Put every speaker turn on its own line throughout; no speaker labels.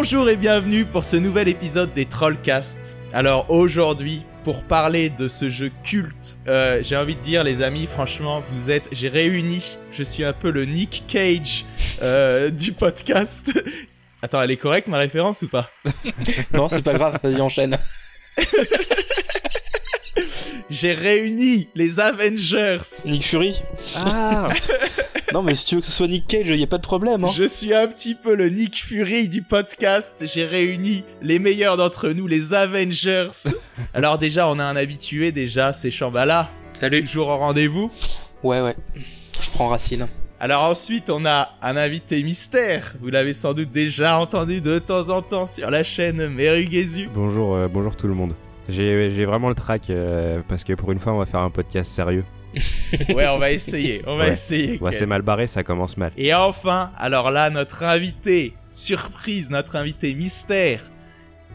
Bonjour et bienvenue pour ce nouvel épisode des Trollcast. Alors aujourd'hui, pour parler de ce jeu culte, euh, j'ai envie de dire les amis, franchement, vous êtes, j'ai réuni, je suis un peu le Nick Cage euh, du podcast. Attends, elle est correcte ma référence ou pas?
Non, c'est pas grave, vas-y enchaîne.
J'ai réuni les Avengers.
Nick Fury Ah Non, mais si tu veux que ce soit Nick Cage, y a pas de problème. Hein.
Je suis un petit peu le Nick Fury du podcast. J'ai réuni les meilleurs d'entre nous, les Avengers. Alors déjà, on a un habitué déjà, c'est Shambhala.
Salut.
Toujours au rendez-vous?
Ouais, ouais. Je prends racine.
Alors ensuite, on a un invité mystère. Vous l'avez sans doute déjà entendu de temps en temps sur la chaîne Merugezu.
Bonjour, euh, bonjour tout le monde. J'ai vraiment le track euh, parce que pour une fois, on va faire un podcast sérieux.
Ouais, on va essayer, on va
Ouais.
essayer.
Ouais, c'est mal barré, ça commence mal.
Et enfin, alors là, notre invité surprise, notre invité mystère,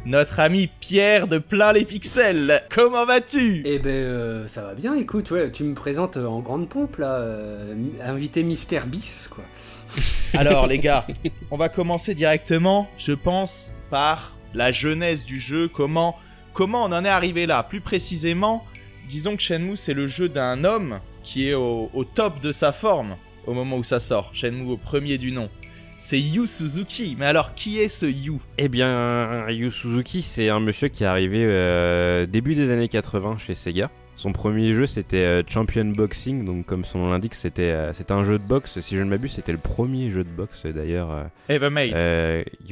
notre ami Pierre de plein les pixels. Comment vas-tu?
Eh ben, euh, ça va bien, écoute, ouais, tu me présentes euh, en grande pompe, là, euh, invité mystère bis, quoi.
Alors les gars, on va commencer directement, je pense, par la jeunesse du jeu. Comment, comment on en est arrivé là Plus précisément, disons que Shenmue c'est le jeu d'un homme qui est au, au top de sa forme au moment où ça sort. Shenmue au premier du nom. C'est Yu Suzuki. Mais alors qui est ce Yu?
Eh bien, Yu Suzuki, c'est un monsieur qui est arrivé euh, début des années 80 chez Sega. Son premier jeu, c'était euh, Champion Boxing, donc comme son nom l'indique, c'était euh, un jeu de boxe. Si je ne m'abuse, c'était le premier jeu de boxe d'ailleurs.
Evermade.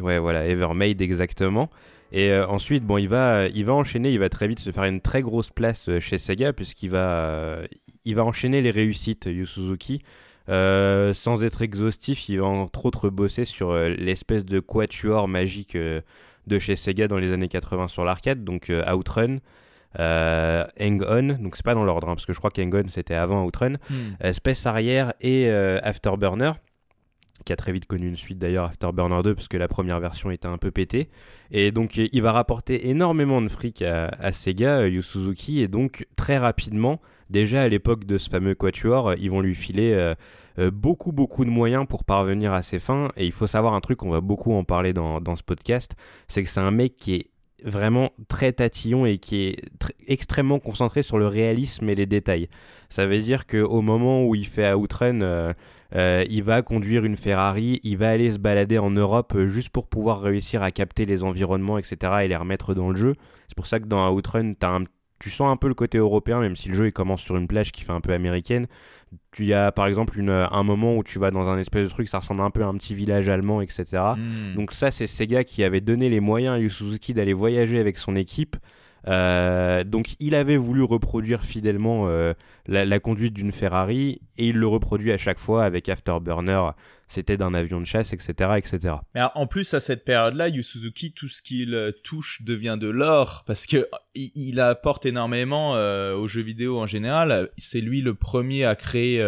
Ouais, voilà, Evermade exactement. Et euh, ensuite, bon, il va, il va enchaîner, il va très vite se faire une très grosse place euh, chez Sega puisqu'il va, euh, il va enchaîner les réussites Yu Suzuki. Euh, sans être exhaustif, il va entre autres bosser sur l'espèce de quatuor magique de chez Sega dans les années 80 sur l'arcade, donc Outrun, euh, Hang On, donc c'est pas dans l'ordre, hein, parce que je crois qu'Hang On c'était avant Outrun, euh, Space Arrière et euh, Afterburner, qui a très vite connu une suite d'ailleurs, Afterburner 2, parce que la première version était un peu pétée. Et donc il va rapporter énormément de fric à, à Sega, euh, Yu Suzuki, et donc très rapidement, déjà à l'époque de ce fameux Quatuor, euh, ils vont lui filer euh, beaucoup beaucoup de moyens pour parvenir à ses fins. Et il faut savoir un truc, on va beaucoup en parler dans, ce podcast, c'est que c'est un mec qui est vraiment très tatillon et qui est tr- extrêmement concentré sur le réalisme et les détails. Ça veut dire qu'au moment où il fait Outrun, euh, euh, il va conduire une Ferrari, il va aller se balader en Europe euh, juste pour pouvoir réussir à capter les environnements, etc. et les remettre dans le jeu. C'est pour ça que dans Outrun, un- tu sens un peu le côté européen, même si le jeu il commence sur une plage qui fait un peu américaine. Tu y as par exemple une, un moment où tu vas dans un espèce de truc, ça ressemble un peu à un petit village allemand, etc.
Hmm.
Donc ça, c'est Sega qui avait donné les moyens à Yu Suzuki d'aller voyager avec son équipe. Euh, donc il avait voulu reproduire fidèlement euh, la, conduite d'une Ferrari et il le reproduit à chaque fois avec Afterburner. C'était d'un avion de chasse, etc., etc.
En plus, à cette période-là, Yu Suzuki, tout ce qu'il euh, touche devient de l'or parce que il, il apporte énormément euh, aux jeux vidéo en général. C'est lui le premier à créer.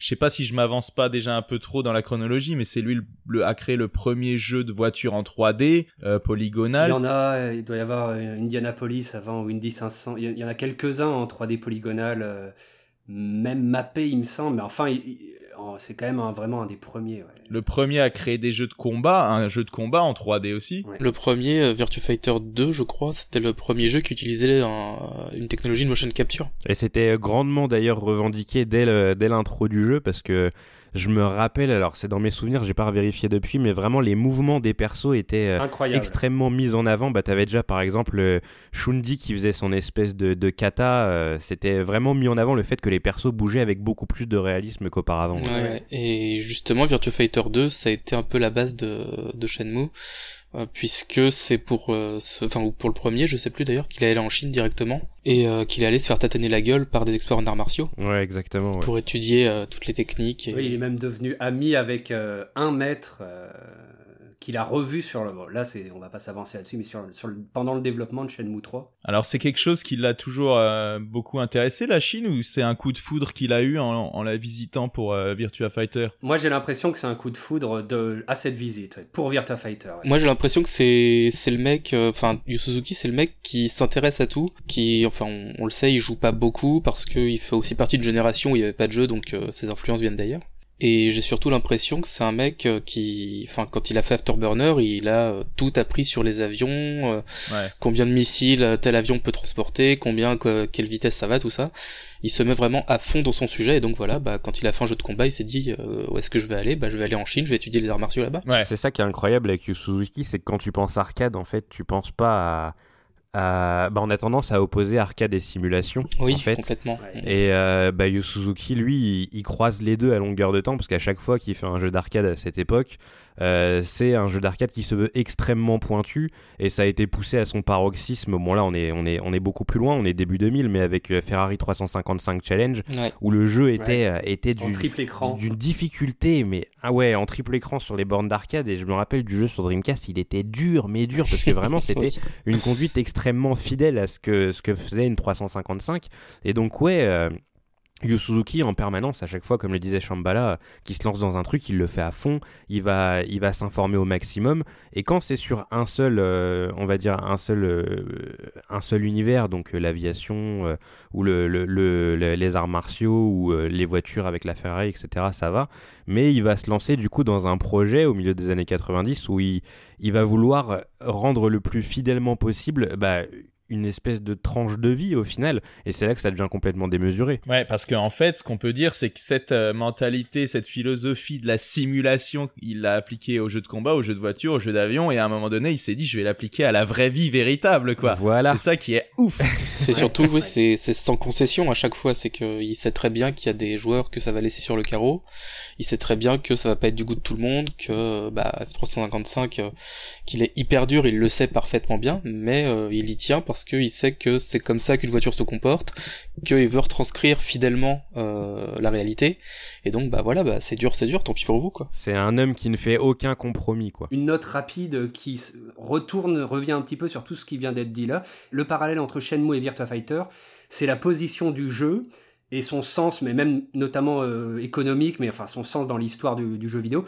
Je sais pas si je m'avance pas déjà un peu trop dans la chronologie, mais c'est lui le, à créer le premier jeu de voiture en 3D euh,
Il
polygonal.
y en a, euh, il doit y avoir euh, Indianapolis avant, ou Indy 500, il y- il en a quelques-uns en 3D polygonal, euh, même mappé, il me semble, mais enfin, il- il- c'est quand même un- vraiment un des premiers, ouais.
Le premier à créer des jeux de combat, un jeu de combat en 3D aussi.
Ouais.
Le premier, euh, Virtua Fighter 2, je crois, c'était le premier jeu qui utilisait un- une technologie de motion capture.
Et c'était grandement d'ailleurs revendiqué dès l'intro du jeu parce que je me rappelle, alors c'est dans mes souvenirs, j'ai pas vérifié depuis, mais vraiment les mouvements des persos étaient euh,
Incroyable.
extrêmement mis en avant. Bah, t'avais déjà par exemple euh, Shundi qui faisait son espèce de, de kata. euh, C'était vraiment mis en avant le fait que les persos bougeaient avec beaucoup plus de réalisme qu'auparavant.
Ouais,
Ouais.
Et justement, Virtua Fighter 2, ça a été un peu la base de, de Shenmue, euh, puisque c'est pour, euh, ce- enfin, ou pour le premier, je sais plus d'ailleurs, qu'il allait en Chine directement, et euh, qu'il allait se faire tâtonner la gueule par des experts en arts martiaux,
Ouais, exactement. ouais.
pour étudier euh, toutes les techniques. Et...
Oui, il est même devenu ami avec euh, un maître euh, qu'il a revu sur le. bon, là, c'est, on va pas s'avancer là-dessus, mais sur, sur le- pendant le développement de Shenmue 3.
Alors c'est quelque chose qui l'a toujours euh, beaucoup intéressé la Chine ou c'est un coup de foudre qu'il a eu en, en la visitant pour euh, Virtua Fighter?
Moi, j'ai l'impression que c'est un coup de foudre de, à cette visite, ouais, pour Virtua Fighter. ouais.
Moi j'ai l'impression que c'est c'est le mec, euh, enfin Yu Suzuki c'est le mec qui s'intéresse à tout, qui enfin on, on le sait il joue pas beaucoup parce qu'il fait aussi partie d'une génération où il y avait pas de jeu donc euh, ses influences viennent d'ailleurs. Et j'ai surtout l'impression que c'est un mec euh, qui, enfin, quand il a fait Afterburner, il a euh, tout appris sur les avions, euh, combien de missiles tel avion peut transporter, combien, quelle vitesse ça va, tout ça. Il se met vraiment à fond dans son sujet et donc voilà, bah, quand il a fait un jeu de combat, il s'est dit où est-ce que je vais aller? Bah, je vais aller en Chine, je vais étudier les arts martiaux là-bas.
C'est ça qui est incroyable avec Yu Suzuki, c'est que quand tu penses arcade, en fait, tu penses pas à bah, on a tendance à opposer arcade et simulation.
Oui,
en fait.
complètement.
Et euh, bah, Yu Suzuki, lui, il, croise les deux à longueur de temps parce qu'à chaque fois qu'il fait un jeu d'arcade à cette époque, euh, c'est un jeu d'arcade qui se veut extrêmement pointu et ça a été poussé à son paroxysme. Bon là on est, on est, on est beaucoup plus loin, on est début 2000 mais avec euh, Ferrari 355 Challenge où le jeu était, euh, était d'une difficulté mais ah ouais en triple écran sur les bornes d'arcade. Et je me rappelle du jeu sur Dreamcast il était dur mais dur parce que vraiment c'était une conduite extrêmement fidèle à ce que, ce que faisait une 355 et donc ouais Yu Suzuki en permanence à chaque fois comme le disait Shambhala qui se lance dans un truc il le fait à fond il va il va s'informer au maximum. Et quand c'est sur un seul euh, on va dire un seul euh, un seul univers donc euh, l'aviation ou le, le, les arts martiaux ou les voitures avec la Ferrari etc ça va. Mais il va se lancer du coup dans un projet au milieu des années 90 où il, il va vouloir rendre le plus fidèlement possible bah, une espèce de tranche de vie au final, et c'est là que ça devient complètement démesuré.
Ouais, parce qu'en en fait, ce qu'on peut dire, c'est que cette euh, mentalité, cette philosophie de la simulation, il l'a appliquée au jeu de combat, au jeu de voiture, au jeu d'avion, et à un moment donné, il s'est dit, je vais l'appliquer à la vraie vie véritable, quoi.
Voilà.
C'est ça qui est ouf.
c'est surtout, oui, c'est, c'est sans concession à chaque fois, c'est qu'il sait très bien qu'il y a des joueurs que ça va laisser sur le carreau, il sait très bien que ça va pas être du goût de tout le monde, que, bah, F355, euh, qu'il est hyper dur, il le sait parfaitement bien, mais euh, il y tient parce parce qu'il sait que c'est comme ça qu'une voiture se comporte, qu'il veut retranscrire fidèlement euh, la réalité, et donc bah voilà, bah c'est dur, c'est dur, tant pis pour vous quoi.
C'est un homme qui ne fait aucun compromis quoi.
Une note rapide qui retourne, revient un petit peu sur tout ce qui vient d'être dit là. Le parallèle entre Shenmue et Virtua Fighter, c'est la position du jeu et son sens, mais même notamment euh, économique, mais enfin son sens dans l'histoire du, du, jeu vidéo.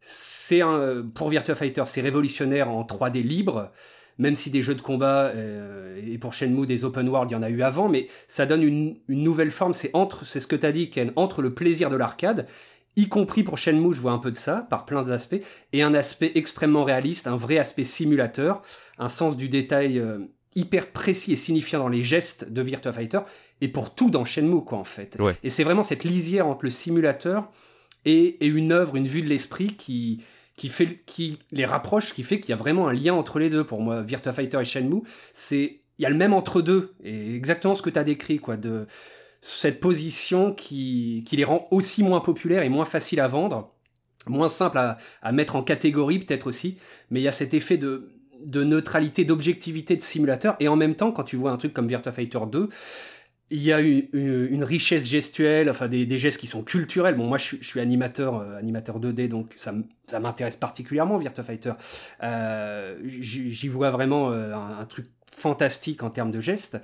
C'est pour Virtua Fighter, c'est révolutionnaire en 3D libre même si des jeux de combat, euh, et pour Shenmue, des open world, il y en a eu avant, mais ça donne une, nouvelle forme. C'est entre, c'est ce que tu as dit, Ken, entre le plaisir de l'arcade, y compris pour Shenmue, je vois un peu de ça, par plein d'aspects, et un aspect extrêmement réaliste, un vrai aspect simulateur, un sens du détail euh, hyper précis et signifiant dans les gestes de Virtua Fighter, et pour tout dans Shenmue, quoi, en fait. Et c'est vraiment cette lisière entre le simulateur et, et une œuvre, une vue de l'esprit qui qui les rapproche, qui fait qu'il y a vraiment un lien entre les deux. Pour moi, Virtua Fighter et Shenmue, c'est il y a le même entre deux et exactement ce que tu as décrit quoi de cette position qui, qui les rend aussi moins populaires et moins faciles à vendre, moins simple à, à mettre en catégorie peut-être aussi, mais il y a cet effet de, de neutralité, d'objectivité de simulateur. Et en même temps quand tu vois un truc comme Virtua Fighter 2, il y a une, une, richesse gestuelle, enfin des, des, gestes qui sont culturels. Bon, moi je, je suis animateur, euh, animateur 2D, donc ça, ça m'intéresse particulièrement Virtua Fighter. Euh, J'y vois vraiment euh, un, un, truc fantastique en termes de gestes.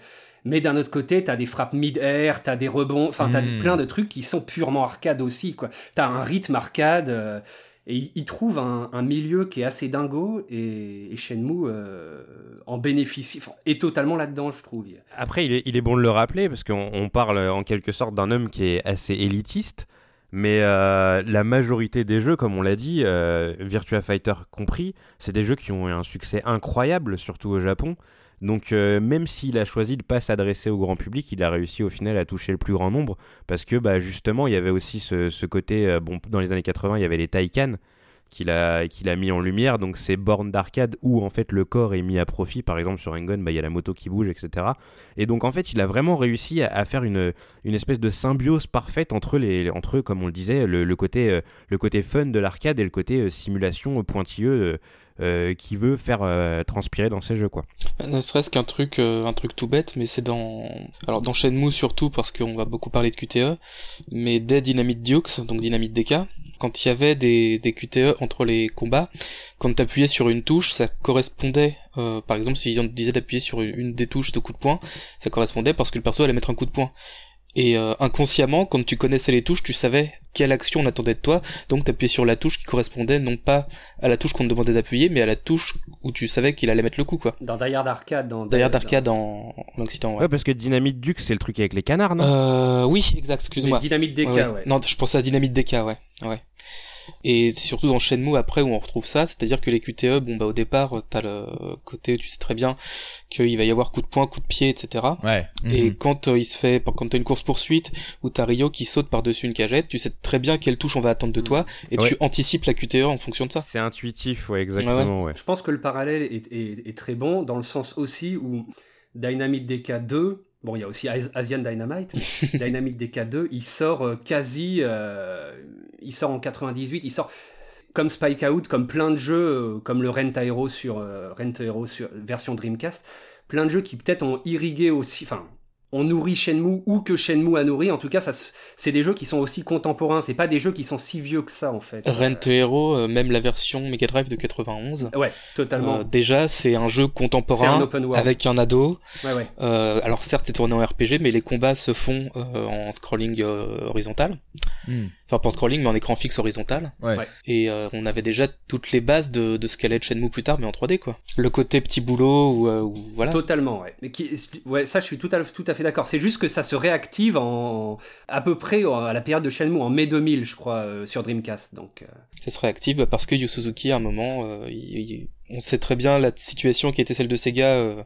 Mais d'un autre côté, t'as des frappes mid-air, t'as des rebonds, enfin t'as mmh. plein de trucs qui sont purement arcade aussi. quoi. T'as un rythme arcade. Euh, et il trouve un, milieu qui est assez dingo et, Shenmue euh, en bénéficie, enfin, est totalement là-dedans, je trouve.
Après, il est, bon de le rappeler parce qu'on parle en quelque sorte d'un homme qui est assez élitiste, mais euh, la majorité des jeux, comme on l'a dit, euh, Virtua Fighter compris, c'est des jeux qui ont eu un succès incroyable, surtout au Japon. Donc euh, même s'il a choisi de pas s'adresser au grand public, il a réussi au final à toucher le plus grand nombre. Parce que bah, justement il y avait aussi ce, côté, euh, bon dans les années 80 il y avait les Taycan qu'il a, qu'il a mis en lumière, donc ces bornes d'arcade où en fait le corps est mis à profit, par exemple sur Engon, bah, il y a la moto qui bouge, etc. Et donc en fait il a vraiment réussi à, faire une, espèce de symbiose parfaite entre, les, entre comme on le disait, le, côté, euh, le côté fun de l'arcade et le côté simulation pointilleux euh, qui veut faire euh, transpirer dans ces jeux quoi.
Ne serait-ce qu'un truc euh, un truc tout bête mais c'est dans alors dans Shenmue surtout parce qu'on va beaucoup parler de QTE mais dès Dynamite Dukes donc Dynamite DK quand il y avait des, des QTE entre les combats, quand tu appuyais sur une touche, ça correspondait, par exemple, si on disait d'appuyer sur une, des touches de coup de poing, ça correspondait parce que le perso allait mettre un coup de poing. Et euh, inconsciemment, quand tu connaissais les touches, tu savais quelle action on attendait de toi, donc t'appuyais sur la touche qui correspondait non pas à la touche qu'on te demandait d'appuyer, mais à la touche où tu savais qu'il allait mettre le coup, quoi.
Dans Die Hard Arcade, dans
D'ailleurs, d'arcade en, en Occident, ouais.
Ouais, parce que Dynamite Duke, c'est le truc avec les canards, non?
Euh, oui, exact, excuse-moi.
Dynamite DK,
Ouais,
ouais.
ouais. Non, je pensais à Dynamite DK, ouais. ouais. Et c'est surtout dans Shenmue après où on retrouve ça, c'est-à-dire que les QTE, bon bah au départ, t'as le côté où tu sais très bien qu'il va y avoir coup de poing, coup de pied, etc.
Ouais.
Et
Mhm.
quand euh, il se fait, quand t'as une course poursuite où t'as Ryo qui saute par-dessus une cagette, tu sais très bien quelle touche on va attendre de
Mm.
toi et
Ouais.
tu anticipes la QTE en fonction de ça.
C'est intuitif, ouais, exactement, ouais.
Je pense que le parallèle est, est- est très bon dans le sens aussi où Dynamite DK2, bon il y a aussi As- Asian Dynamite, Dynamite DK2, il sort euh, quasi, euh, il sort en 98, il sort comme Spike Out, comme plein de jeux, euh, comme le Rent Hero sur euh, Rent Hero sur version Dreamcast, plein de jeux qui peut-être ont irrigué aussi, enfin on nourrit Shenmue ou que Shenmue a nourri. En tout cas, ça, c'est des jeux qui sont aussi contemporains. C'est pas des jeux qui sont si vieux que ça en fait.
Rent Hero, euh, même la version Mega Drive de 91.
Ouais, totalement.
euh, déjà, c'est un jeu
un
contemporain
open world.
avec un ado.
Ouais, ouais.
Euh, alors certes, c'est tourné en RPG, mais les combats se font euh, en scrolling euh, horizontal.
Mhm.
Enfin, pas en scrolling, mais en écran fixe horizontal.
Ouais.
Et euh, on avait déjà toutes les bases de, de ce qu'allait être Shenmue plus tard, mais en 3D, quoi. Le côté petit boulot, ou euh, ou voilà.
Totalement, ouais. Mais qui, ouais, ça, je suis tout à, tout à fait d'accord. C'est juste que ça se réactive en, à peu près à la période de Shenmue, en mai 2000, je crois, euh, sur Dreamcast. Donc, euh,
Ça se réactive parce que Yu Suzuki, à un moment, euh, il- il- on sait très bien la situation qui était celle de Sega euh,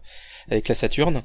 avec la Saturn.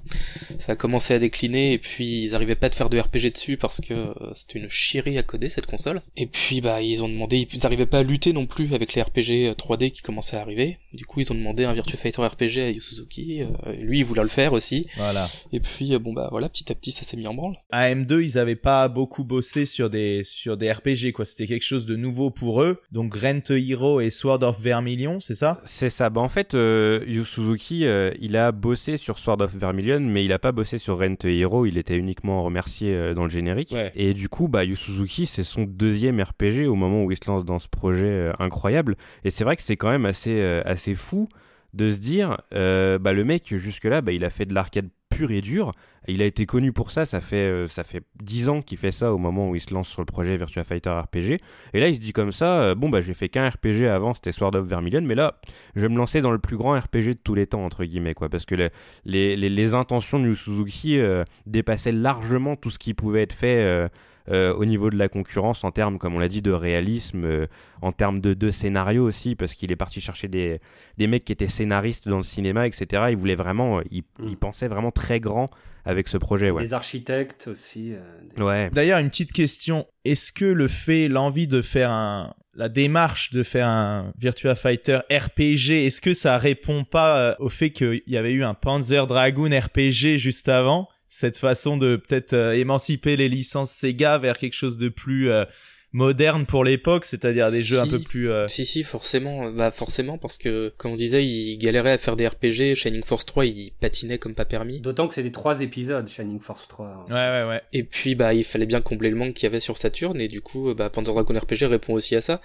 Ça a commencé à décliner et puis ils arrivaient pas à faire de RPG dessus parce que euh, c'était une chierie à coder cette console. Et puis bah ils ont demandé, ils arrivaient pas à lutter non plus avec les RPG 3D qui commençaient à arriver. Du coup ils ont demandé un Virtua Fighter RPG à Yu Suzuki. euh, lui il voulait le faire aussi.
Voilà.
Et puis euh, bon bah voilà petit à petit ça s'est mis en branle.
À M2, ils avaient pas beaucoup bossé sur des sur des RPG quoi. C'était quelque chose de nouveau pour eux. Donc Rent Hero et Sword of Vermilion, c'est ça?
C'est ça. Bah, en fait, euh, Yu Suzuki, euh, il a bossé sur Sword of Vermilion, mais il a pas bossé sur Rent Hero. Il était uniquement remercié euh, dans le générique.
Ouais.
Et du coup, bah, Yu Suzuki, c'est son deuxième RPG au moment où il se lance dans ce projet euh, incroyable. Et c'est vrai que c'est quand même assez, euh, assez fou de se dire, euh, bah, le mec, jusque-là, bah, il a fait de l'arcade pur et dur. Il a été connu pour ça, ça fait, euh, ça fait 10 ans qu'il fait ça au moment où il se lance sur le projet Virtua Fighter RPG. Et là, il se dit comme ça, euh, bon, bah, j'ai fait qu'un RPG avant, c'était Sword of Vermilion, mais là, je vais me lancer dans le plus grand RPG de tous les temps, entre guillemets, quoi. Parce que le- les, les, intentions de Yu Suzuki euh, dépassaient largement tout ce qui pouvait être fait euh, au niveau de la concurrence, en termes, comme on l'a dit, de réalisme, euh, en termes de, de scénario aussi, parce qu'il est parti chercher des, des mecs qui étaient scénaristes dans le cinéma, etc. Il voulait vraiment, il,
Mm.
il pensait vraiment très grand avec ce projet, ouais.
des architectes aussi. euh, des-
Ouais.
D'ailleurs, une petite question. Est-ce que le fait, l'envie de faire un, la démarche de faire un Virtua Fighter RPG, est-ce que ça répond pas au fait qu'il y avait eu un Panzer Dragoon RPG juste avant? Cette façon de peut-être euh, émanciper les licences Sega vers quelque chose de plus euh, moderne pour l'époque, c'est-à-dire des jeux un peu plus... euh,
Si si forcément, bah forcément parce que comme on disait, il galérait à faire des RPG. Shining Force 3, il patinait comme pas permis.
D'autant que c'est des trois épisodes, Shining Force 3.
Ouais, ouais, ouais.
Et puis bah il fallait bien combler le manque qu'il y avait sur Saturn et du coup euh, bah Panzer Dragoon RPG répond aussi à ça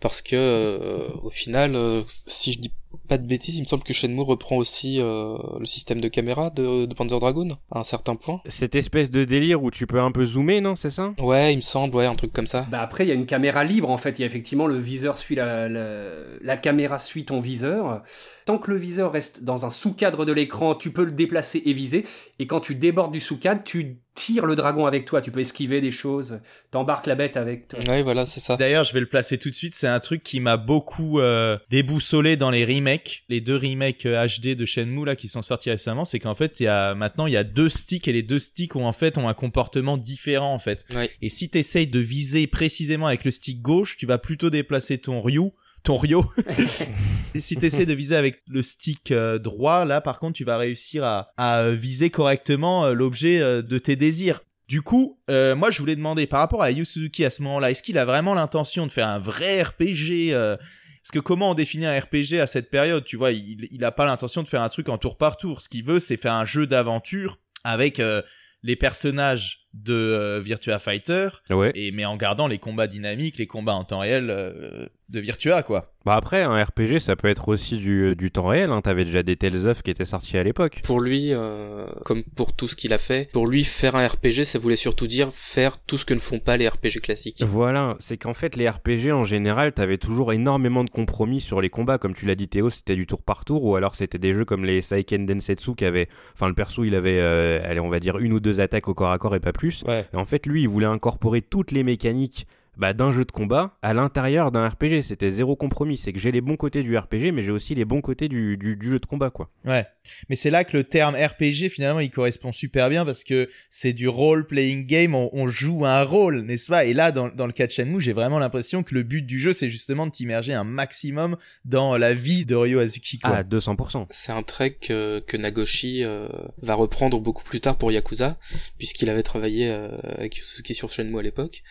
parce que euh, au final euh, si je dis pas de bêtises, il me semble que Shenmue reprend aussi euh, le système de caméra de, de Panzer Dragoon à un certain point.
Cette espèce de délire où tu peux un peu zoomer, non, c'est ça?
Ouais, il me semble, ouais, un truc comme ça.
Bah après, il y a une caméra libre en fait. Il y a effectivement le viseur suit la, la, la caméra suit ton viseur. Tant que le viseur reste dans un sous-cadre de l'écran, tu peux le déplacer et viser. Et quand tu débordes du sous-cadre, tu tires le dragon avec toi. Tu peux esquiver des choses. T'embarques la bête avec toi.
Ouais, voilà, c'est ça.
D'ailleurs, je vais le placer tout de suite. C'est un truc qui m'a beaucoup euh, déboussolé dans les remakes, les deux remakes euh, HD de Shenmue là qui sont sortis récemment. C'est qu'en fait, il y a maintenant il y a deux sticks et les deux sticks ont en fait ont un comportement différent en fait.
Ouais.
Et si t'essayes de viser précisément avec le stick gauche, tu vas plutôt déplacer ton Ryu. Ton et si t'essaies de viser avec le stick euh, droit, là, par contre, tu vas réussir à, à viser correctement euh, l'objet euh, de tes désirs. Du coup, euh, moi, je voulais demander par rapport à Yu Suzuki à ce moment-là, est-ce qu'il a vraiment l'intention de faire un vrai RPG euh, Parce que comment on définit un RPG à cette période Tu vois, il, il a pas l'intention de faire un truc en tour par tour. Ce qu'il veut, c'est faire un jeu d'aventure avec euh, les personnages de euh, Virtua Fighter,
Ouais.
et, mais en gardant les combats dynamiques, les combats en temps réel euh, de Virtua, quoi.
Bah après, un RPG, ça peut être aussi du, du temps réel. Hein. T'avais déjà des Tales of qui étaient sortis à l'époque.
Pour lui, euh, comme pour tout ce qu'il a fait, pour lui, faire un RPG, ça voulait surtout dire faire tout ce que ne font pas les RPG classiques.
Voilà, c'est qu'en fait, les RPG en général, t'avais toujours énormément de compromis sur les combats. Comme tu l'as dit, Théo, c'était du tour par tour, ou alors c'était des jeux comme les Saiken Densetsu qui avaient. Enfin, le perso, il avait, euh, allez, on va dire, une ou deux attaques au corps à corps et pas plus.
Ouais.
Et en fait, lui, il voulait incorporer toutes les mécaniques bah, d'un jeu de combat à l'intérieur d'un RPG. C'était zéro compromis. C'est que j'ai les bons côtés du RPG, mais j'ai aussi les bons côtés du, du, du jeu de combat, quoi.
Ouais. Mais c'est là que le terme RPG, finalement, il correspond super bien parce que c'est du role-playing game, on, on joue un rôle, n'est-ce pas? Et là, dans, dans le cas de Shenmue, j'ai vraiment l'impression que le but du jeu, c'est justement de t'immerger un maximum dans la vie de Ryo Azuki, quoi.
Ah, 200%.
C'est un trait que, que Nagoshi euh, va reprendre beaucoup plus tard pour Yakuza, puisqu'il avait travaillé euh, avec Yusuke sur Shenmue à l'époque.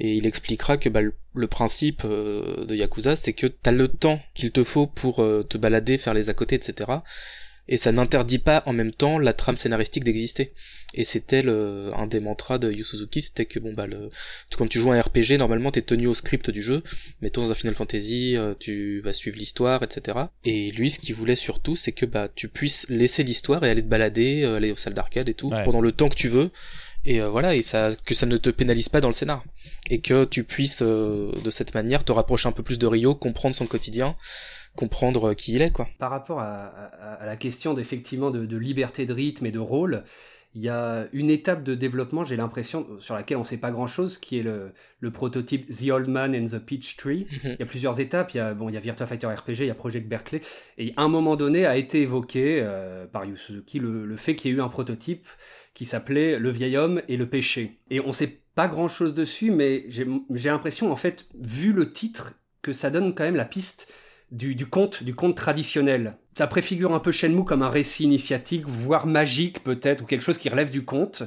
Et il expliquera que bah, le, le principe euh, de Yakuza, c'est que t'as le temps qu'il te faut pour euh, te balader, faire les à côté, etc. Et ça n'interdit pas en même temps la trame scénaristique d'exister. Et c'était le, un des mantras de Yu Suzuki, c'était que bon bah le, quand tu joues un RPG, normalement t'es tenu au script du jeu. Mettons dans un Final Fantasy, euh, tu vas suivre l'histoire, etc. Et lui, ce qu'il voulait surtout, c'est que bah tu puisses laisser l'histoire et aller te balader, aller aux salles d'arcade et tout,
Ouais.
pendant le temps que tu veux. Et euh, voilà, et ça, que ça ne te pénalise pas dans le scénar. Et que tu puisses, euh, de cette manière, te rapprocher un peu plus de Rio, comprendre son quotidien, comprendre euh, qui il est, quoi.
Par rapport à, à- à la question d'effectivement de, de liberté de rythme et de rôle, il y a une étape de développement, j'ai l'impression, sur laquelle on ne sait pas grand-chose, qui est le, le prototype The Old Man and the Peach Tree.
Mhm.
Il y a plusieurs étapes, il y a, bon, il y a Virtua Fighter RPG, il y a Project Berkeley, et à un moment donné a été évoqué euh, par Yu Suzuki le, le fait qu'il y ait eu un prototype qui s'appelait Le vieil homme et le péché. Et on sait pas grand-chose dessus, mais j'ai l'impression, en fait, vu le titre, que ça donne quand même la piste du, du conte, du conte traditionnel. Ça préfigure un peu Shenmue comme un récit initiatique, voire magique peut-être, ou quelque chose qui relève du conte.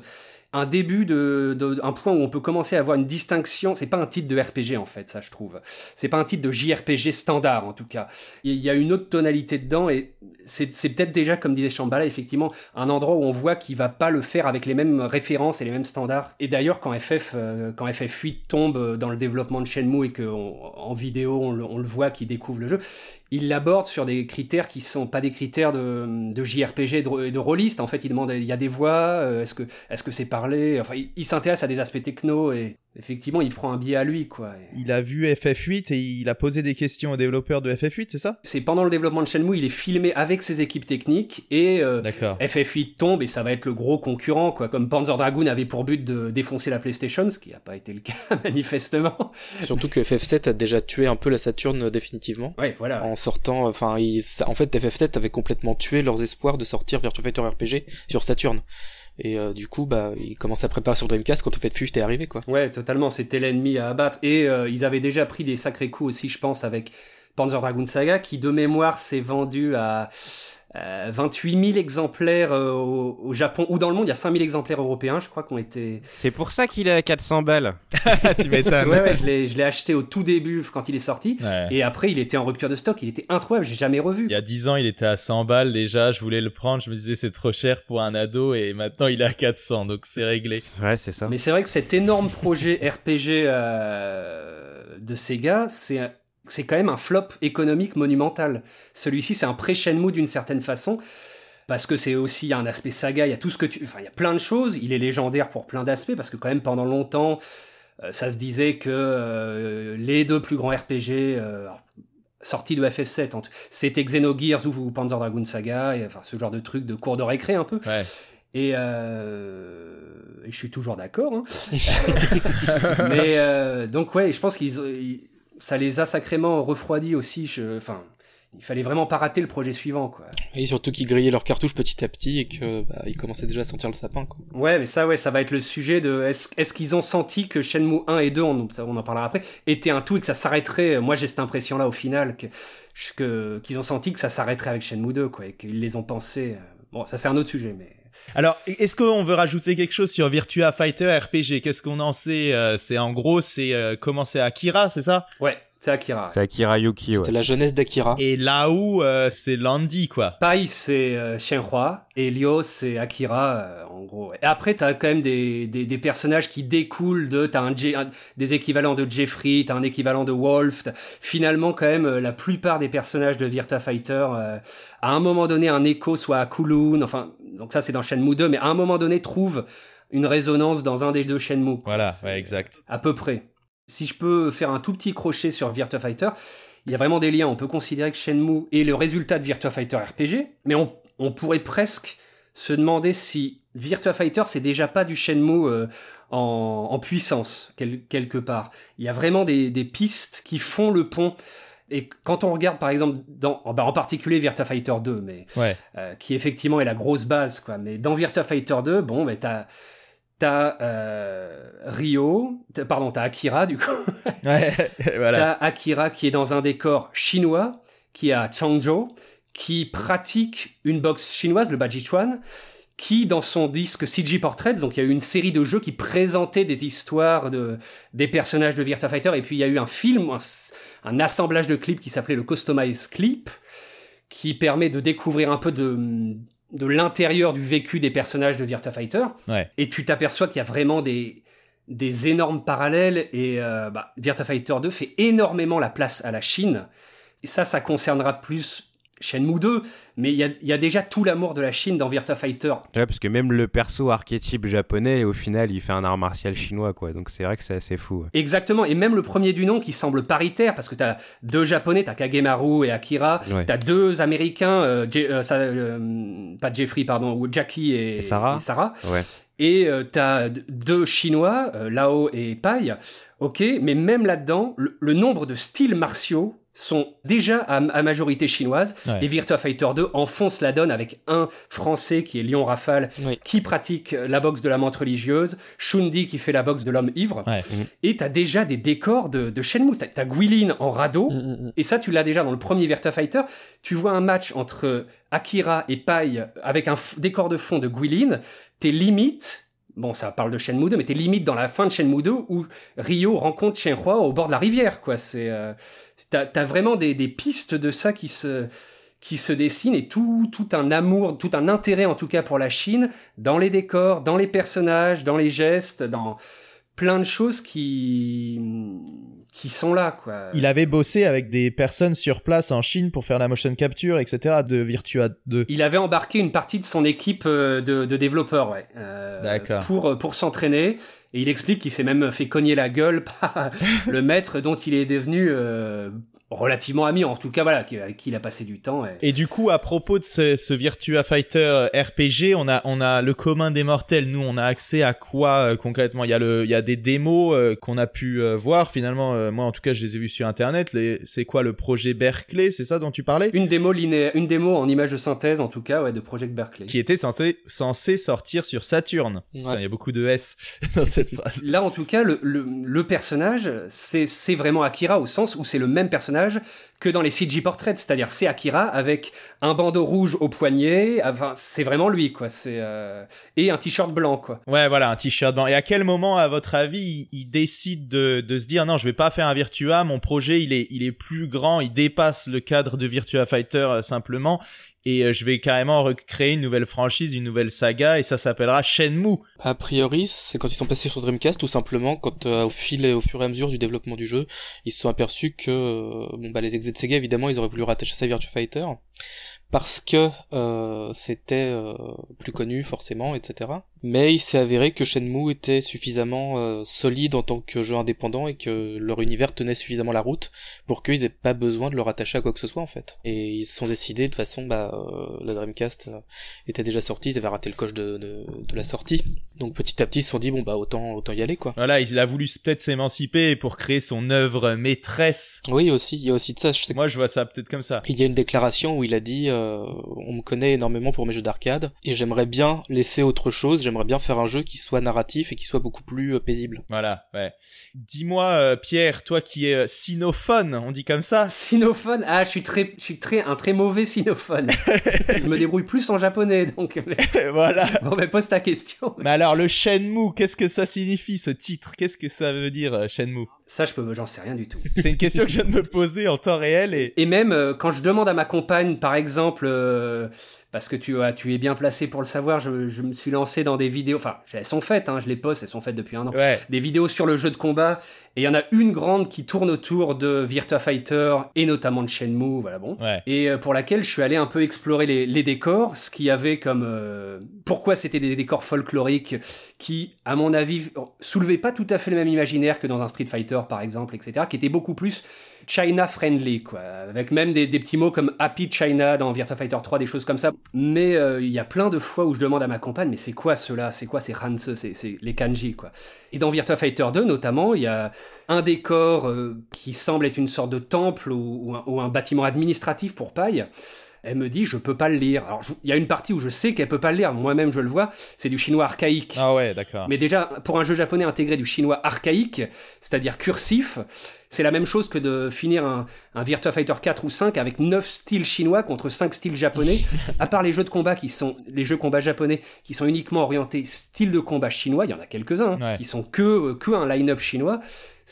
Un début de, de- un point où on peut commencer à avoir une distinction. C'est pas un titre de RPG en fait, ça je trouve. C'est pas un titre de JRPG standard en tout cas. Il y a une autre tonalité dedans et c'est c'est peut-être déjà, comme disait Shambhala, effectivement, un endroit où on voit qu'il va pas le faire avec les mêmes références et les mêmes standards. Et d'ailleurs, quand FF, euh, quand FF8 tombe dans le développement de Shenmue et qu'en vidéo on, le- on le voit qu'il découvre le jeu, il l'aborde sur des critères qui sont pas des critères de, de JRPG et de, de. En fait, il demande il y a des voix, euh, est-ce que est-ce que c'est parlé? Enfin, il, il s'intéresse à des aspects techno et effectivement, il prend un biais à lui, quoi.
Il a vu FF8 et il a posé des questions aux développeurs de FF8, c'est ça?
C'est pendant le développement de Shenmue, il est filmé avec ses équipes techniques et euh,
D'accord.
FF8 tombe et ça va être le gros concurrent, quoi. Comme Panzer Dragoon avait pour but de défoncer la PlayStation, ce qui n'a pas été le cas manifestement.
Surtout que FF7 a déjà tué un peu la Saturn euh, définitivement.
Ouais, voilà.
En sortant, enfin, ils- en fait, FF7 avait complètement tué leurs espoirs de sortir Virtua Fighter RPG sur Saturn. Et euh, du coup, bah, ils commencent à préparer sur Dreamcast quand FF8 est arrivé, quoi.
Ouais, totalement. C'était l'ennemi à abattre. Et euh, ils avaient déjà pris des sacrés coups aussi, je pense, avec Panzer Dragoon Saga, qui de mémoire s'est vendu à euh, 28 000 exemplaires euh, au, au Japon ou dans le monde. Il y a 5 000 exemplaires européens, je crois, qui ont été.
C'est pour ça qu'il est à 400 balles.
tu m'étonnes.
Ouais, ouais, je l'ai je l'ai acheté au tout début quand il est sorti.
Ouais.
Et après, il était en rupture de stock. Il était introuvable. J'ai jamais revu.
Il y a 10 ans, il était à 100 balles déjà, je voulais le prendre, je me disais c'est trop cher pour un ado et maintenant il est à 400, donc c'est réglé.
Ouais, c'est ça.
Mais c'est vrai que cet énorme projet RPG euh, de Sega, c'est c'est quand même un flop économique monumental. Celui-ci, c'est un pré-Shenmue d'une certaine façon. Parce que c'est aussi, un aspect saga, il y a tout ce que tu. Enfin, il y a plein de choses. Il est légendaire pour plein d'aspects, parce que quand même, pendant longtemps, euh, ça se disait que euh, les deux plus grands RPG euh, sortis de FF7, en tout- c'était Xenogears ou, Panzer Dragoon Saga, et, enfin, ce genre de truc de cours de récré un peu.
Ouais.
Et, et je suis toujours d'accord. hein. Mais donc ouais, je pense qu'ils, ils- ça les a sacrément refroidis aussi. je- Enfin, il fallait vraiment pas rater le projet suivant, quoi.
Et surtout qu'ils grillaient leurs cartouches petit à petit et que bah, commençaient déjà à sentir le sapin, quoi.
Ouais, mais ça, ouais, ça va être le sujet de est-ce, qu'ils ont senti que Shenmue 1 et 2, on, en parlera après, étaient un tout et que ça s'arrêterait. Moi, j'ai cette impression-là au final que, que qu'ils ont senti que ça s'arrêterait avec Shenmue 2, quoi, et qu'ils les ont pensés. euh, Bon, ça c'est un autre sujet, mais.
Alors, est-ce qu'on veut rajouter quelque chose sur Virtua Fighter RPG Qu'est-ce qu'on en sait Euh, C'est en gros, c'est euh, comment c'est Akira, c'est ça?
Ouais. C'est Akira.
C'est Akira Yuki, ouais.
C'était la jeunesse d'Akira.
Et là où euh, c'est Landy, quoi.
Pai, c'est euh, Shenhua. Et Lyo, c'est Akira, euh, en gros. ouais. Et après, t'as quand même des, des, des personnages qui découlent de... T'as un, des équivalents de Jeffrey, t'as un équivalent de Wolf. Finalement, quand même, euh, la plupart des personnages de Virtua Fighter, euh, à un moment donné, un écho soit à Kowloon, enfin... Donc ça, c'est dans Shenmue 2, mais à un moment donné, trouve une résonance dans un des deux Shenmue. quoi.
Voilà, ouais, exact.
à peu près. Si je peux faire un tout petit crochet sur Virtua Fighter, il y a vraiment des liens. On peut considérer que Shenmue est le résultat de Virtua Fighter RPG, mais on, on pourrait presque se demander si Virtua Fighter c'est déjà pas du Shenmue euh, en, en puissance quel- quelque part. Il y a vraiment des, des pistes qui font le pont. Et quand on regarde par exemple dans, bah, en particulier Virtua Fighter 2, mais
Ouais.
euh, qui effectivement est la grosse base, quoi. Mais dans Virtua Fighter 2, bon, mais t'as t'as euh, Rio, pardon, t'as Akira du coup,
Ouais, voilà.
t'as Akira qui est dans un décor chinois, qui est à Changzhou, qui pratique une boxe chinoise, le Bajichuan, qui dans son disque CG Portraits, donc il y a eu une série de jeux qui présentaient des histoires de des personnages de Virtua Fighter, et puis il y a eu un film, un, un assemblage de clips qui s'appelait le Customize Clip, qui permet de découvrir un peu de, de l'intérieur du vécu des personnages de Virtua Fighter.
Ouais.
Et tu t'aperçois qu'il y a vraiment des, des énormes parallèles. Et euh, bah, Virtua Fighter 2 fait énormément la place à la Chine. Et ça, ça concernera plus Shenmue 2. Mais il y a, il y a déjà tout l'amour de la Chine dans Virtua Fighter.
Ouais, parce que même le perso archétype japonais, au final, il fait un art martial chinois, quoi. Donc c'est vrai que c'est assez fou. ouais.
Exactement. Et même le premier du nom qui semble paritaire, parce que tu as deux japonais, tu as Kagemaru et Akira.
Ouais.
T'as deux américains, euh, Je- euh, ça, euh, pas Jeffrey, pardon, ou Jackie et,
Et Sarah.
et
Ouais.
Et euh, t'as deux Chinois, Lao et Pai. Ok, mais même là-dedans, le, le nombre de styles martiaux sont déjà à, à majorité chinoise.
Ouais.
Et Virtua Fighter 2 enfonce la donne avec un Français qui est Lion Rafale,
Oui.
qui pratique la boxe de la menthe religieuse, Shundi qui fait la boxe de l'homme ivre.
Ouais.
Et t'as déjà des décors de, de Shenmue. T'as, t'as Guilin en radeau.
Mm, mm, mm.
Et ça, tu l'as déjà dans le premier Virtua Fighter. Tu vois un match entre Akira et Pai avec un f- décor de fond de Guilin. T'es limite, bon, ça parle de Shenmue 2, mais t'es limite dans la fin de Shenmue 2 où Ryo rencontre Shenhua au bord de la rivière, quoi. C'est, euh, t'as, t'as vraiment des, des pistes de ça qui se, qui se dessinent et tout, tout un amour, tout un intérêt en tout cas pour la Chine dans les décors, dans les personnages, dans les gestes, dans plein de choses qui, qui sont là, quoi.
Il avait bossé avec des personnes sur place en Chine pour faire la motion capture, etc. de Virtua 2.
Il avait embarqué une partie de son équipe euh, de, de développeurs, ouais, euh,
D'accord.
pour euh, pour s'entraîner. Et il explique qu'il s'est même fait cogner la gueule par le maître dont il est devenu euh, relativement ami, en tout cas voilà, qui- avec qui il a passé du temps. Et...
Et du coup, à propos de ce, ce Virtua Fighter RPG, on a, on a le commun des mortels. Nous, on a accès à quoi euh, concrètement? Il y a le, il y a des démos euh, qu'on a pu euh, voir. Finalement, euh, moi, en tout cas, je les ai vus sur Internet. Les, c'est quoi le projet Berkeley? C'est ça dont tu parlais?
Une démo linéaire, une démo en image de synthèse en tout cas, ouais, de Project Berkeley.
Qui était censé, censé sortir sur Saturn.
Ouais.
Il y a beaucoup de S dans cette phrase.
Là, en tout cas, le, le, le personnage, c'est c'est vraiment Akira au sens où c'est le même personnage personnage que dans les CG Portraits, c'est-à-dire c'est Akira avec un bandeau rouge au poignet, enfin, c'est vraiment lui, quoi. C'est euh, et un t-shirt blanc, quoi.
Ouais, voilà, un t-shirt blanc. Et à quel moment, à votre avis, il, il décide de, de se dire non, je vais pas faire un Virtua, mon projet, il est, il est plus grand, il dépasse le cadre de Virtua Fighter euh, simplement, et euh, je vais carrément recréer une nouvelle franchise, une nouvelle saga, et ça s'appellera Shenmue.
A priori, c'est quand ils sont passés sur Dreamcast, tout simplement, quand euh, au fil et au fur et à mesure du développement du jeu, ils se sont aperçus que euh, bon bah les exés de Sega évidemment ils auraient voulu rattacher ça à Virtua Fighter parce que euh, c'était euh, plus connu forcément, etc. Mais il s'est avéré que Shenmue était suffisamment euh, solide en tant que jeu indépendant et que leur univers tenait suffisamment la route pour qu'ils aient pas besoin de le rattacher à quoi que ce soit en fait. Et ils se sont décidés de toute façon, bah euh, la Dreamcast euh, était déjà sortie, ils avaient raté le coche de, de, de la sortie. Donc petit à petit ils se sont dit bon bah autant autant y aller quoi.
Voilà, il a voulu peut-être s'émanciper pour créer son œuvre maîtresse.
Oui aussi, il y a aussi de ça. Je sais
Moi, je vois ça peut-être comme ça.
Il y a une déclaration où il a dit euh, on me connaît énormément pour mes jeux d'arcade et j'aimerais bien laisser autre chose, j'aimerais bien faire un jeu qui soit narratif et qui soit beaucoup plus euh, paisible.
Voilà, ouais. Dis-moi, euh, Pierre, toi qui es sinophone, on dit comme ça
Sinophone, ah, je suis très, je suis très, un très mauvais sinophone. je me débrouille plus en japonais, donc.
Voilà.
Bon, ben pose ta question.
Mais alors, le Shenmue, qu'est-ce que ça signifie ce titre? Qu'est-ce que ça veut dire Shenmue?
Ça, je peux, j'en sais rien du tout.
C'est une question que je viens de me poser en temps réel et
Et même euh, quand je demande à ma compagne, par exemple, euh, parce que tu, as, tu es bien placé pour le savoir, je, je me suis lancé dans des vidéos, enfin, elles sont faites, hein, je les poste, elles sont faites depuis un an.
ouais.
Des vidéos sur le jeu de combat, et il y en a une grande qui tourne autour de Virtua Fighter et notamment de Shenmue, voilà bon.
Ouais.
Et euh, pour laquelle je suis allé un peu explorer les, les décors, ce qu'il y avait comme... euh, pourquoi c'était des décors folkloriques qui, à mon avis, soulevaient pas tout à fait le même imaginaire que dans un Street Fighter, par exemple, etc., qui étaient beaucoup plus China-friendly, quoi, avec même des, petits mots comme Happy China dans Virtua Fighter 3, des choses comme ça. Mais euh, il y a plein de fois où je demande à ma compagne, mais c'est quoi cela? C'est quoi ces Hanse? C'est les kanji, quoi. Et dans Virtua Fighter 2, notamment, il y a un décor euh, qui semble être une sorte de temple ou, ou un, ou un bâtiment administratif pour paille. Elle me dit, je peux pas le lire. Alors, il y a une partie où je sais qu'elle peut pas le lire. Moi-même, je le vois. C'est du chinois archaïque.
Ah ouais, d'accord.
Mais déjà, pour un jeu japonais intégré du chinois archaïque, c'est-à-dire cursif, c'est la même chose que de finir un, un Virtua Fighter 4 ou 5 avec 9 styles chinois contre 5 styles japonais. à part les jeux de combat qui sont, les jeux combat japonais qui sont uniquement orientés style de combat chinois, il y en a quelques-uns, hein,
Ouais.
qui sont que, que un line-up chinois.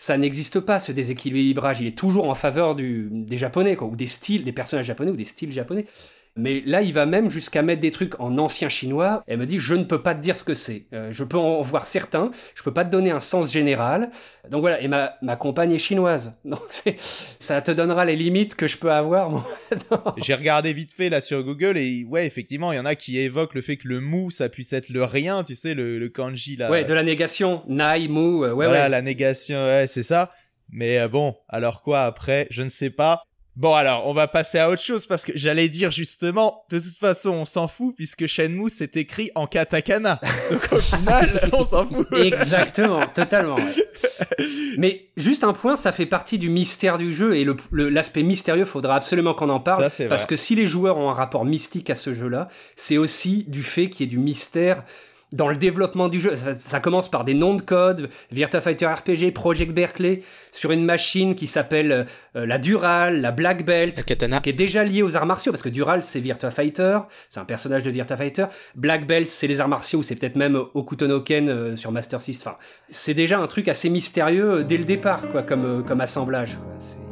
Ça n'existe pas, ce déséquilibrage. Il est toujours en faveur du, des japonais, quoi, ou des styles, des personnages japonais ou des styles japonais. Mais là, il va même jusqu'à mettre des trucs en ancien chinois. Elle me dit, je ne peux pas te dire ce que c'est. Euh, je peux en voir certains, je peux pas te donner un sens général. Donc voilà, et ma, ma compagne est chinoise. Donc c'est- ça te donnera les limites que je peux avoir. moi.
J'ai regardé vite fait là sur Google et ouais, effectivement, il y en a qui évoquent le fait que le mou, ça puisse être le rien, tu sais, le, le kanji là.
Ouais, de la négation. Nai, mu, euh, ouais,
voilà,
ouais.
la négation, ouais, c'est ça. Mais euh, bon, alors quoi après? Je ne sais pas. Bon, alors, on va passer à autre chose parce que j'allais dire justement, de toute façon, on s'en fout puisque Shenmue c'est écrit en katakana. Donc au final, on s'en fout.
Exactement, totalement. ouais. Mais juste un point, ça fait partie du mystère du jeu et l'aspect mystérieux, faudra absolument qu'on en parle.
Ça,
parce que si les joueurs ont un rapport mystique à ce jeu-là, c'est aussi du fait qu'il y ait du mystère dans le développement du jeu. Ça, ça commence par des noms de code, Virtua Fighter RPG, Project Berkeley, sur une machine qui s'appelle euh, la Dural, la Black Belt,
La katana.
qui est déjà lié aux arts martiaux, parce que Dural, c'est Virtua Fighter, c'est un personnage de Virtua Fighter. Black Belt, c'est les arts martiaux, ou c'est peut-être même Okuto no Ken euh, sur Master System. Enfin, c'est déjà un truc assez mystérieux euh, dès le départ, quoi, comme, euh, comme assemblage. quoi.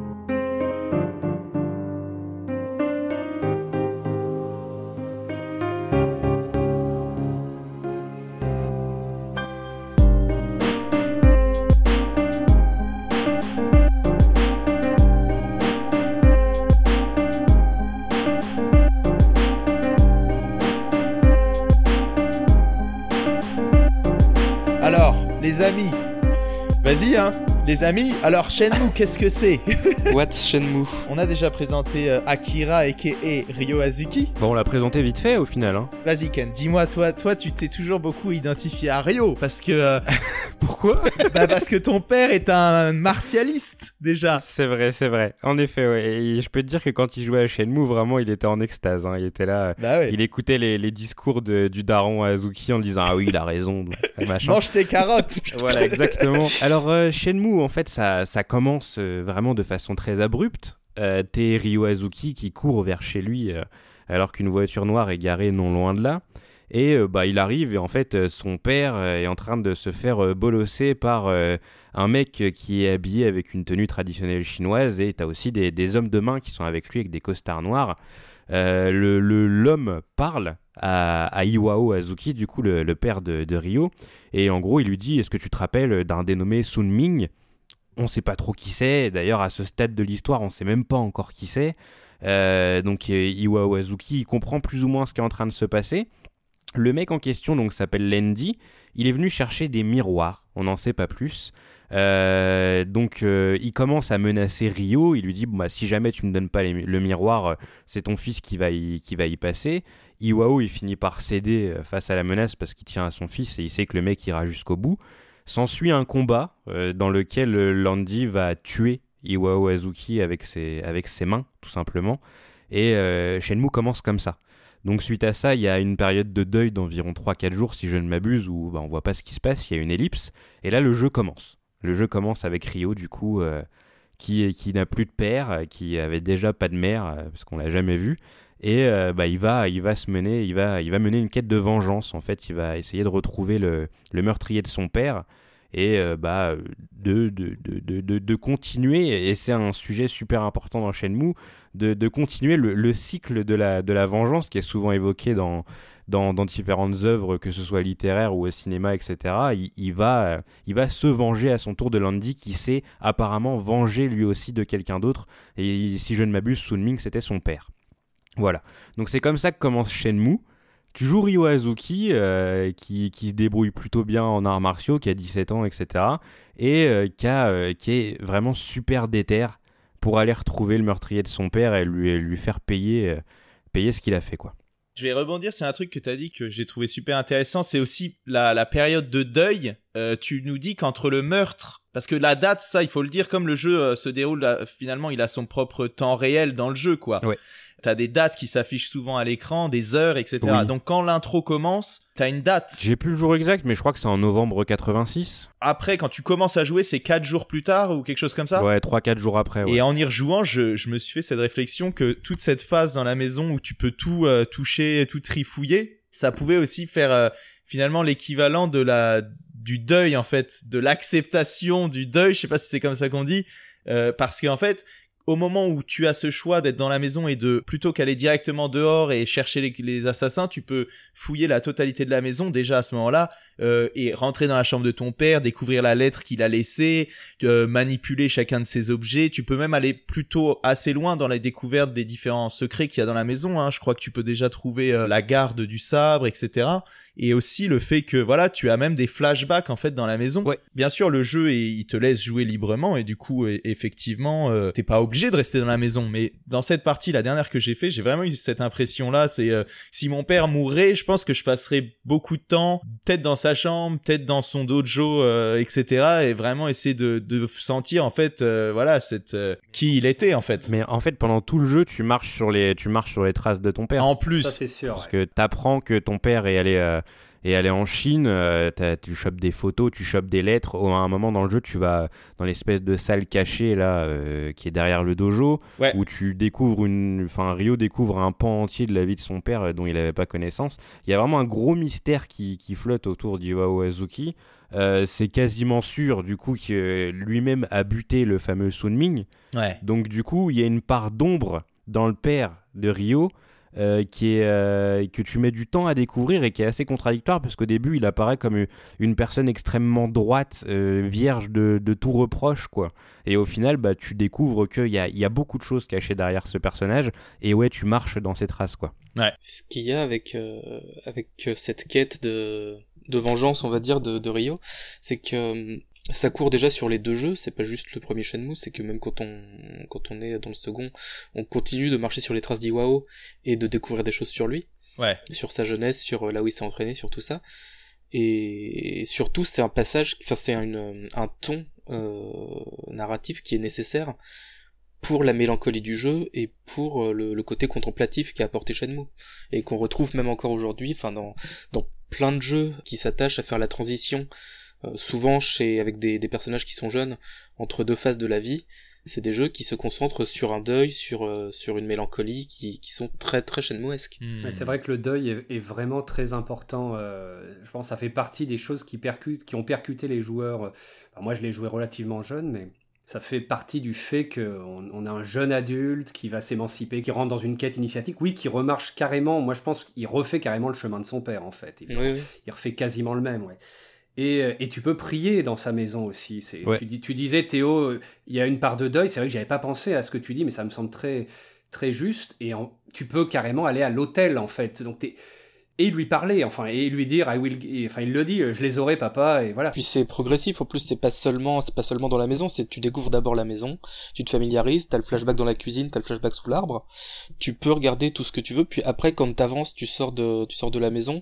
Les amis, alors Shenmue, qu'est-ce que c'est
What's Shenmue
On a déjà présenté euh, Akira aka Ryo Azuki.
Bon, on l'a présenté vite fait au final. Hein.
Vas-y Ken, dis-moi toi, toi tu t'es toujours beaucoup identifié à Ryo parce que euh,
Pourquoi
bah parce que ton père est un martialiste déjà.
C'est vrai, c'est vrai. En effet, ouais. Et je peux te dire que quand il jouait à Shenmue, vraiment, il était en extase. hein. Il était là.
Bah ouais.
Il écoutait les, les discours de- du daron à Azuki en disant Ah oui, il a raison. donc, machin.
Mange tes carottes.
Voilà, exactement. Alors, euh, Shenmue, en fait, ça, commence euh, vraiment de façon très abrupte. Euh, T'es Ryo Azuki qui court vers chez lui euh, alors qu'une voiture noire est garée non loin de là. Et bah, il arrive et en fait, son père est en train de se faire bolosser par un mec qui est habillé avec une tenue traditionnelle chinoise et t'as aussi des, hommes de main qui sont avec lui avec des costards noirs. Le l'homme parle à, Iwao Azuki, du coup le, le père de, de Ryo, et en gros il lui dit Est-ce que tu te rappelles d'un dénommé Sun Ming? On sait pas trop qui c'est, d'ailleurs à ce stade de l'histoire on sait même pas encore qui c'est. Euh, donc euh, Iwao Azuki il comprend plus ou moins ce qui est en train de se passer. Le mec en question donc s'appelle Lendi, il est venu chercher des miroirs, on n'en sait pas plus. Euh, donc il commence à menacer Ryo, il lui dit bah, si jamais tu me donnes pas le miroir, c'est ton fils qui va y, qui va y passer. Iwao il finit par céder face à la menace parce qu'il tient à son fils et il sait que le mec ira jusqu'au bout. S'ensuit un combat euh, dans lequel euh, Landy va tuer Iwao Azuki avec ses, mains tout simplement. Et euh, Shenmue commence comme ça. Donc suite à ça, il y a une période de deuil d'environ 3-4 jours si je ne m'abuse où bah, on voit pas ce qui se passe, il y a une ellipse. Et là le jeu commence. Le jeu commence avec Ryo du coup euh, qui, n'a plus de père, qui avait déjà pas de mère parce qu'on l'a jamais vu. Et euh, bah, il va il va se mener il va il va mener une quête de vengeance en fait. Il va essayer de retrouver le, le meurtrier de son père et euh, bah de de, de, de, de, continuer et c'est un sujet super important dans Shenmue de, de continuer le, le, cycle de la de la vengeance qui est souvent évoqué dans dans, différentes œuvres que ce soit littéraires ou au cinéma etc il, va il va se venger à son tour de Landy qui s'est apparemment vengé lui aussi de quelqu'un d'autre. Et si je ne m'abuse Sunming c'était son père voilà. Donc c'est comme ça que commence Shenmue. Tu joues Ryo Azuki, euh, qui, qui, se débrouille plutôt bien en arts martiaux, qui a 17 ans, etc. Et euh, qui, a, euh, qui, est vraiment super déter pour aller retrouver le meurtrier de son père et lui, lui faire payer, payer ce qu'il a fait, quoi.
Je vais rebondir sur un truc que tu as dit que j'ai trouvé super intéressant, c'est aussi la, la, période de deuil. tu nous dis qu'entre le meurtre, parce que la date, ça, il faut le dire, comme le jeu se déroule, finalement, il a son propre temps réel dans le jeu, quoi.
Ouais.
T'as des dates qui s'affichent souvent à l'écran, des heures, etc. Donc quand l'intro commence, t'as une date.
J'ai plus le jour exact, mais je crois que c'est en novembre 86.
Après, quand tu commences à jouer, c'est 4 jours plus tard ou quelque chose comme ça?
Ouais, 3-4 jours après. Ouais.
Et en y rejouant, je, je, me suis fait cette réflexion que toute cette phase dans la maison où tu peux tout euh, toucher, tout trifouiller, ça pouvait aussi faire euh, finalement l'équivalent de la du deuil en fait, de l'acceptation du deuil. Je sais pas si c'est comme ça qu'on dit. Euh, parce qu'en fait, au moment où tu as ce choix d'être dans la maison et de plutôt qu'aller directement dehors et chercher les, assassins, tu peux fouiller la totalité de la maison déjà à ce moment-là euh, et rentrer dans la chambre de ton père, découvrir la lettre qu'il a laissée, euh, manipuler chacun de ses objets. Tu peux même aller plutôt assez loin dans la découverte des différents secrets qu'il y a dans la maison. Hein. Je crois que tu peux déjà trouver euh, la garde du sabre, etc. Et aussi le fait que voilà, tu as même des flashbacks en fait dans la maison.
Ouais.
Bien sûr, le jeu il te laisse jouer librement et du coup effectivement euh, t'es pas obligé de rester dans la maison. Mais dans cette partie, la dernière que j'ai fait, j'ai vraiment eu cette impression là. C'est euh, si mon père mourrait, je pense que je passerais beaucoup de temps peut-être dans sa chambre, peut-être dans son dojo, euh, etc. Et vraiment essayer de, de sentir en fait, euh, voilà, cette qui il était en fait.
Mais en fait, pendant tout le jeu, tu marches sur les, tu marches sur les traces de ton père.
En plus,
ça c'est sûr.
Parce que t'apprends que ton père est allé et aller en Chine, euh, tu chopes des photos, tu chopes des lettres. À un moment dans le jeu, tu vas dans l'espèce de salle cachée là, euh, qui est derrière le dojo,
ouais.
où tu découvres une, enfin Rio découvre un pan entier de la vie de son père euh, dont il n'avait pas connaissance. Il y a vraiment un gros mystère qui, qui flotte autour d'Iwao Azuki. Euh, c'est quasiment sûr du coup que lui-même a buté le fameux Sunming.
Ouais.
Donc du coup, il y a une part d'ombre dans le père de Rio euh, qui est, euh, que tu mets du temps à découvrir et qui est assez contradictoire parce qu'au début il apparaît comme une personne extrêmement droite, euh, vierge de, de, tout reproche quoi. Et au final bah, tu découvres qu'il y a, y a beaucoup de choses cachées derrière ce personnage et ouais tu marches dans ses traces quoi.
Ouais.
Ce qu'il y a avec, euh, avec cette quête de, de vengeance on va dire de, de Rio, c'est que ça court déjà sur les deux jeux, c'est pas juste le premier Shenmue, c'est que même quand on quand on est dans le second, on continue de marcher sur les traces d'Iwao et de découvrir des choses sur lui,
ouais.
sur sa jeunesse, sur là où il s'est entraîné, sur tout ça. Et surtout, c'est un passage, enfin c'est un, un ton euh, narratif qui est nécessaire pour la mélancolie du jeu et pour le, le côté contemplatif qu'a apporté Shenmue et qu'on retrouve même encore aujourd'hui, enfin dans dans plein de jeux qui s'attachent à faire la transition euh, souvent chez avec des, des, personnages qui sont jeunes entre deux phases de la vie c'est des jeux qui se concentrent sur un deuil sur euh, sur une mélancolie qui, qui sont très très Shenmuesques
mmh. c'est vrai que le deuil est, est vraiment très important euh, je pense que ça fait partie des choses qui percutent qui ont percuté les joueurs enfin, moi je l'ai joué relativement jeune mais ça fait partie du fait qu'on on a un jeune adulte qui va s'émanciper, qui rentre dans une quête initiatique, oui, qui remarche carrément, moi je pense qu'il refait carrément le chemin de son père en fait.
Il, oui, oui.
il refait quasiment le même, ouais. Et, et, tu peux prier dans sa maison aussi. C'est,
ouais.
tu, tu, disais, Théo, il y a une part de deuil. C'est vrai que j'avais pas pensé à ce que tu dis, mais ça me semble très, très juste. Et en, tu peux carrément aller à l'hôtel, en fait. Donc, t'es, et lui parler, enfin, et lui dire, I will, enfin, il le dit, je les aurai, papa, et voilà.
Puis c'est progressif. En plus, c'est pas seulement, c'est pas seulement dans la maison. C'est tu découvres d'abord la maison, tu te familiarises, t'as le flashback dans la cuisine, t'as le flashback sous l'arbre. Tu peux regarder tout ce que tu veux. Puis après, quand t'avances, tu sors de, tu sors de la maison.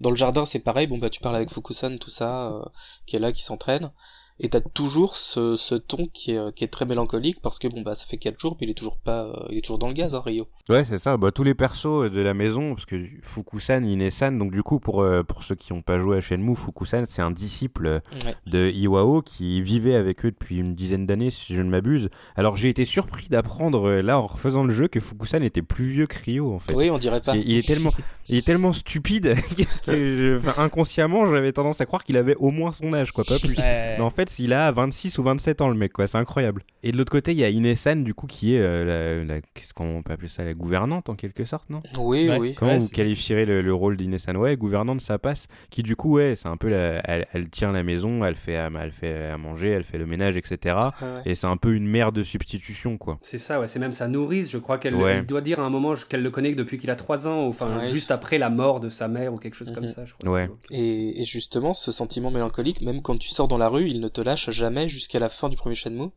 Dans le jardin, c'est pareil. Bon bah, tu parles avec Fukusan, tout ça, euh, qui est là, qui s'entraîne. Et t'as toujours ce, ce ton qui est, qui est très mélancolique parce que bon bah ça fait 4 jours mais il est toujours pas euh, il est toujours dans le gaz hein, Rio.
Ouais c'est ça, bah tous les persos de la maison parce que Fukusan, Inesan donc du coup pour euh, pour ceux qui n'ont pas joué à Shenmue, Fukusan c'est un disciple de Iwao qui vivait avec eux depuis une dizaine d'années si je ne m'abuse. Alors j'ai été surpris d'apprendre euh, là en refaisant le jeu que Fukusan était plus vieux que Rio en fait.
Oui on dirait pas.
Il est tellement il est tellement stupide que je, inconsciemment j'avais tendance à croire qu'il avait au moins son âge quoi pas plus. Mais en fait il a 26 ou 27 ans le mec quoi, c'est incroyable. Et de l'autre côté il y a Inesan du coup qui est euh, la, qu'est-ce qu'on peut appeler ça la gouvernante en quelque sorte non?
Oui oui.
Comment vous qualifierez le, rôle d'Inesan Ouais gouvernante ça passe. Qui du coup ouais c'est un peu la, elle, tient la maison, elle fait elle fait à manger, elle fait le ménage etc. Et c'est un peu une mère de substitution quoi.
C'est ça ouais c'est même sa nourrice je crois qu'elle doit dire à un moment qu'elle le connaît depuis qu'il a 3 ans enfin juste après la mort de sa mère ou quelque chose comme mhm. ça je crois.
Ouais.
Et, et justement ce sentiment mélancolique même quand tu sors dans la rue il ne lâche jamais jusqu'à la fin du premier Shenmue.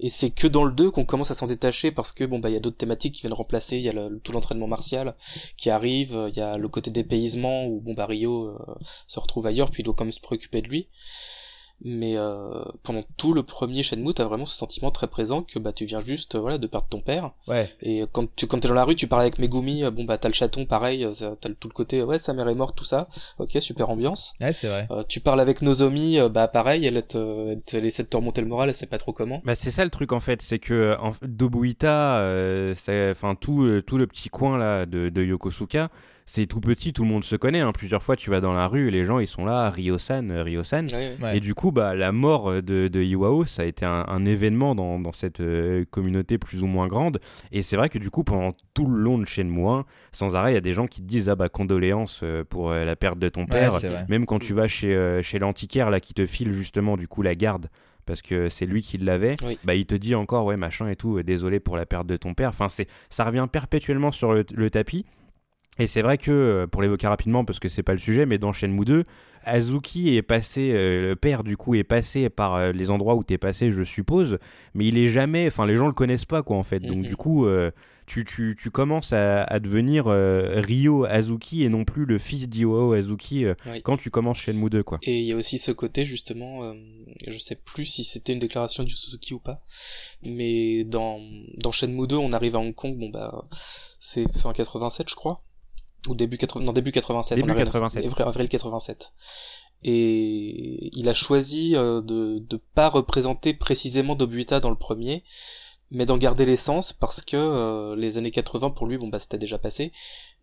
Et c'est que dans le 2 qu'on commence à s'en détacher parce que bon bah il y a d'autres thématiques qui viennent remplacer, il y a le, tout l'entraînement martial qui arrive, il y a le côté dépaysement où bon bah Rio euh, se retrouve ailleurs puis il doit quand même se préoccuper de lui mais euh, pendant tout le premier Shenmue t'as vraiment ce sentiment très présent que bah tu viens juste voilà de perdre ton père.
Ouais.
Et quand tu quand t'es dans la rue tu parles avec Megumi euh, bon bah t'as le chaton pareil euh, t'as tout le côté ouais sa mère est morte tout ça. Ok super ambiance.
Ouais c'est vrai.
Tu parles avec Nozomi bah pareil elle te, elle essaie de te remonter le moral elle sait pas trop comment.
Bah c'est ça le truc en fait c'est que en, Dobuita c'est enfin tout tout le petit coin là de, de Yokosuka c'est tout petit, tout le monde se connaît. Hein. Plusieurs fois, tu vas dans la rue les gens ils sont là, Ryo-san, euh, Ryo-san. Et du coup, bah, la mort de, de Iwao, ça a été un, événement dans, dans cette euh, communauté plus ou moins grande. Et c'est vrai que du coup, pendant tout le long de Shenmue 1, sans arrêt, il y a des gens qui te disent ah bah condoléances euh, pour la perte de ton père. Même quand tu vas chez, chez l'antiquaire là qui te file justement du coup la garde parce que c'est lui qui l'avait, bah il te dit encore ouais machin et tout, désolé pour la perte de ton père. Enfin c'est ça revient perpétuellement sur le tapis. Et c'est vrai que, euh, pour l'évoquer rapidement, parce que c'est pas le sujet, mais dans Shenmue 2, Azuki est passé, euh, le père du coup est passé par euh, les endroits où t'es passé, je suppose, mais il est jamais, enfin les gens le connaissent pas quoi en fait. Donc du coup, tu, tu, tu, commences à, à devenir Ryo Azuki et non plus le fils d'Iwao Azuki quand tu commences Shenmue 2 quoi.
Et il y a aussi ce côté justement, je sais plus si c'était une déclaration du Suzuki ou pas, mais dans, dans Shenmue 2 on arrive à Hong Kong, bon bah c'est fin 87 je crois ou début 80, non, début 87.
Début 87.
Avril 87. Et il a choisi euh, de de pas représenter précisément Dobuita dans le premier, mais d'en garder l'essence parce que euh, les années 80 pour lui bon bah c'était déjà passé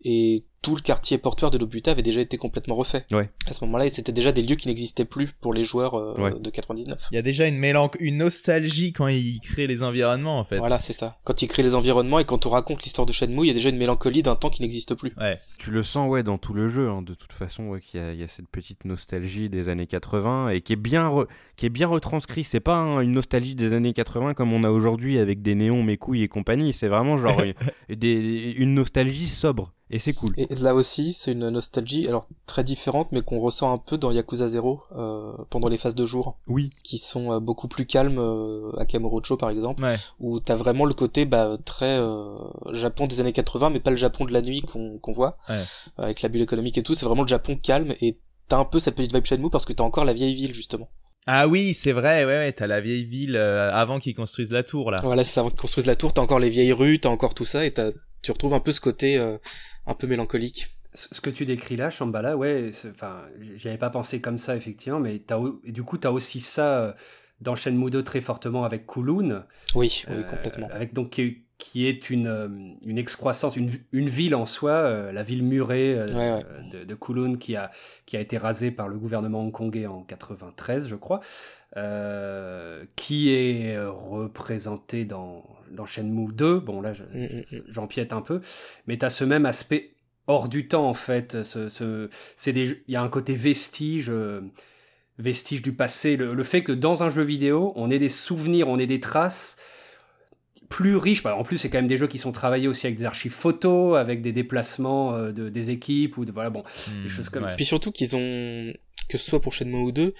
et tout le quartier portuaire de Lobuta avait déjà été complètement refait.
Ouais.
À ce moment-là, c'était déjà des lieux qui n'existaient plus pour les joueurs euh, de 99.
Il y a déjà une mélange, une nostalgie quand il crée les environnements en fait.
Voilà, c'est ça. Quand il crée les environnements et quand on raconte l'histoire de Shenmue, il y a déjà une mélancolie d'un temps qui n'existe plus.
Ouais.
Tu le sens ouais dans tout le jeu hein, de toute façon ouais, qu'il y, y, a cette petite nostalgie des années 80 et qui est bien qui est bien retranscrit. C'est pas une nostalgie des années 80 comme on a aujourd'hui avec des néons, mes couilles et compagnie. C'est vraiment genre des, une nostalgie sobre. Et c'est cool.
Et là aussi, c'est une nostalgie, alors très différente, mais qu'on ressent un peu dans Yakuza 0 euh, pendant les phases de jour.
Oui.
Qui sont euh, beaucoup plus calmes, euh, à Kamurocho par exemple,
ouais.
où t'as vraiment le côté bah, très euh, Japon des années 80, mais pas le Japon de la nuit qu'on voit,
ouais.
avec la bulle économique et tout. C'est vraiment le Japon calme et t'as un peu cette petite vibe Shenmue parce que t'as encore la vieille ville justement.
Ah oui, c'est vrai, ouais, ouais, t'as la vieille ville euh, avant qu'ils construisent la tour là.
Voilà, c'est avant qu'ils construisent la tour, t'as encore les vieilles rues, t'as encore tout ça, et t'as, tu retrouves un peu ce côté euh, un peu mélancolique.
Ce que tu décris là, Shambhala, ouais, enfin, j'y avais pas pensé comme ça effectivement, mais as, du coup, t'as aussi ça euh, dans Shenmue 2 très fortement avec Kowloon.
Oui, oui, complètement.
Avec donc qui est une, euh, une excroissance, une, une ville en soi, euh, la ville murée
euh,
de, de, Kowloon qui a, qui a été rasée par le gouvernement hongkongais en 93, je crois, qui est représenté dans, dans Shenmue 2. Bon, là, mm, mm, mm. j'empiète un peu, mais tu as ce même aspect hors du temps, en fait. Ce, ce, Il y a un côté vestige vestige du passé, le, le, fait que dans un jeu vidéo, on ait des souvenirs, on ait des traces plus riche. Bah, en plus, c'est quand même des jeux qui sont travaillés aussi avec des archives photos, avec des déplacements euh, de, des équipes ou de voilà bon, des choses comme ça.
Puis surtout qu'ils ont que ce soit pour Shenmue ou 2,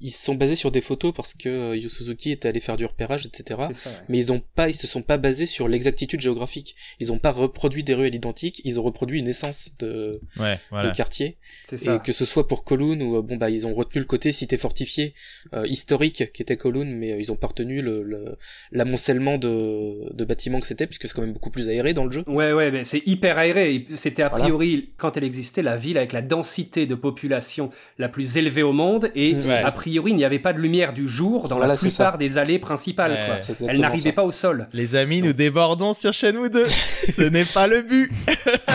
ils se sont basés sur des photos parce que euh, Yu Suzuki était allé faire du repérage, etc.
C'est ça, ouais.
Mais ils ont pas, ils se sont pas basés sur l'exactitude géographique. Ils ont pas reproduit des ruelles identiques, ils ont reproduit une essence de,
Ouais, voilà.
de quartier.
C'est ça.
Et que ce soit pour Kowloon ou euh, bon bah ils ont retenu le côté cité fortifiée euh, historique qui était Kowloon, mais euh, ils ont pas retenu le le- l'amoncellement de, de bâtiments que c'était puisque c'est quand même beaucoup plus aéré dans le jeu.
Ouais, ouais, mais c'est hyper aéré. C'était a
Voilà.
priori, quand elle existait, la ville avec la densité de population la plus élevée au monde. Et.
Ouais.
a priori, il n'y avait pas de lumière du jour dans
Voilà,
la plupart des allées principales.
Ouais,
quoi.
C'est
Elle n'arrivait pas au sol.
Les amis, nous débordons sur Shenmue 2. Ce n'est pas le but.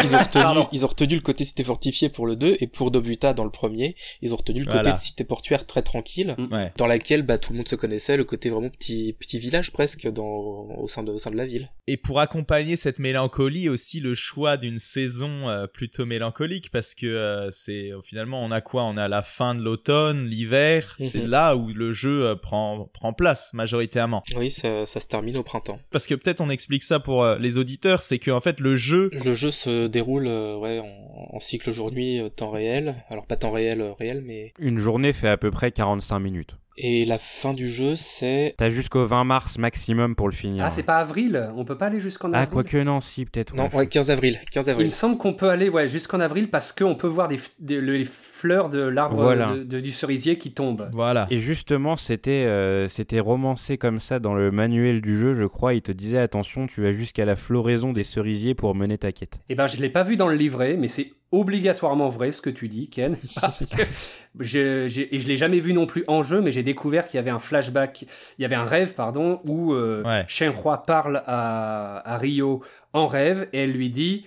Ils ont, retenu,
Pardon.
ils ont retenu le côté cité fortifié pour le 2 et pour Dobuta dans le premier, ils ont retenu le côté
Voilà.
de cité portuaire très tranquille
Ouais.
dans laquelle bah tout le monde se connaissait, le côté vraiment petit petit village presque dans au sein de au sein de la ville.
Et pour accompagner cette mélancolie aussi le choix d'une saison euh, plutôt mélancolique parce que euh, c'est finalement on a quoi? On a la fin de l'automne, l'hiver,
Mhm.
c'est là où le jeu euh, prend prend place majoritairement.
Oui, ça, ça se termine au printemps.
Parce que peut-être on explique ça pour euh, les auditeurs, c'est que en fait le jeu
Le jeu se déroule euh, ouais en, en cycle jour-nuit temps réel. Alors pas temps réel réel mais
Une journée fait à peu près 45 minutes.
Et la fin du jeu c'est
T'as jusqu'au 20 mars maximum pour le finir.
Ah, c'est pas avril On peut pas aller jusqu'en
Ah,
avril
quoique non, si, peut-être.
non
ouais.
ouais 15 avril 15
Il me
avril.
semble qu'on peut aller ouais, jusqu'en avril parce qu'on peut voir des, les fleurs de l'arbre
Voilà.
de- de- du cerisier qui tombent.
voilà.
Et justement, c'était euh, c'était romancé comme ça dans le manuel du jeu, je crois. Il te disait attention, tu as jusqu'à la floraison des cerisiers pour mener ta quête.
Eh ben, je l'ai pas vu dans le livret, mais c'est obligatoirement vrai ce que tu dis, Ken, parce que je, et je l'ai jamais vu non plus en jeu, mais j'ai découvert qu'il y avait un flashback, il y avait un rêve, pardon, où euh,
Ouais.
Shenhua parle à, à Rio en rêve et elle lui dit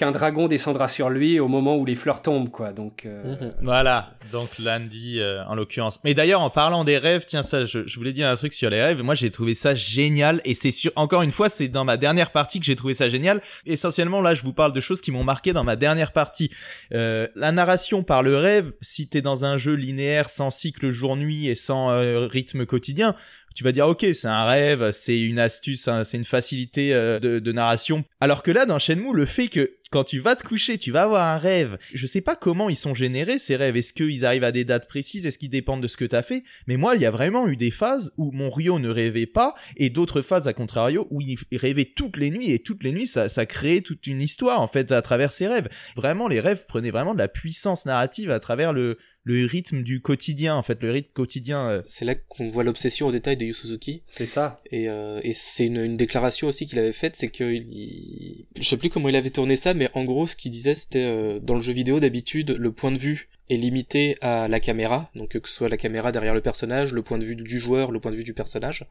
qu'un dragon descendra sur lui au moment où les fleurs tombent, quoi. Donc, euh,
Mhm.
Voilà, donc Landy euh, en l'occurrence. Mais d'ailleurs, en parlant des rêves, tiens ça, je, je voulais dire un truc sur les rêves. Moi, j'ai trouvé ça génial, et c'est sûr. Encore une fois, c'est dans ma dernière partie que j'ai trouvé ça génial. Essentiellement, là, je vous parle de choses qui m'ont marqué dans ma dernière partie. Euh, la narration par le rêve. Si t'es dans un jeu linéaire sans cycle jour-nuit et sans euh, rythme quotidien. Tu vas dire ok c'est un rêve, c'est une astuce, hein, c'est une facilité euh, de, de narration. Alors que là dans Shenmue le fait que quand tu vas te coucher, tu vas avoir un rêve. Je sais pas comment ils sont générés ces rêves. Est-ce qu'ils arrivent à des dates précises? Est-ce qu'ils dépendent de ce que t'as fait? Mais moi, il y a vraiment eu des phases où mon Rio ne rêvait pas et d'autres phases à contrario où il rêvait toutes les nuits et toutes les nuits ça, ça créait toute une histoire en fait à travers ses rêves. Vraiment, les rêves prenaient vraiment de la puissance narrative à travers le le rythme du quotidien en fait, le rythme quotidien. euh.
C'est là qu'on voit l'obsession au détail de Yu Suzuki.
c'est ça.
Et, euh, et c'est une, une déclaration aussi qu'il avait faite, c'est que il... je sais plus comment il avait tourné ça, mais en gros ce qu'il disait c'était euh, dans le jeu vidéo d'habitude le point de vue est limité à la caméra, donc que ce soit la caméra derrière le personnage, le point de vue du joueur, le point de vue du personnage.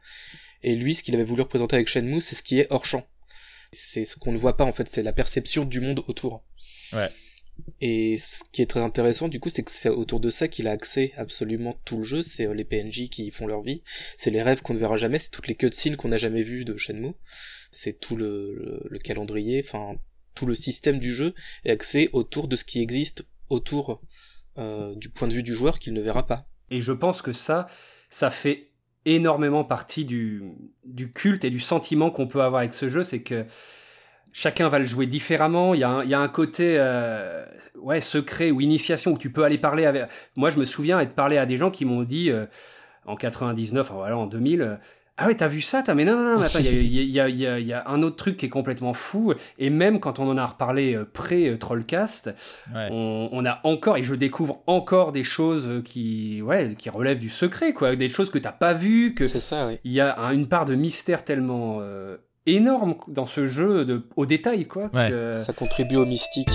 Et lui ce qu'il avait voulu représenter avec Shenmue c'est ce qui est hors champ. C'est ce qu'on ne voit pas en fait, c'est la perception du monde autour.
Ouais.
Et ce qui est très intéressant du coup c'est que c'est autour de ça qu'il a accès absolument tout le jeu, c'est euh, les PNJ qui font leur vie, c'est les rêves qu'on ne verra jamais, c'est toutes les cutscenes qu'on n'a jamais vues de Shenmue, c'est tout le, le, le calendrier, enfin tout le système du jeu est axé autour de ce qui existe autour euh, du point de vue du joueur qu'il ne verra pas.
Et je pense que ça, ça fait énormément partie du, du culte et du sentiment qu'on peut avoir avec ce jeu, c'est que chacun va le jouer différemment. Il y a un, il y a un côté euh, ouais, secret ou initiation où tu peux aller parler avec. Moi, je me souviens être parlé à des gens qui m'ont dit euh, en 99, enfin, voilà, en 2000. euh, ah ouais, t'as vu ça t'as... Mais non, non, non, mais attends, il y a, il y, a, il y, a, il y a un autre truc qui est complètement fou. Et même quand on en a reparlé pré-Trollcast,
Ouais.
on, on a encore, et je découvre encore des choses qui, ouais, qui relèvent du secret, quoi. Des choses que t'as pas vues, que
C'est ça, oui.
il y a un- une part de mystère tellement euh, énorme dans ce jeu, de, au détail, quoi.
Ouais.
que-
Ça contribue au mystique.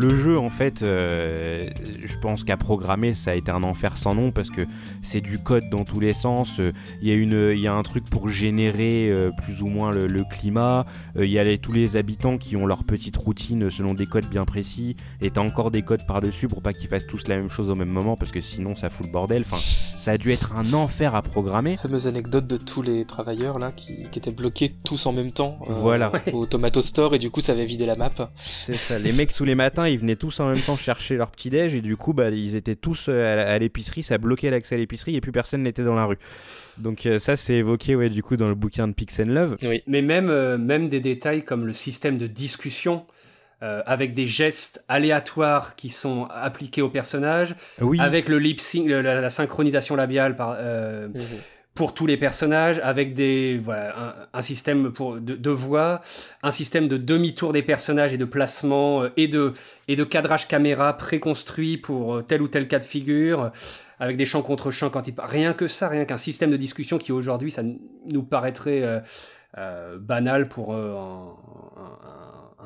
Le jeu, en fait, euh, je pense qu'à programmer, ça a été un enfer sans nom parce que c'est du code dans tous les sens. Euh, Il y, a une- il y a un truc pour générer euh, plus ou moins le, le climat. Euh, Il y a les- tous les habitants qui ont leur petite routine selon des codes bien précis. Et t'as encore des codes par-dessus pour pas qu'ils fassent tous la même chose au même moment parce que sinon ça fout le bordel. Enfin, ça a dû être un enfer à programmer.
Fameuse anecdote de tous les travailleurs là qui, qui étaient bloqués tous en même temps euh,
Voilà.
au Tomato Store et du coup ça avait vidé la map.
C'est ça. Les mecs tous les matins, ils venaient tous en même temps chercher leur petit déj et du coup, bah, ils étaient tous euh, à, l'épicerie, ça bloquait l'accès à l'épicerie et plus personne n'était dans la rue. Donc euh, ça, c'est évoqué, ouais, du coup, dans le bouquin de Pix and Love.
Oui. Mais même, euh, même des détails comme le système de discussion. avec des gestes aléatoires qui sont appliqués au personnage,
oui.
avec le lip sync, la, synchronisation labiale par, mhm pour tous les personnages, avec des, voilà, un, système pour, de, voix, un système de demi-tour des personnages et de placement euh, et, de, et de cadrage caméra préconstruit pour euh, tel ou tel cas de figure, avec des champs contre champs quand il Rien que ça, rien qu'un système de discussion qui aujourd'hui, ça nous paraîtrait euh, banal pour un,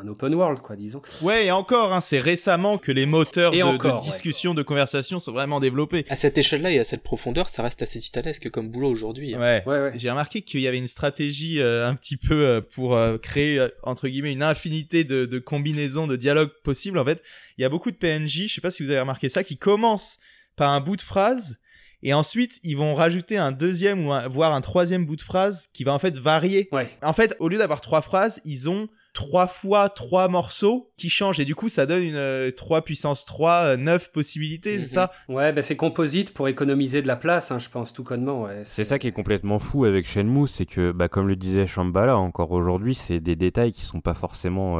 un open world, quoi, disons.
Ouais, et encore, hein, c'est récemment que les moteurs de, discussion, de conversation sont vraiment développés.
À cette échelle-là et à cette profondeur, ça reste assez titanesque comme boulot aujourd'hui.
Hein. Ouais. ouais, J'ai remarqué qu'il y avait une stratégie euh, un petit peu euh, pour euh, créer, entre guillemets, une infinité de, de combinaisons, de dialogues possibles. En fait, il y a beaucoup de PNJ, je sais pas si vous avez remarqué ça, qui commencent par un bout de phrase et ensuite ils vont rajouter un deuxième ou voire un troisième bout de phrase qui va en fait varier.
Ouais.
En fait, au lieu d'avoir trois phrases, ils ont trois fois trois morceaux qui changent. Et du coup ça donne une 3 euh, puissance 3 9 euh, possibilités c'est mhm. ça?
Ouais bah c'est composite pour économiser de la place hein, je pense tout connement ouais,
c'est ça qui est complètement fou avec Shenmue c'est que bah, comme le disait Shambhala encore aujourd'hui c'est des détails qui sont pas forcément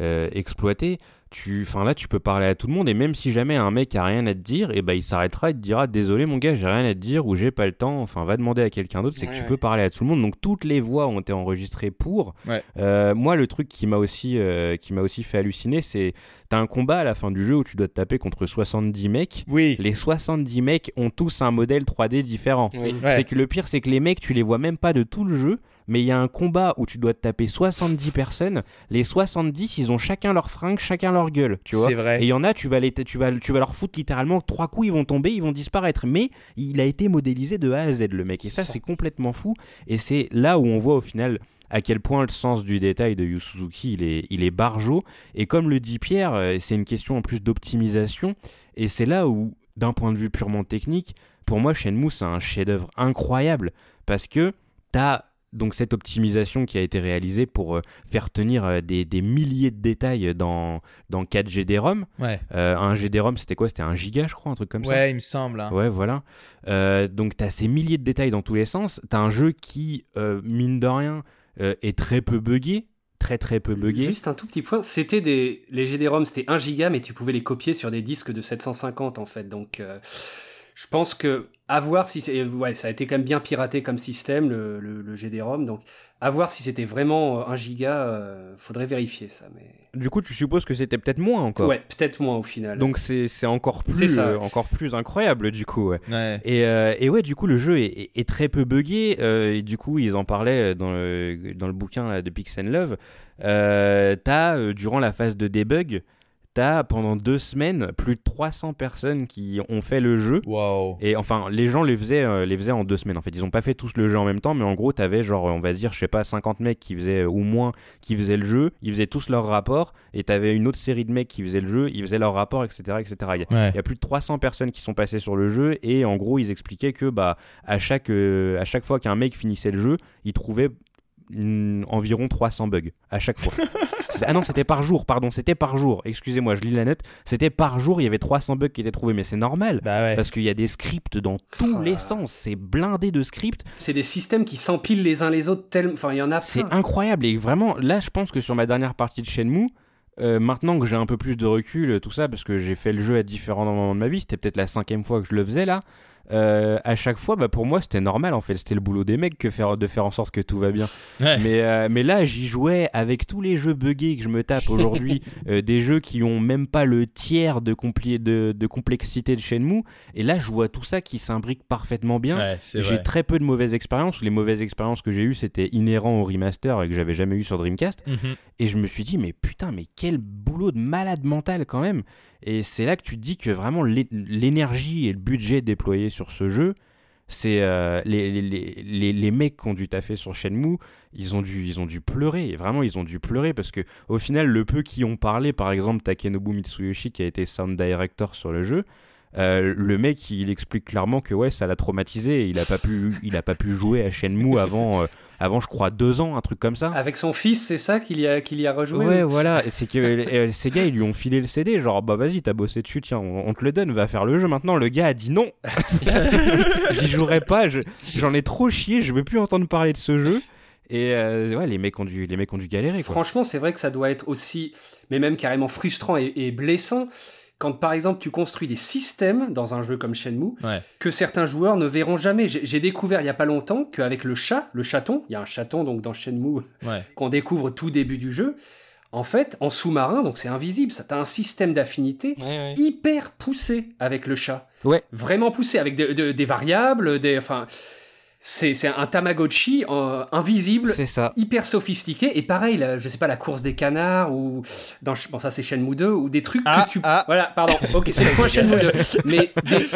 euh, exploités tu, enfin là, tu peux parler à tout le monde et même si jamais un mec a rien à te dire, et eh ben il s'arrêtera et te dira désolé mon gars, j'ai rien à te dire ou j'ai pas le temps. Enfin, va demander à quelqu'un d'autre. C'est que tu peux parler à tout le monde. Donc toutes les voix ont été enregistrées pour. Euh, moi, le truc qui m'a aussi, euh, qui m'a aussi fait halluciner, c'est t'as un combat à la fin du jeu où tu dois te taper contre 70 mecs.
Oui.
Les 70 mecs ont tous un modèle 3D différent. C'est que le pire, c'est que les mecs, tu les vois même pas de tout le jeu mais il y a un combat où tu dois te taper 70 personnes. Les 70, ils ont chacun leur fringue, chacun leur gueule, tu vois.
C'est vrai.
Et il y en a, tu vas, les, tu, vas, tu vas leur foutre littéralement trois coups, ils vont tomber, ils vont disparaître. Mais il a été modélisé de A à Z, le mec. Et ça, c'est complètement fou. Et c'est là où on voit au final à quel point le sens du détail de Yu Suzuki il est, il est barjot. Et comme le dit Pierre, euh, c'est une question en plus d'optimisation. Et c'est là où, d'un point de vue purement technique, pour moi, Shenmue, c'est un chef-d'œuvre incroyable. Parce que t'as donc cette optimisation qui a été réalisée pour euh, faire tenir euh, des, milliers de détails dans, dans 4 GD-ROM.
Ouais.
Euh, un GD-ROM, c'était quoi? C'était un giga, je crois, un truc comme
ça.
Ouais,
il me semble. Hein.
Ouais, voilà. donc tu as ces milliers de détails dans tous les sens. Tu as un jeu qui, mine de rien, est très peu buggé. Très très peu buggé.
Juste un tout petit point, c'était des les GD-ROM, c'était 1 giga, mais tu pouvais les copier sur des disques de 750 en fait. Donc je pense que à voir si c'est ouais, ça a été quand même bien piraté comme système le, le, GD-ROM donc à voir si c'était vraiment euh, un giga euh, faudrait vérifier ça mais
du coup tu supposes que c'était peut-être moins encore.
Ouais peut-être moins au final.
Donc c'est encore plus euh, encore plus incroyable du coup ouais,
ouais.
Et, et ouais du coup le jeu est, est, très peu buggé et du coup ils en parlaient dans le dans le bouquin de Pix Love. T'as durant la phase de debug t'as pendant deux semaines plus de 300 personnes qui ont fait le jeu.
Wow.
Et enfin, les gens les faisaient, euh, les faisaient en deux semaines. En fait, ils ont pas fait tous le jeu en même temps, mais en gros, t'avais genre, on va dire, je sais pas, 50 mecs qui faisaient ou moins qui faisaient le jeu. Ils faisaient tous leur rapport. Et t'avais une autre série de mecs qui faisaient le jeu. Ils faisaient leur rapport, etc., etc. Il y, a, plus de 300 personnes qui sont passées sur le jeu. Et en gros, ils expliquaient que bah à chaque euh, à chaque fois qu'un mec finissait le jeu, il trouvait environ 300 bugs à chaque fois. ah non, c'était par jour, pardon, c'était par jour. Excusez-moi, je lis la note. C'était par jour, il y avait 300 bugs qui étaient trouvés, mais c'est normal.
Bah
parce qu'il y a des scripts dans tous les sens. C'est blindé de scripts.
C'est des systèmes qui s'empilent les uns les autres tellement. Enfin, il y en a
C'est incroyable. Et vraiment, là, je pense que sur ma dernière partie de Shenmue, euh, maintenant que j'ai un peu plus de recul, tout ça, parce que j'ai fait le jeu à différents moments de ma vie, c'était peut-être la cinquième fois que je le faisais là. Euh, à chaque fois, bah, pour moi, c'était normal en fait. C'était le boulot des mecs que faire, de faire en sorte que tout va bien. Mais, euh, mais là, j'y jouais avec tous les jeux buggés que je me tape aujourd'hui, euh, des jeux qui ont même pas le tiers de, de, de, complexité de Shenmue. Et là, je vois tout ça qui s'imbrique parfaitement bien. j'ai très peu de mauvaises expériences. Les mauvaises expériences que j'ai eues, c'était inhérent au remaster et que j'avais jamais eu sur Dreamcast.
Mhm.
Et je me suis dit, mais putain, mais quel boulot de malade mental quand même. Et c'est là que tu te dis que vraiment l'énergie et le budget déployé sur ce jeu, c'est euh, les, les, les, mecs qui ont dû taffer sur Shenmue, ils ont dû, ils ont dû pleurer. vraiment, ils ont dû pleurer parce que au final, le peu qui ont parlé, par exemple Takenobu Mitsuyoshi qui a été sound director sur le jeu, euh, le mec il explique clairement que ouais ça l'a traumatisé il a pas pu pas pu jouer à Shenmue avant euh, avant je crois deux ans, un truc comme ça.
Avec son fils, c'est ça qu'il y a qu'il y a rejoué.
Ouais, voilà. C'est que euh, ces gars, ils lui ont filé le CD, genre bah vas-y, t'as bossé dessus, tiens, on, te le donne, va faire le jeu maintenant. Le gars a dit non, j'y jouerai pas, j'en ai trop chié, je veux plus entendre parler de ce jeu. Et euh, ouais, les mecs ont dû, les mecs ont dû galérer. Quoi.
Franchement, c'est vrai que ça doit être aussi, mais même carrément frustrant et, blessant quand par exemple tu construis des systèmes dans un jeu comme Shenmue que certains joueurs ne verront jamais. J'ai découvert il y a pas longtemps qu'avec le chat, le chaton, il y a un chaton donc dans Shenmue qu'on découvre tout début du jeu. En fait, en sous-marin, donc c'est invisible, ça t'as un système d'affinité hyper poussé avec le chat.
Ouais.
Vraiment poussé avec des variables, des, enfin, c'est un Tamagotchi euh, invisible,
ça.
hyper sophistiqué. Et pareil, je sais pas, la course des canards, ou. Dans, bon, ça c'est Shenmue 2, ou des trucs que
ah,
tu.
Ah.
Voilà, pardon, ok, c'est le point Shenmue 2. Mais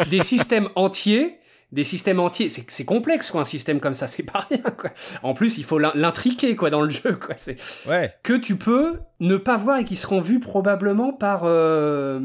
des, systèmes entiers. Des systèmes entiers, c'est complexe quoi, un système comme ça, c'est pas rien quoi. En plus, il faut l'intriquer quoi dans le jeu quoi. C'est
ouais.
que tu peux ne pas voir et qui seront vus probablement par euh,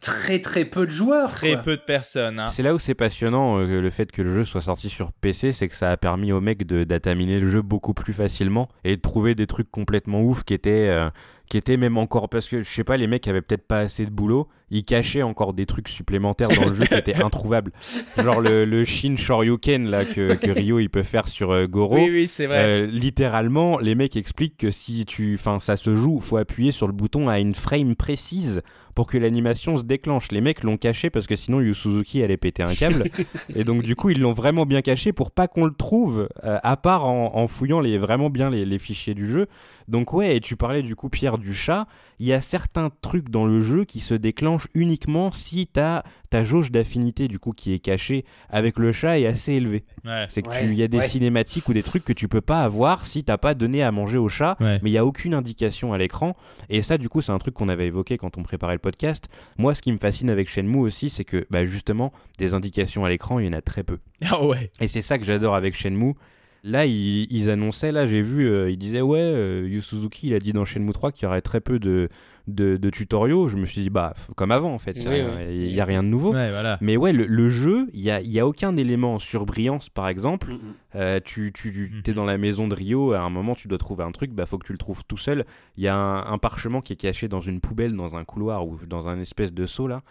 très très peu de joueurs.
Très peu de personnes. Hein.
C'est là où c'est passionnant euh, le fait que le jeu soit sorti sur PC, c'est que ça a permis aux mecs d'ataminer le jeu beaucoup plus facilement et de trouver des trucs complètement ouf qui étaient euh, qui étaient même encore parce que je sais pas les mecs avaient peut-être pas assez de boulot ils cachaient encore des trucs supplémentaires dans le jeu qui étaient introuvables genre le, le Shin Shoryuken là que, que Ryo il peut faire sur euh, Goro
oui oui c'est vrai
littéralement les mecs expliquent que si tu enfin ça se joue faut appuyer sur le bouton à une frame précise pour que l'animation se déclenche. Les mecs l'ont caché parce que sinon Yu Suzuki allait péter un câble. et donc du coup ils l'ont vraiment bien caché pour pas qu'on le trouve, euh, à part en, fouillant les, vraiment bien les, fichiers du jeu. Donc ouais, et tu parlais du coup Pierre du chat, il y a certains trucs dans le jeu qui se déclenchent uniquement si ta ta jauge d'affinité du coup qui est cachée avec le chat est assez élevée. C'est que il y a des cinématiques ou des trucs que tu peux pas avoir si t'as pas donné à manger au chat, mais il y a aucune indication à l'écran. Et ça du coup c'est un truc qu'on avait évoqué quand on préparait le podcast. Moi ce qui me fascine avec Shenmue aussi c'est que bah, justement des indications à l'écran il y en a très peu.
Ah ouais.
Et c'est ça que j'adore avec Shenmue Là, ils, annonçaient, là, j'ai vu, euh, ils disaient, ouais, euh, Yu Suzuki, il a dit dans Shenmue 3 qu'il y aurait très peu de, de, tutoriaux. Je me suis dit, bah, comme avant, en fait, il n'y a rien de nouveau. Mais ouais, le, jeu, il n'y a, y a aucun élément sur brillance, par exemple. Mm. Euh, tu, tu, mm-hmm. es dans la maison de Rio, à un moment, tu dois trouver un truc, bah, faut que tu le trouves tout seul. Il y a un, parchemin qui est caché dans une poubelle, dans un couloir ou dans un espèce de seau, là.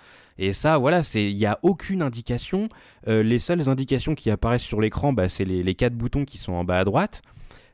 Et ça, voilà, il n'y a aucune indication. Euh, les seules indications qui apparaissent sur l'écran, bah, c'est les, les, quatre boutons qui sont en bas à droite.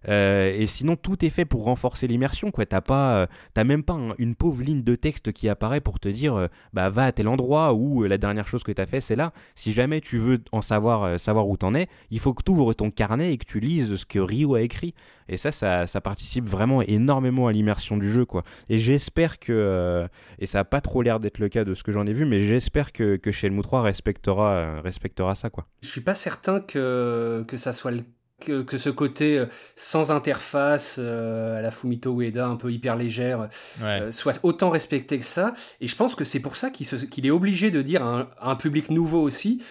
Euh, et sinon, tout est fait pour renforcer l'immersion. Quoi, t'as pas, euh, t'as même pas une pauvre ligne de texte qui apparaît pour te dire, euh, bah va à tel endroit ou la dernière chose que t'as fait, c'est là. Si jamais tu veux en savoir, savoir où t'en es, il faut que tu ouvres ton carnet et que tu lises ce que Rio a écrit. Et ça, ça, ça participe vraiment énormément à l'immersion du jeu, quoi. Et j'espère que, et ça a pas trop l'air d'être le cas de ce que j'en ai vu, mais j'espère que, que Shenmue 3 respectera, respectera ça, quoi.
Je suis pas certain que, que ça soit le que, ce côté euh, sans interface euh, à la Fumito Ueda un peu hyper légère euh, soit autant respecté que ça. Et je pense que c'est pour ça qu'il est obligé de dire à un, public nouveau aussi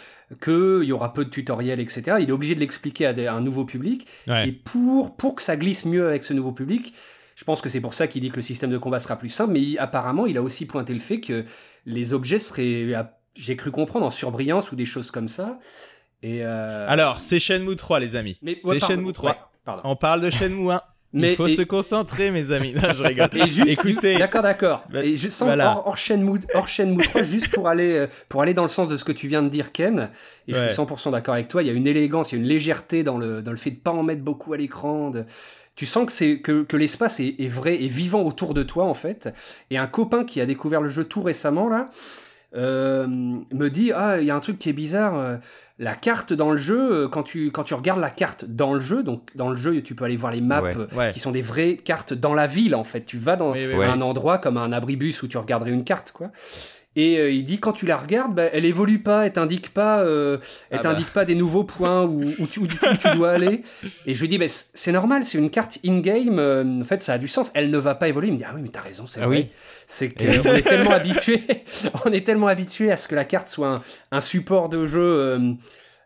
qu'il y aura peu de tutoriels etc il est obligé de l'expliquer à, un nouveau public. Et pour, pour que ça glisse mieux avec ce nouveau public je pense que c'est pour ça qu'il dit que le système de combat sera plus simple. Mais apparemment il a aussi pointé le fait que les objets seraient j'ai cru comprendre en surbrillance ou des choses comme ça euh,
Alors, c'est Shenmue 3, les amis. c'est Shenmue 3. On parle de Shenmue 1. Mais, Il faut se concentrer, mes amis. Non, je rigole.
Écoutez. D'accord, d'accord. Bah, et je sens hors, Shenmue, 3, juste pour aller, euh, pour aller dans le sens de ce que tu viens de dire, Ken. Et je suis 100% d'accord avec toi. Il y a une élégance, il y a une légèreté dans le, dans le fait de pas en mettre beaucoup à l'écran. Tu sens que c'est que, que l'espace est, est, vrai et vivant autour de toi, en fait. Et un copain qui a découvert le jeu tout récemment, là, euh, me dit ah il y a un truc qui est bizarre euh, la carte dans le jeu euh, quand tu quand tu regardes la carte dans le jeu donc dans le jeu tu peux aller voir les maps qui sont des vraies cartes dans la ville en fait. Tu vas dans un endroit comme un abribus où tu regarderais une carte quoi et il dit quand tu la regardes, bah, elle évolue pas, elle t'indique pas, elle ah bah. t'indique pas des nouveaux points où, où, tu, où, tu, dois aller. Et je lui dis bah, c'est normal, c'est une carte in game. en fait, ça a du sens. Elle ne va pas évoluer. Il me dit ah oui mais t'as raison, c'est ah vrai. C'est qu'on est tellement habitué, on est tellement habitué à ce que la carte soit un, support de jeu. Euh,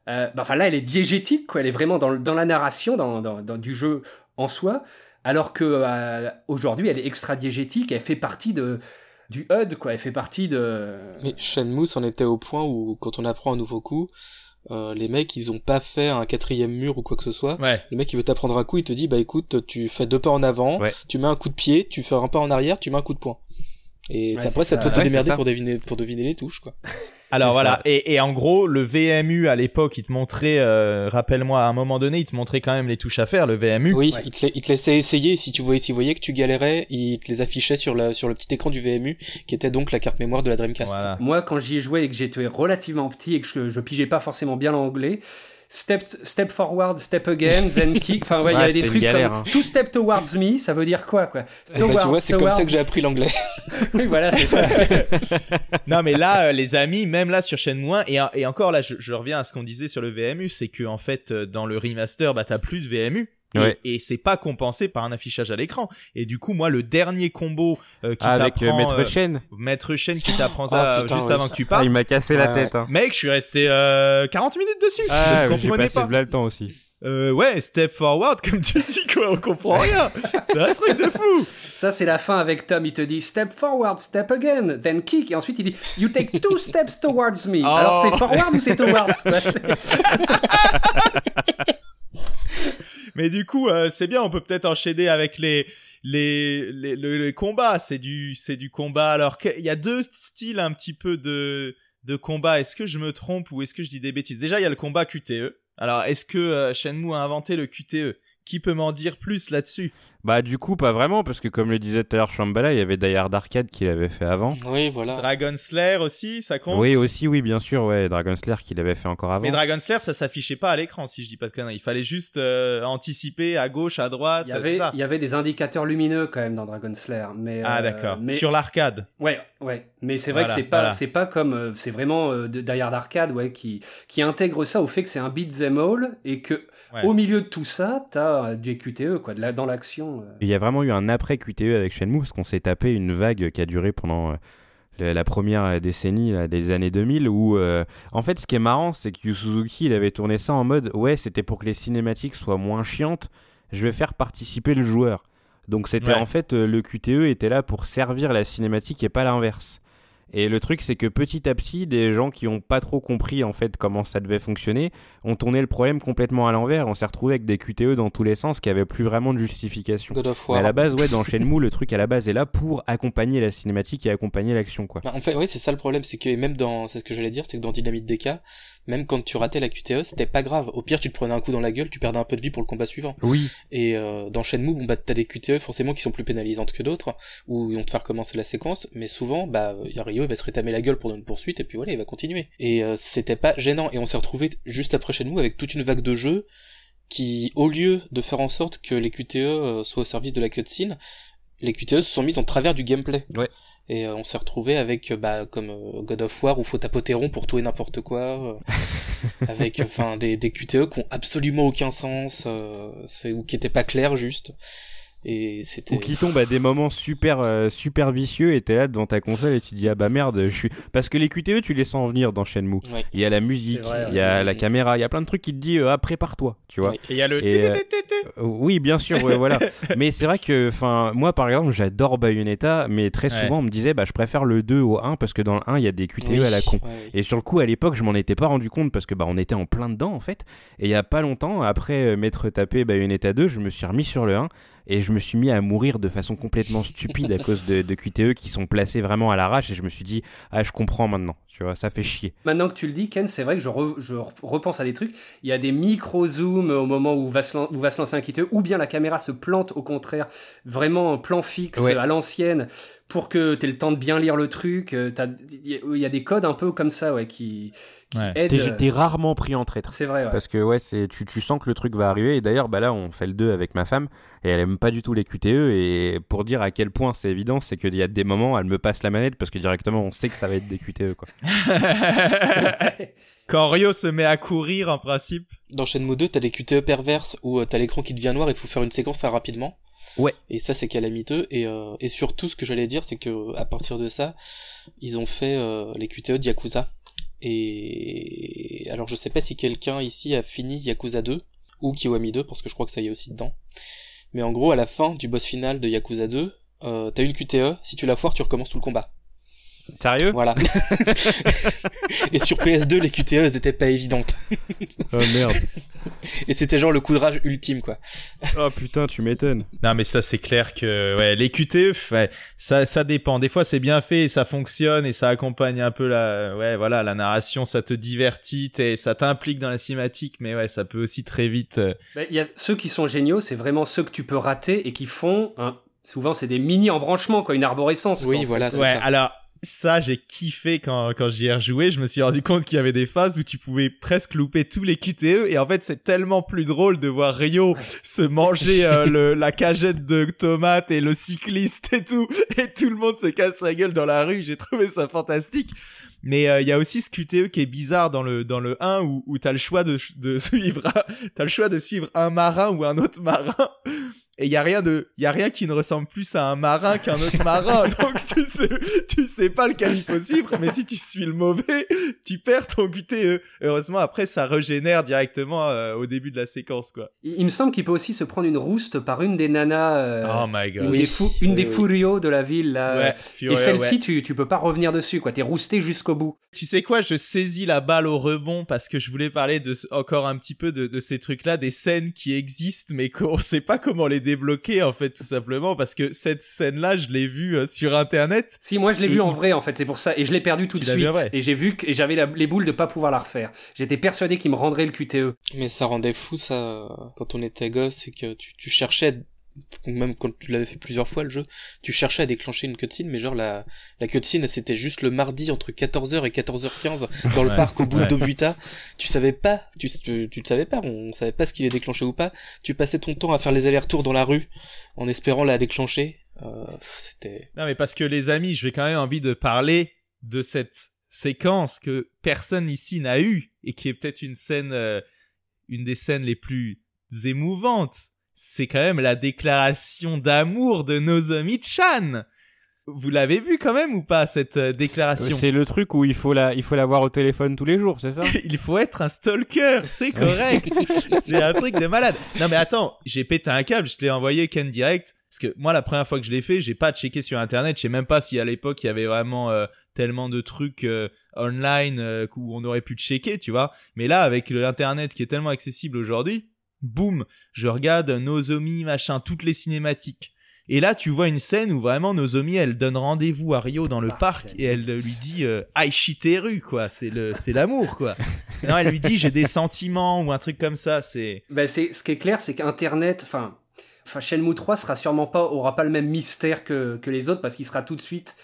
euh, bah, enfin là, elle est diégétique, quoi. Elle est vraiment dans, dans la narration, dans, dans, du jeu en soi, alors que euh, aujourd'hui, elle est extra diégétique. Elle fait partie de du HUD, quoi. Elle fait partie de.
Mais Shenmue en était au point où, quand on apprend un nouveau coup, Euh, les mecs, ils ont pas fait un quatrième mur ou quoi que ce soit.
Ouais.
Le mec, il veut t'apprendre un coup, il te dit, bah écoute, tu fais deux pas en avant,
Ouais.
tu mets un coup de pied, tu fais un pas en arrière, tu mets un coup de poing. Et
Ouais,
après,
c'est
ça
ça.
te te démerder pour deviner, pour deviner les touches, quoi.
Alors voilà,
ça.
et, et en gros, le VMU à l'époque, il te montrait, euh, rappelle-moi, à un moment donné, il te montrait quand même les touches à faire, le VMU.
Oui,
Ouais.
il, te, la- il te laissait essayer. Si tu voyais, s'il voyait que tu galérais, il te les affichait sur, la, sur le petit écran du VMU, qui était donc la carte mémoire de la Dreamcast.
Voilà.
Moi, quand j'y ai joué et que j'étais relativement petit et que je, je pigeais pas forcément bien l'anglais, step, step forward, step again, then kick. Enfin, ouais, il y avait des trucs
galère,
comme
hein.
two step towards me, ça veut dire quoi, quoi?
Eh ben, tu vois, c'est comme ça que j'ai appris l'anglais.
Oui, voilà, c'est ça.
Non mais là, euh, les amis, même là sur Shenmue 1, et, et encore là, je, je reviens à ce qu'on disait sur le VMU, c'est que en fait, euh, dans le remaster, bah t'as plus de VMU. Et,
Ouais.
et c'est pas compensé par un affichage à l'écran. Et du coup, moi, le dernier combo euh, qui
Ah, avec euh,
t'apprend,
Maître
euh,
Chen.
Maître Shen qui t'apprend
Oh,
ça
putain,
juste
oui.
avant que tu
Ah,
partes.
il m'a cassé la tête. Hein.
Mec, je suis resté euh, 40 minutes dessus.
Ah,
je comprenais
passé
pas.
v'là le temps aussi.
Euh, ouais, step forward, comme tu dis, quoi, on comprend rien. C'est un truc de fou.
Ça, c'est la fin avec Tom. Il te dit step forward, step again, then kick. Et ensuite, il dit you take two steps towards me.
Oh.
Alors, c'est forward ou c'est towards?
Mais du coup, euh, c'est bien, on peut peut-être enchaîner avec les les les, le- les combats. C'est du c'est du combat. Alors il y a deux styles un petit peu de de combat. Est-ce que je me trompe ou est-ce que je dis des bêtises? Déjà, il y a le combat QTE. Alors, est-ce que euh, Shenmue a inventé le QTE Qui peut m'en dire plus là-dessus
Bah, du coup, pas vraiment, parce que comme le disait tout à l'heure Shambhala, il y avait Die Hard Arcade qui l'avait fait avant.
Oui, voilà.
Dragon Slayer aussi, ça compte
Oui, aussi, oui, bien sûr, ouais, Dragon Slayer qui l'avait fait encore avant.
Mais Dragon Slayer, ça s'affichait pas à l'écran, si je dis pas de conneries. Il fallait juste euh, anticiper à gauche, à droite.
Il y, avait,
ça.
il y avait des indicateurs lumineux quand même dans Dragon Slayer. Mais,
Ah
euh,
d'accord.
Mais...
Sur l'arcade.
Ouais, ouais. Mais c'est vrai
Voilà,
que c'est pas,
voilà.
c'est pas comme, euh, c'est vraiment euh, Die Hard Arcade, ouais, qui, qui intègre ça au fait que c'est un beat them all et que
Ouais.
au milieu de tout ça, t'as euh, du QTE, quoi, de la, dans l'action. euh.
Il y a vraiment eu un après QTE avec Shenmue parce qu'on s'est tapé une vague qui a duré pendant euh, la, la première décennie là, des années 2000 où euh, en fait ce qui est marrant c'est que Yu Suzuki il avait tourné ça en mode ouais c'était pour que les cinématiques soient moins chiantes je vais faire participer le joueur donc c'était
Ouais.
en fait euh, le QTE était là pour servir la cinématique et pas l'inverse et le truc c'est que petit à petit des gens qui ont pas trop compris en fait comment ça devait fonctionner ont tourné le problème complètement à l'envers on s'est retrouvé avec des QTE dans tous les sens qui avaient plus vraiment de justification
God of
mais
War.
à la base, ouais, dans Shenmue, le truc à la base est là pour accompagner la cinématique et accompagner l'action, quoi.
Bah, en fait, oui, c'est ça le problème, c'est que même dans, c'est ce que j'allais dire, c'est que dans Dynamite DK, même quand tu ratais la QTE, c'était pas grave. Au pire, tu te prenais un coup dans la gueule, tu perdais un peu de vie pour le combat suivant.
Oui.
Et euh, dans Shenmue, bon bah t'as des QTE forcément qui sont plus pénalisantes que d'autres, où ils vont te faire commencer la séquence, mais souvent, bah y a Ryo, il va se rétamer la gueule pour une poursuite, et puis voilà, il va continuer. Et euh, c'était pas gênant, et on s'est retrouvé juste après Shenmue avec toute une vague de jeux qui, au lieu de faire en sorte que les QTE euh, soient au service de la cutscene, les QTE se sont mises en travers du gameplay.
Ouais.
Et euh, on s'est retrouvé avec, euh, bah, comme euh, God of War, où faut tapoter rond pour tout et n'importe quoi, avec, enfin, des, des QTE qui ont absolument aucun sens, euh, c'est, ou qui étaient pas clairs, juste. Et c'était...
Ou qui tombent à des moments super, euh, super vicieux et t'es là devant ta console et tu te dis, ah bah merde, je suis. Parce que les QTE, tu les sens venir dans Shenmue.
Ouais.
Il y a la musique, il y a
ouais.
la caméra, il y a plein de trucs qui te disent, euh, ah, prépare-toi, tu vois.
Ouais.
Et il y a le
Et, euh, Oui, bien sûr, ouais, voilà. Mais c'est vrai que, enfin, moi par exemple, j'adore Bayonetta, mais très
Ouais.
souvent on me disait, bah je préfère le 2 au 1 parce que dans le 1 il y a des QTE
Oui,
à la con.
ouais, ouais.
Et sur le coup, à l'époque, je m'en étais pas rendu compte parce que bah on était en plein dedans en fait. Et il y a pas longtemps, après m'être tapé Bayonetta 2, je me suis remis sur le 1 et je me suis mis à mourir de façon complètement stupide à cause de, de QTE qui sont placés vraiment à l'arrache et je me suis dit ah je comprends maintenant, tu vois, ça fait chier.
Maintenant que tu le dis, Ken, c'est vrai que je, re- je repense à des trucs. Il y a des micro-zooms au moment où va, se lan- où va se lancer un QTE, ou bien la caméra se plante au contraire, vraiment en plan fixe,
Ouais.
à l'ancienne, pour que tu aies le temps de bien lire le truc. Euh, Il y y a des codes un peu comme ça ouais, qui
Ouais.
aident.
T'es rarement pris en traître.
C'est vrai, ouais.
Parce que ouais, c'est tu, tu sens que le truc va arriver et d'ailleurs bah là on fait le 2 avec ma femme et elle aime pas du tout les QTE et pour dire à quel point c'est évident, c'est qu'il y a des moments elle me passe la manette parce que directement on sait que ça va être des QTE quoi.
Quand Ryo se met à courir, en principe.
Dans Shenmue 2, t'as des QTE perverses où euh, t'as l'écran qui devient noir et il faut faire une séquence très rapidement.
Ouais.
Et ça, c'est calamiteux. Et, euh, et surtout, ce que j'allais dire, c'est que à partir de ça, ils ont fait euh, les QTE de Yakuza. Et alors, je sais pas si quelqu'un ici a fini Yakuza 2 ou Kiwami 2, parce que je crois que ça y est aussi dedans. Mais en gros, à la fin du boss final de Yakuza 2, euh, t'as une QTE. Si tu la foires, tu recommences tout le combat.
Sérieux
Voilà. et sur PS2, les QTE, elles étaient pas évidentes.
Oh merde.
Et c'était genre le coudrage ultime, quoi.
Oh putain, tu m'étonnes.
Non, mais ça, c'est clair que ouais, les QTE, ouais, ça, ça dépend. Des fois, c'est bien fait, et ça fonctionne et ça accompagne un peu la, ouais, voilà, la narration, ça te divertit, et ça t'implique dans la cinématique, mais ouais, ça peut aussi très vite. euh,
Ben, Il y a ceux qui sont géniaux, c'est vraiment ceux que tu peux rater et qui font un- Souvent, c'est des mini embranchements, quoi, une arborescence.
Oui, voilà, c'est
Ouais,
ça.
alors ça j'ai kiffé quand quand j'y ai rejoué, je me suis rendu compte qu'il y avait des phases où tu pouvais presque louper tous les QTE et en fait c'est tellement plus drôle de voir Rio se manger euh, le, la cagette de tomates et le cycliste et tout. Et tout le monde se casse la gueule dans la rue, j'ai trouvé ça fantastique. Mais euh, il y a aussi ce QTE qui est bizarre dans le dans le 1 où où t'as le choix de de suivre t'as le choix de suivre un marin ou un autre marin et il y a rien de il y a rien qui ne ressemble plus à un marin qu'un autre marin donc tu sais tu sais pas lequel il faut suivre mais si tu suis le mauvais tu perds ton QTE heureusement après ça régénère directement euh, au début de la séquence quoi
Il, il me semble qu'il peut aussi se prendre une rouste par une des nanas. euh,
oh my
une
god
Oui.
des, fou- une
Oui,
des
oui.
furios de la ville, là.
ouais,
Et celle-ci,
ouais.
tu, tu peux pas revenir dessus, quoi. T'es rousté jusqu'au bout.
tu sais quoi je saisis la balle au rebond parce que je voulais parler de encore un petit peu de, de ces trucs là des scènes qui existent mais qu'on sait pas comment les débloquer en fait tout simplement parce que cette scène là je l'ai vue euh, sur internet
Si, moi, je l'ai
Et
vu en vrai, en fait, c'est pour ça. Et je l'ai perdu tout de suite. Et j'ai vu que et j'avais les boules de pas pouvoir la refaire. J'étais persuadé qu'il me rendrait le. QTE.
Mais ça rendait fou, ça, quand on était gosse, c'est que tu, tu cherchais, même quand tu l'avais fait plusieurs fois le jeu, tu cherchais à déclencher une cutscene, mais genre la, la cutscene, c'était juste le mardi entre 14h et 14h15 dans le
Ouais,
parc au bout
ouais.
de Dobuta. Tu savais pas, tu, tu, tu le savais pas, on savait pas ce qu'il est déclenché ou pas. Tu passais ton temps à faire les allers-retours dans la rue en espérant la déclencher. Euh, c'était...
Non, mais parce que les amis, je vais quand même envie de parler de cette séquence que personne ici n'a eue et qui est peut-être une scène, euh, une des scènes les plus émouvantes. C'est quand même la déclaration d'amour de Nozomi-chan. Vous l'avez vu quand même ou pas cette euh, déclaration?
C'est le truc où il faut la, il faut l'avoir au téléphone tous les jours, c'est ça?
Il faut être un stalker, c'est correct. c'est un truc de malade. Non mais attends, j'ai pété un câble, je te l'ai envoyé Ken direct parce que moi la première fois que je l'ai fait, j'ai pas checké sur internet, je sais même pas si à l'époque il y avait vraiment euh, tellement de trucs euh, online euh, où on aurait pu checker, tu vois. Mais là avec l'internet qui est tellement accessible aujourd'hui, boum, je regarde Nozomi machin toutes les cinématiques. Et là, tu vois une scène où vraiment Nozomi, elle donne rendez-vous à Rio dans le
Parfait.
parc et elle lui dit euh, Aishiteru, quoi. C'est le, c'est l'amour, quoi. non, elle lui dit j'ai des sentiments ou un truc comme ça. C'est
Ben, c'est, ce qui est clair, c'est qu'Internet, enfin, enfin, Shenmue 3 sera sûrement pas, aura pas le même mystère que, que les autres parce qu'il sera tout de suite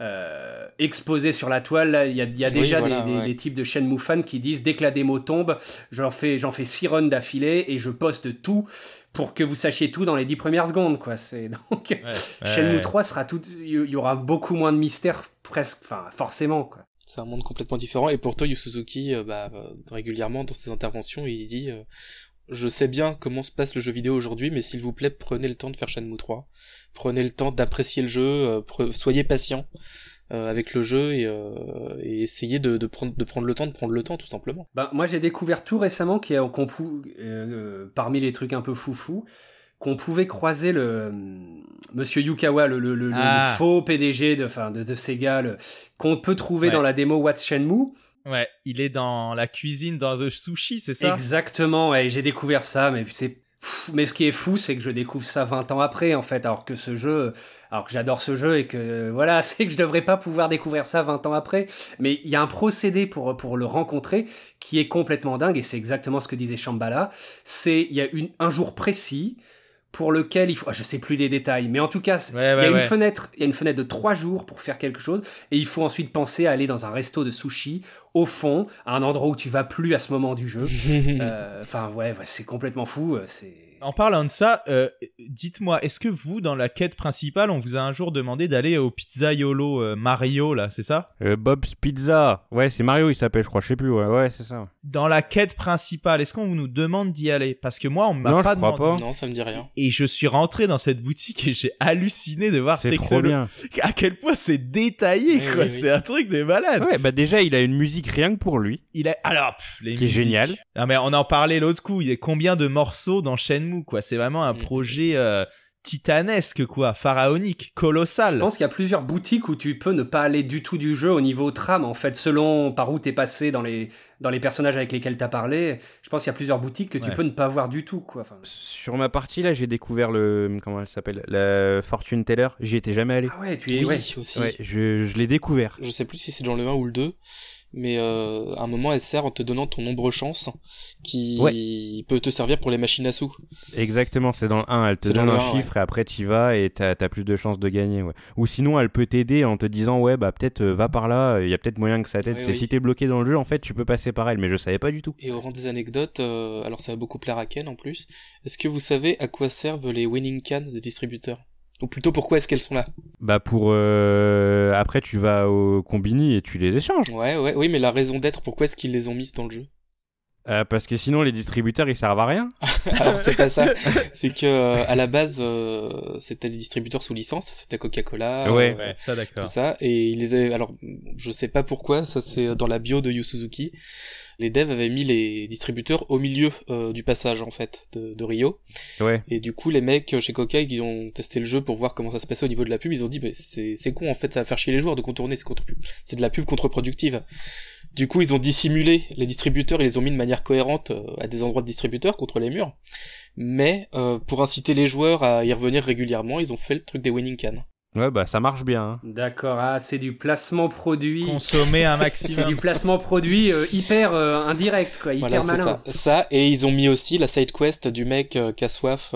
euh, exposé sur la toile. Il y a, il y a
Oui,
déjà
voilà,
des, des-
ouais.
des types de Shenmue fans qui disent dès que la démo tombe, j'en fais, j'en fais six runs d'affilée et je poste tout pour que vous sachiez tout dans les dix premières secondes, quoi. C'est donc Shenmue 3 sera tout, il y y aura beaucoup moins de mystère, presque, enfin, forcément, quoi.
C'est un monde complètement différent. Et pourtant, Yu Suzuki, euh, bah, euh, régulièrement dans ses interventions, il dit euh, Je sais bien comment se passe le jeu vidéo aujourd'hui, mais s'il vous plaît, prenez le temps de faire Shenmue 3. Prenez le temps d'apprécier le jeu, euh, pre- soyez patient euh, avec le jeu et, euh, et essayez de, de, prendre, de prendre le temps de prendre le temps, tout simplement.
Ben, moi, j'ai découvert tout récemment qu'il y a- qu'on pou- euh, parmi les trucs un peu foufou, qu'on pouvait croiser le euh, Monsieur Yukawa, le, le- le- le
Ah.
faux PDG de, enfin, de, de Sega, le- qu'on peut trouver
Ouais.
dans la démo What's Shenmue.
Ouais, il est dans la cuisine dans le sushi, c'est ça?
Exactement, ouais, j'ai découvert ça, mais c'est mais ce qui est fou, c'est que je découvre ça 20 ans après, en fait, alors que ce jeu, alors que j'adore ce jeu et que, voilà, c'est que je devrais pas pouvoir découvrir ça 20 ans après. Mais il y a un procédé pour, pour le rencontrer qui est complètement dingue et c'est exactement ce que disait Shambhala. C'est, il y a une, un jour précis pour lequel il faut, je sais plus les détails, mais en tout cas,
Ouais,
il y a une
ouais.
fenêtre, il y a une fenêtre de trois jours pour faire quelque chose, et il faut ensuite penser à aller dans un resto de sushi au fond, à un endroit où tu vas plus à ce moment du jeu. Euh, Enfin, ouais, ouais, c'est complètement fou. euh, C'est
En parlant de ça, euh, dites-moi, est-ce que vous, dans la quête principale, on vous a un jour demandé d'aller au pizzaiolo euh, Mario, là, c'est ça?
Euh, Bob's Pizza. Ouais, c'est Mario, il s'appelle, je crois. Je sais plus. Ouais, ouais, c'est ça.
Dans la quête principale, est-ce qu'on nous demande d'y aller? Parce que moi, on m'a
Non,
pas
je crois
demandé.
pas.
non, ça me dit rien.
Et je suis rentré dans cette boutique et j'ai halluciné de voir
C'est trop bien.
à quel point c'est détaillé,
Oui,
quoi.
oui, oui.
C'est un truc de malade.
Ouais, bah déjà, il a une musique rien que pour lui.
Il a alors pff, les
Qui est génial.
Ah mais on en parlait l'autre coup. Il y a combien de morceaux dans Shenmue, quoi. C'est vraiment un
Mm.
projet euh, titanesque, quoi, pharaonique, colossal.
Je pense qu'il y a plusieurs boutiques où tu peux ne pas aller du tout du jeu au niveau trame, en fait, selon par où t'es passé dans les, dans les personnages avec lesquels t'as parlé. Je pense qu'il y a plusieurs boutiques que tu peux ne pas voir du tout, quoi. Enfin...
Sur ma partie, là, j'ai découvert le. Comment elle s'appelle La Fortune Teller. J'y étais jamais allé.
Ah ouais, tu y es,
oui, aussi.
Ouais, je, je l'ai découvert.
Je sais plus si c'est dans le 1 ou le 2 mais euh, à un moment elle sert en te donnant ton nombre chance qui peut te servir pour les machines à sous.
Exactement, c'est dans le 1, elle te donne un chiffre et après tu vas et t'as as plus de chances de gagner. Ouais. Ou sinon elle peut t'aider en te disant ouais bah peut-être euh, va par là, il y a peut-être moyen que ça t'aide. c'est si t'es bloqué dans le jeu en fait tu peux passer par elle, mais je savais pas du tout.
Et au rang des anecdotes, euh, alors ça va beaucoup plaire à Ken en plus, est-ce que vous savez à quoi servent les winning cans des distributeurs? Ou plutôt pourquoi est-ce qu'elles sont là?
Bah pour euh... après tu vas au combini et tu les échanges.
Ouais ouais oui mais la raison d'être pourquoi est-ce qu'ils les ont mises dans le jeu?
Euh, parce que sinon les distributeurs ils servent à rien.
Alors c'est pas ça, c'est que euh, à la base euh, c'était les distributeurs sous licence, c'était Coca-Cola,
ouais, ouais, ça d'accord.
Tout ça. Et ils les avaient alors je sais pas pourquoi, ça c'est dans la bio de Yu Suzuki les devs avaient mis les distributeurs au milieu euh, du passage en fait de, de, Rio.
Ouais.
Et du coup les mecs chez Coca ils ont testé le jeu pour voir comment ça se passait au niveau de la pub, ils ont dit bah, c'est c'est con en fait ça va faire chier les joueurs de contourner c'est contre c'est de la pub contre-productive. Du coup ils ont dissimulé les distributeurs, ils les ont mis de manière cohérente euh, à des endroits de distributeurs contre les murs. Mais euh, pour inciter les joueurs à y revenir régulièrement, ils ont fait le truc des winning cans.
Ouais, bah ça marche bien. Hein.
D'accord, ah, c'est du placement produit.
Consommer un maximum.
c'est du placement produit euh, hyper euh, indirect, quoi, hyper malin.
Ça. ça. et ils ont mis aussi la side quest du mec euh, qui a soif,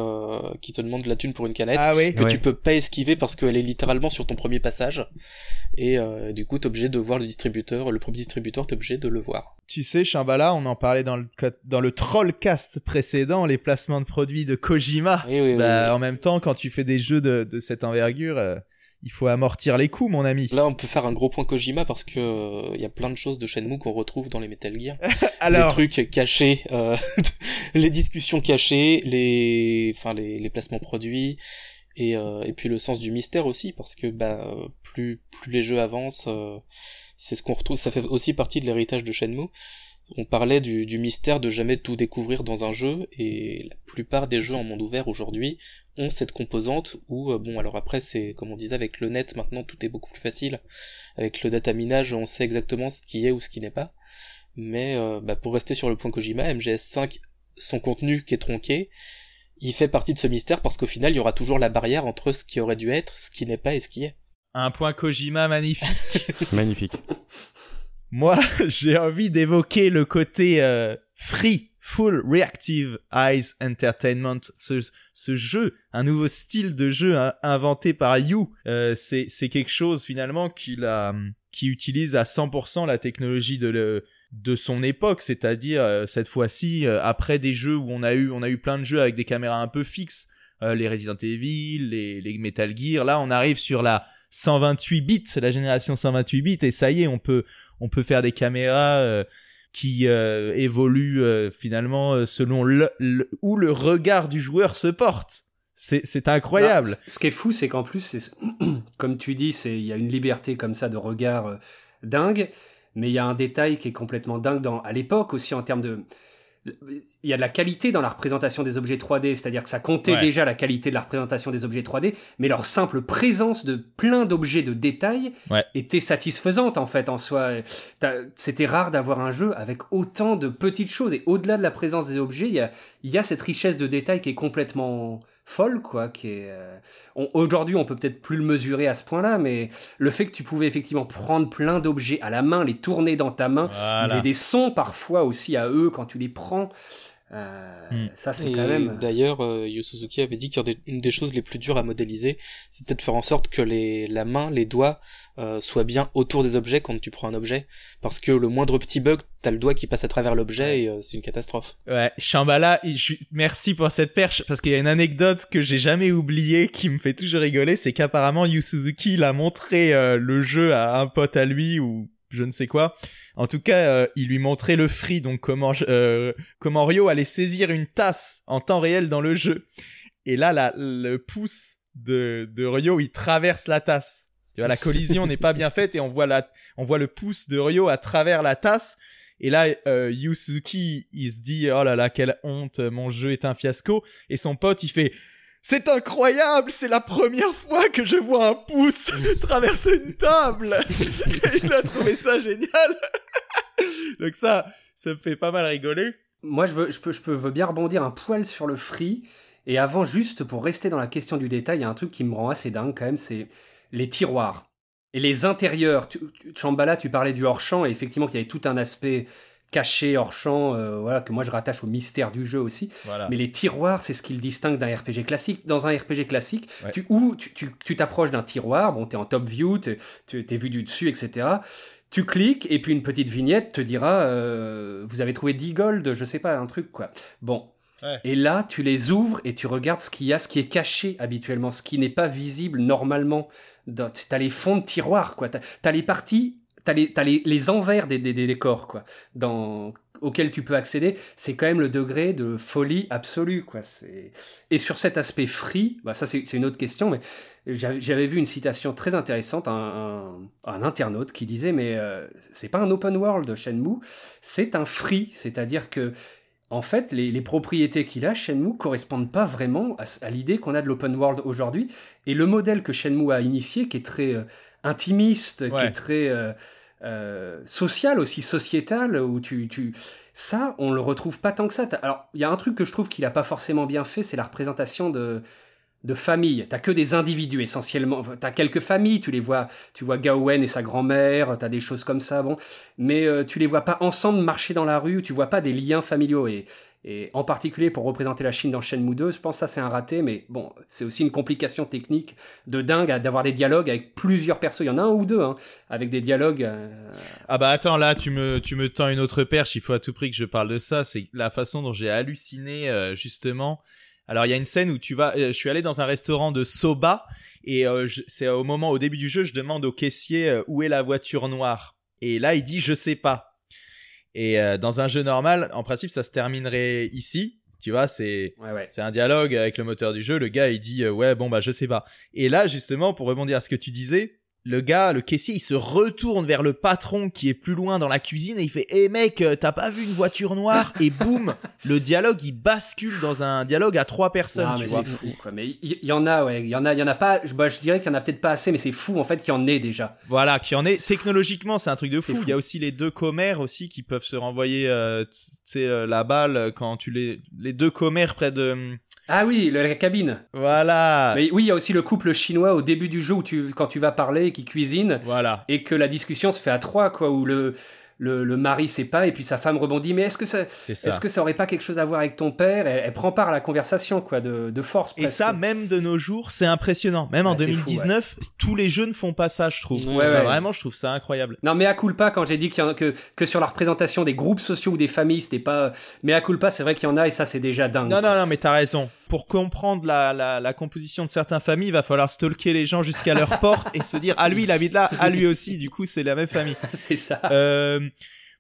qui te demande de la thune pour une canette,
ah, oui.
que tu peux pas esquiver parce qu'elle est littéralement sur ton premier passage. Et du coup, t'es obligé de voir le distributeur, le premier distributeur, t'es obligé de le voir.
Tu sais, Shambhala, on en parlait dans le, dans le Trollcast précédent, les placements de produits de Kojima.
Oui,
bah, en même temps, quand tu fais des jeux de, de cette envergure il faut amortir les coups, mon ami.
Là, on peut faire un gros point Kojima parce que il euh, y a plein de choses de Shenmue qu'on retrouve dans les Metal Gear.
Alors...
Les trucs cachés, euh, les discussions cachées, les, enfin les, les placements produits. Et, euh, et puis le sens du mystère aussi parce que bah plus plus les jeux avancent c'est ce qu'on retrouve ça fait aussi partie de l'héritage de Shenmue on parlait du, du, mystère de jamais tout découvrir dans un jeu et la plupart des jeux en monde ouvert aujourd'hui ont cette composante où, euh, bon, alors après, c'est comme on disait avec le net, maintenant tout est beaucoup plus facile. Avec le data minage, on sait exactement ce qui est ou ce qui n'est pas. Mais euh, bah, pour rester sur le point Kojima, MGS5, son contenu qui est tronqué, il fait partie de ce mystère parce qu'au final, il y aura toujours la barrière entre ce qui aurait dû être, ce qui n'est pas et ce qui est.
Un point Kojima magnifique.
magnifique.
Moi, j'ai envie d'évoquer le côté euh, free Full Reactive Eyes Entertainment, ce, ce jeu, un nouveau style de jeu inventé par You, euh, c'est quelque chose finalement qui, utilise à 100% la technologie de, le, de son époque, c'est-à-dire euh, cette fois-ci euh, après des jeux où on a eu on a eu plein de jeux avec des caméras un peu fixes, euh, les Resident Evil, les, les Metal Gear, là on arrive sur la 128 bits, la génération 128 bits et ça y est, on peut on peut faire des caméras qui euh, évolue euh, finalement euh, selon le, où le regard du joueur se porte. C'est incroyable.
ce qui est fou, c'est qu'en plus, comme tu dis, il y a une liberté comme ça de regard dingue, mais il y a un détail qui est complètement dingue dans, à l'époque aussi en termes de il y a de la qualité dans la représentation des objets 3D, c'est-à-dire que ça comptait déjà la qualité de la représentation des objets 3D, mais leur simple présence de plein d'objets de détail était satisfaisante en fait en soi. C'était rare d'avoir un jeu avec autant de petites choses et au-delà de la présence des objets, il y a, il y a cette richesse de détail qui est complètement folle, quoi. Qui est, euh, aujourd'hui, on peut peut-être plus le mesurer à ce point-là, mais le fait que tu pouvais effectivement prendre plein d'objets à la main, les tourner dans ta main, ils des sons parfois aussi à eux quand tu les prends. Euh, hmm. Ça, c'est quand même.
D'ailleurs, euh, Yu Suzuki avait dit qu'une des choses les plus dures à modéliser, c'était de faire en sorte que les, la main, les doigts, euh, soient bien autour des objets quand tu prends un objet. Parce que le moindre petit bug, t'as le doigt qui passe à travers l'objet et euh, c'est une catastrophe.
Ouais, Shambhala, je... merci pour cette perche, parce qu'il y a une anecdote que j'ai jamais oubliée qui me fait toujours rigoler, c'est qu'apparemment Yu Suzuki, il a montré euh, le jeu à un pote à lui ou je ne sais quoi. En tout cas, euh, il lui montrait le free, donc comment, euh, comment Ryo allait saisir une tasse en temps réel dans le jeu. Et là, la, le pouce de, de Ryo, il traverse la tasse. Tu vois, la collision n'est pas bien faite et on voit, la, on voit le pouce de Ryo à travers la tasse. Et là, euh, Yusuki, il se dit, oh là là, quelle honte, mon jeu est un fiasco. Et son pote, il fait, C'est incroyable, c'est la première fois que je vois un pouce traverser une table. Et il a trouvé ça génial. Donc ça, ça me fait pas mal rigoler.
Moi, je veux, je peux, je peux veux bien rebondir un poil sur le free. Et avant, juste pour rester dans la question du détail, il y a un truc qui me rend assez dingue quand même, c'est les tiroirs. Et les intérieurs. Tu, tu, Chambala, tu parlais du hors-champ, et effectivement qu'il y avait tout un aspect caché hors champ, euh, voilà, que moi je rattache au mystère du jeu aussi.
Voilà.
Mais les tiroirs, c'est ce qui le distingue d'un RPG classique. Dans un RPG classique,
Ouais.
tu, où tu tu- tu t'approches d'un tiroir, bon, t'es en top view, tu- t'es vu du dessus, etc. Tu cliques, et puis une petite vignette te dira euh, Vous avez trouvé 10 gold, je sais pas, un truc, quoi. Bon.
Ouais.
Et là, tu les ouvres et tu regardes ce qu'il y a, ce qui est caché habituellement, ce qui n'est pas visible normalement. Dans- T'as les fonds de tiroir, quoi. T'as as les parties, t'as les, t'as les, les envers des, des, des décors, quoi, dans, auxquels tu peux accéder. C'est quand même le degré de folie absolue, quoi. Et sur cet aspect free, bah ça c'est une autre question, mais j'avais vu une citation très intéressante, un, un internaute qui disait, mais euh, c'est pas un open world Shenmue, c'est un free, c'est-à-dire que en fait, les, les propriétés qu'il a, Shenmue, correspondent pas vraiment à, à l'idée qu'on a de l'open world aujourd'hui. Et le modèle que Shenmue a initié, qui est très euh, intimiste, qui est très euh, euh, social aussi, sociétal, où tu, tu... Ça, on le retrouve pas tant que ça. Alors, il y a un truc que je trouve qu'il a pas forcément bien fait, c'est la représentation de de famille. T'as que des individus essentiellement. T'as quelques familles, tu les vois, tu vois Gawain et sa grand-mère, t'as des choses comme ça, bon. Mais euh, tu les vois pas ensemble marcher dans la rue, tu vois pas des liens familiaux. Et, et en particulier pour représenter la Chine dans Shenmue 2, je pense que ça c'est un raté, mais bon, c'est aussi une complication technique de dingue d'avoir des dialogues avec plusieurs persos. Il y en a un ou deux, hein, avec des dialogues. euh,
Ah bah attends, là tu me tu me tends une autre perche. Il faut à tout prix que je parle de ça. C'est la façon dont j'ai halluciné euh, justement. Alors il y a une scène où tu vas. euh, je suis allé dans un restaurant de soba et euh, c'est au moment au début du jeu, je demande au caissier euh, où est la voiture noire. Et là il dit je sais pas. Et euh, dans un jeu normal, en principe ça se terminerait ici. Tu vois, c'est
Ouais, ouais.
c'est un dialogue avec le moteur du jeu. Le gars, il dit euh, ouais, bon bah je sais pas. Et là, justement, pour rebondir à ce que tu disais, le gars, le caissier, il se retourne vers le patron qui est plus loin dans la cuisine et il fait hé mec, euh, t'as pas vu une voiture noire Et boum, le dialogue, il bascule dans un dialogue à trois personnes. Tu
mais
vois.
c'est fou, quoi. Mais il y, y en a, ouais. Il y en a, il y en a pas. Je, bah, je dirais qu'il y en a peut-être pas assez, mais c'est fou en fait qu'il y en ait déjà.
Voilà, qui en est technologiquement, c'est un truc de fou. Il y a aussi les deux commères aussi qui peuvent se renvoyer, euh, tu sais, euh, la balle quand tu les les deux commères près de
Ah oui, le- la cabine.
voilà,
Mais oui, il y a aussi le couple chinois au début du jeu où tu, quand tu vas parler et qui cuisine
voilà.
et que la discussion se fait à trois, quoi, où le, le, le mari sait pas et puis sa femme rebondit. Mais est-ce que ça,
C'est ça.
est-ce que ça aurait pas quelque chose à voir avec ton père? Elle, elle prend part à la conversation, quoi, de, de force.
Et ça, même de nos jours, c'est impressionnant. Même en
Ouais, c'est fou,
2019, tous les jeux ne font pas ça, je trouve.
Ouais,
Enfin. Vraiment, je trouve ça incroyable.
Non, mais à culpa, quand j'ai dit qu'il y en a que, que sur la représentation des groupes sociaux ou des familles, c'était pas. Mais à culpa, c'est vrai qu'il y en a et ça, c'est déjà dingue.
Non, non, non, mais t'as raison. Pour comprendre la, la, la composition de certaines familles, il va falloir stalker les gens jusqu'à leur porte et se dire, ah lui, il habite là, ah lui aussi, du coup, c'est la même famille.
c'est ça.
Euh,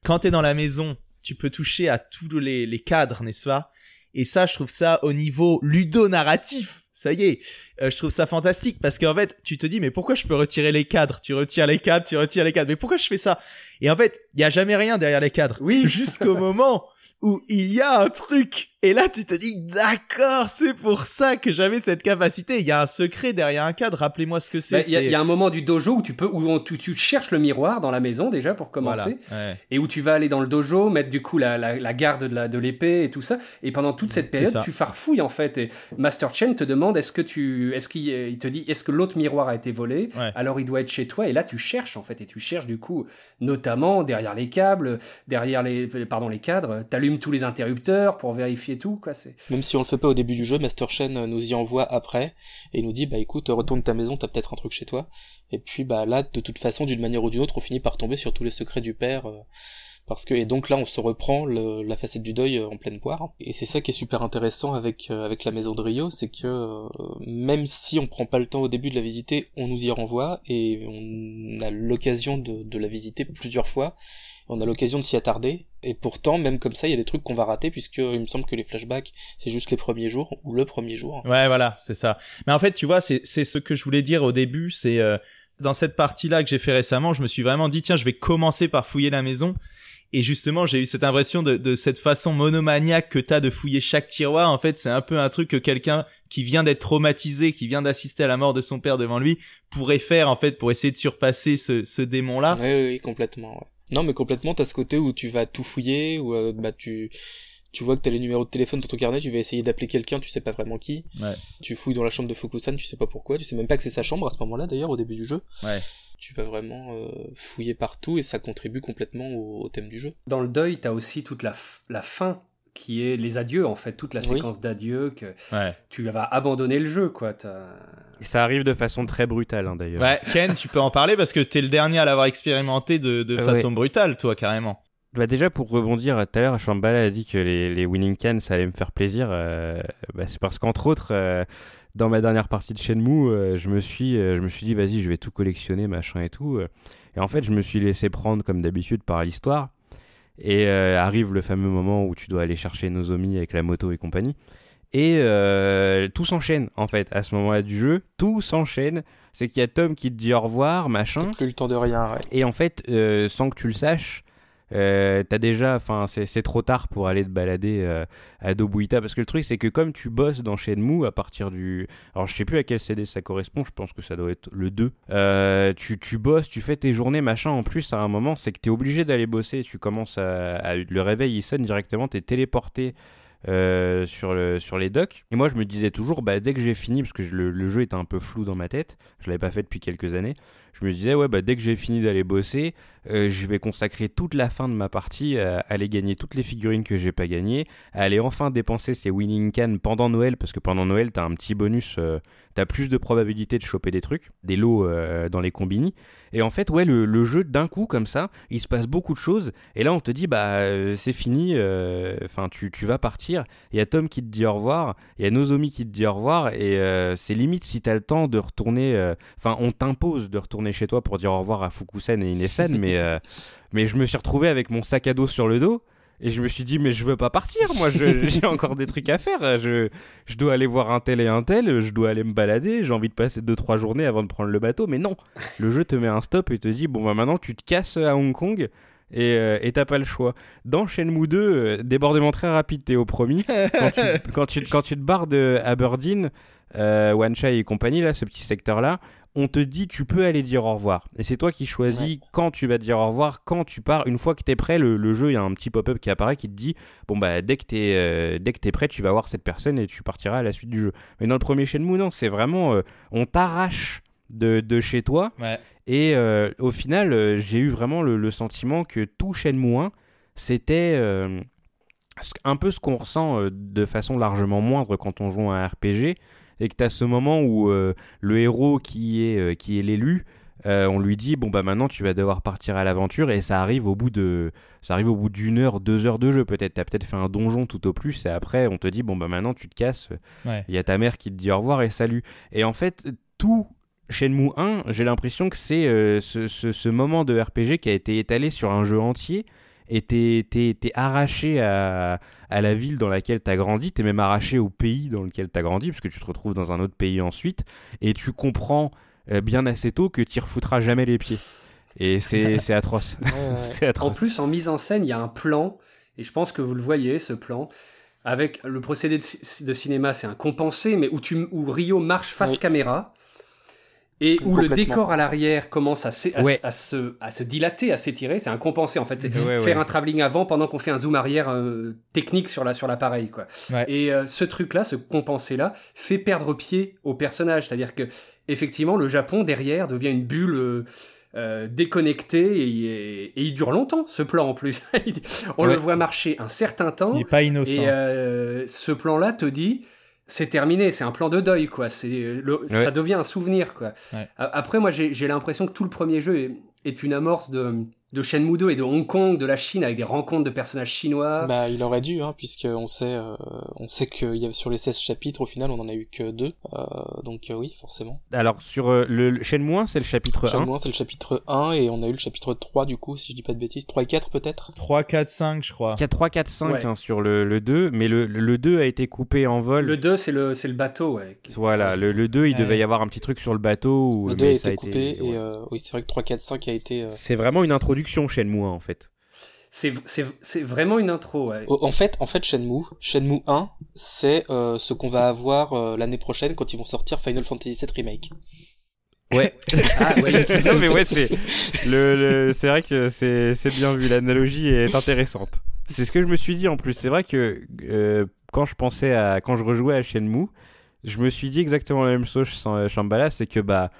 quand t'es dans la maison, tu peux toucher à tous les, les cadres, n'est-ce pas? Et ça, je trouve ça au niveau ludo-narratif. Ça y est, euh, je trouve ça fantastique parce qu'en fait, tu te dis mais pourquoi je peux retirer les cadres? Tu retires les cadres, tu retires les cadres. Mais pourquoi je fais ça? Et en fait, il y a jamais rien derrière les cadres.
Oui.
Jusqu'au moment où il y a un truc. Et là, tu te dis d'accord, c'est pour ça que j'avais cette capacité. Il y a un secret derrière un cadre. Rappelez-moi ce que
Bah,
c'est.
Il y, a-
c'est-
il y a un moment du dojo où tu peux où on- tu, tu cherches le miroir dans la maison déjà pour commencer
Voilà. Ouais.
et où tu vas aller dans le dojo mettre du coup la, la, la garde de la de l'épée et tout ça et pendant toute cette période tu farfouilles en fait et Master Chen te demande est-ce que tu est-ce qu'il il te dit est-ce que l'autre miroir a été volé
Ouais.
alors il doit être chez toi et là tu cherches en fait et tu cherches du coup notamment derrière les câbles derrière les pardon les cadres t'allumes tous les interrupteurs pour vérifier tout quoi c'est
Même si on le fait pas au début du jeu, Master Chen euh, nous y envoie après et il nous dit bah écoute retourne ta maison, t'as peut-être un truc chez toi. Et puis bah là de toute façon d'une manière ou d'une autre on finit par tomber sur tous les secrets du père euh, parce que et donc là on se reprend la facette du deuil euh, en pleine poire et c'est ça qui est super intéressant avec euh, avec la maison de Rio, c'est que euh, même si on prend pas le temps au début de la visiter, on nous y renvoie et on a l'occasion de, la visiter plusieurs fois. On a l'occasion de s'y attarder, et pourtant, même comme ça, il y a des trucs qu'on va rater, puisque il me semble que les flashbacks, c'est juste les premiers jours, ou le premier jour.
Ouais, voilà, c'est ça. Mais en fait, tu vois, c'est c'est ce que je voulais dire au début. C'est dans cette partie-là que j'ai fait récemment, je me suis vraiment dit tiens, je vais commencer par fouiller la maison. Et justement, j'ai eu cette impression de, de cette façon monomaniaque que t'as de fouiller chaque tiroir. En fait, c'est un peu un truc que quelqu'un qui vient d'être traumatisé, qui vient d'assister à la mort de son père devant lui, pourrait faire en fait pour essayer de surpasser ce, ce démon-là.
Oui, oui, oui, complètement. Ouais. Non, mais complètement, t'as ce côté où tu vas tout fouiller, où euh, bah tu tu vois que t'as les numéros de téléphone dans ton carnet, tu vas essayer d'appeler quelqu'un, tu sais pas vraiment qui.
Ouais.
Tu fouilles dans la chambre de Fukusan, tu sais pas pourquoi, tu sais même pas que c'est sa chambre à ce moment-là d'ailleurs au début du jeu.
Ouais.
Tu vas vraiment euh, fouiller partout et ça contribue complètement au, au thème du jeu.
Dans le deuil, t'as aussi toute la, fin qui est les adieux en fait, toute la
Oui.
séquence d'adieux que
Ouais.
tu vas abandonner le jeu quoi.
Et ça arrive de façon très brutale hein, d'ailleurs.
Ouais, Ken, tu peux en parler parce que t'es le dernier à l'avoir expérimenté de, de
Euh,
façon brutale, toi, carrément.
Bah déjà pour rebondir tout à l'heure, Shambhala a dit que les, les winning cans ça allait me faire plaisir. euh, bah, c'est parce qu'entre autres, euh, dans ma dernière partie de Shenmue, euh, je me suis, euh, je me suis dit vas-y, je vais tout collectionner, machin et tout. euh. Et en fait, je me suis laissé prendre comme d'habitude par l'histoire. Et euh, arrive le fameux moment où tu dois aller chercher Nozomi avec la moto et compagnie. Et tout s'enchaîne en fait à ce moment-là du jeu. Tout s'enchaîne. C'est qu'il y a Tom qui te dit au revoir, machin.
Plus le temps de rien, ouais.
Et en fait, sans que tu le saches, euh, t'as déjà, enfin, c'est trop tard pour aller te balader euh, à Dobuita parce que le truc c'est que comme tu bosses dans Shenmue à partir du, alors je sais plus à quel CD ça correspond, je pense que ça doit être le 2. Euh, tu, tu bosses, tu fais tes journées machin. En plus, à un moment, c'est que t'es obligé d'aller bosser. Tu commences à, le réveil, il sonne directement, t'es téléporté. sur, sur les docks et moi je me disais toujours bah, dès que j'ai fini parce que le jeu était un peu flou dans ma tête je l'avais pas fait depuis quelques années je me disais ouais bah dès que j'ai fini d'aller bosser euh, je vais consacrer toute la fin de ma partie à, aller gagner toutes les figurines que j'ai pas gagnées, à aller enfin dépenser ces winning can pendant Noël, parce que pendant Noël, t'as un petit bonus, euh, t'as plus de probabilité de choper des trucs, des lots euh, dans les combini. Et en fait, ouais, le, le jeu d'un coup comme ça, il se passe beaucoup de choses, et là on te dit bah c'est fini, enfin tu, tu vas partir. Il y a Tom qui te dit au revoir, il y a Nozomi qui te dit au revoir, et c'est limite si t'as le temps de retourner, enfin on t'impose de retourner chez toi pour dire au revoir à Fukusen et Inesan, mais euh, mais je me suis retrouvé avec mon sac à dos sur le dos. Et je me suis dit, mais je veux pas partir, moi, j'ai encore des trucs à faire. Je, je dois aller voir un tel et un tel, je dois aller me balader, j'ai envie de passer 2-3 journées avant de prendre le bateau. Mais non, le jeu te met un stop et te dit, bon, bah maintenant tu te casses à Hong Kong et euh, t'as pas le choix. Dans Shenmue 2, euh, débordement très rapide, Théo promis. Quand tu, quand tu, quand tu te barres de Aberdeen, euh, Wanchai et compagnie, là, ce petit secteur-là, on te dit tu peux aller dire au revoir. Et c'est toi qui choisis quand tu vas dire au revoir, quand tu pars. Une fois que t'es prêt, le, le jeu, il y a un petit pop-up qui apparaît qui te dit bon bah dès que euh, dès que t'es prêt, tu vas voir cette personne et tu partiras à la suite du jeu. Mais dans le premier Shenmue, non, c'est vraiment euh, on t'arrache de, de chez toi.
Ouais.
Et euh, au final, euh, j'ai eu vraiment le, le sentiment que tout Shenmue 1, c'était euh, un peu ce qu'on ressent euh, de façon largement moindre quand on joue à un RPG, et que tu as ce moment où euh, le héros qui est, euh, qui est l'élu, euh, on lui dit bon bah maintenant tu vas devoir partir à l'aventure et ça arrive au bout de ça arrive au bout d'une heure deux heures de jeu peut-être t'as peut-être fait un donjon tout au plus et après on te dit bon bah maintenant tu te casses
Ouais.
il y a ta mère qui te dit au revoir et salut et en fait tout Shenmue 1 j'ai l'impression que c'est ce, ce- ce moment de RPG qui a été étalé sur un jeu entier et t'es, t'es- t'es arraché à, à la ville dans laquelle t'as grandi, t'es même arraché au pays dans lequel t'as grandi, parce que tu te retrouves dans un autre pays ensuite, et tu comprends euh, bien assez tôt que t'y refoutras jamais les pieds. Et c'est, c'est atroce. c'est
En
atroce.
plus, en mise en scène, il y a un plan, et je pense que vous le voyez, ce plan, avec le procédé de, ci- de cinéma, c'est un compensé, mais où, tu, où Rio marche face
Oui.
caméra, et où le décor à l'arrière commence à, s'é- à,
Ouais.
à se, à se dilater, à s'étirer, c'est un compensé en fait. C'est
Ouais, ouais.
faire un travelling avant pendant qu'on fait un zoom arrière euh, technique sur la sur l'appareil quoi. Et euh, ce truc-là, ce compensé-là, fait perdre pied au personnage. C'est-à-dire que effectivement, le Japon derrière devient une bulle. euh, euh, déconnectée et, et il dure longtemps ce plan en plus. On
Ouais.
le voit marcher un certain temps
Il est pas innocent.
et euh, ce plan-là te dit c'est terminé, c'est un plan de deuil quoi. C'est le- ça devient un souvenir quoi.
Ouais.
Après moi j'ai j'ai l'impression que tout le premier jeu est, est une amorce de de Shenmue 2 et de Hong Kong, de la Chine avec des rencontres de personnages chinois.
Bah, il aurait dû, hein, puisqu'on sait, euh, on sait qu'il y a sur les 16 chapitres, au final, on en a eu que deux. Euh, donc euh, oui, forcément.
Alors, sur euh, le, le Shenmue 1, c'est le chapitre 1.
Shenmue 1, c'est le chapitre 1, et on a eu le chapitre 3, du coup, si je dis pas de bêtises. 3 et 4, peut-être?
3, 4, 5, je crois.
4, 3, 4, 5
Ouais.
hein, sur le, le 2, mais le, le 2 a été coupé en vol.
Le 2 c'est le c'est le bateau ouais.
Voilà, le, le 2, il
Ouais.
devait y avoir un petit truc sur le bateau. Où,
Le 2 a
mais
été
ça
coupé,
ouais.
et euh, oui, c'est vrai que 3, 4, 5 a été... euh,
C'est vraiment une introduction Shenmue 1 en fait.
c'est vraiment une intro. Ouais.
En fait, en fait, Shenmue, Shenmue 1, c'est euh, ce qu'on va avoir euh, l'année prochaine quand ils vont sortir Final Fantasy VII Remake.
Ouais. ah, ouais. non mais ouais, c'est le, le c'est vrai que c'est c'est bien vu. L'analogie est intéressante. C'est ce que je me suis dit en plus. C'est vrai que euh, quand je pensais à quand je rejouais à Shenmue, je me suis dit exactement la même chose Shambhala, c'est que bah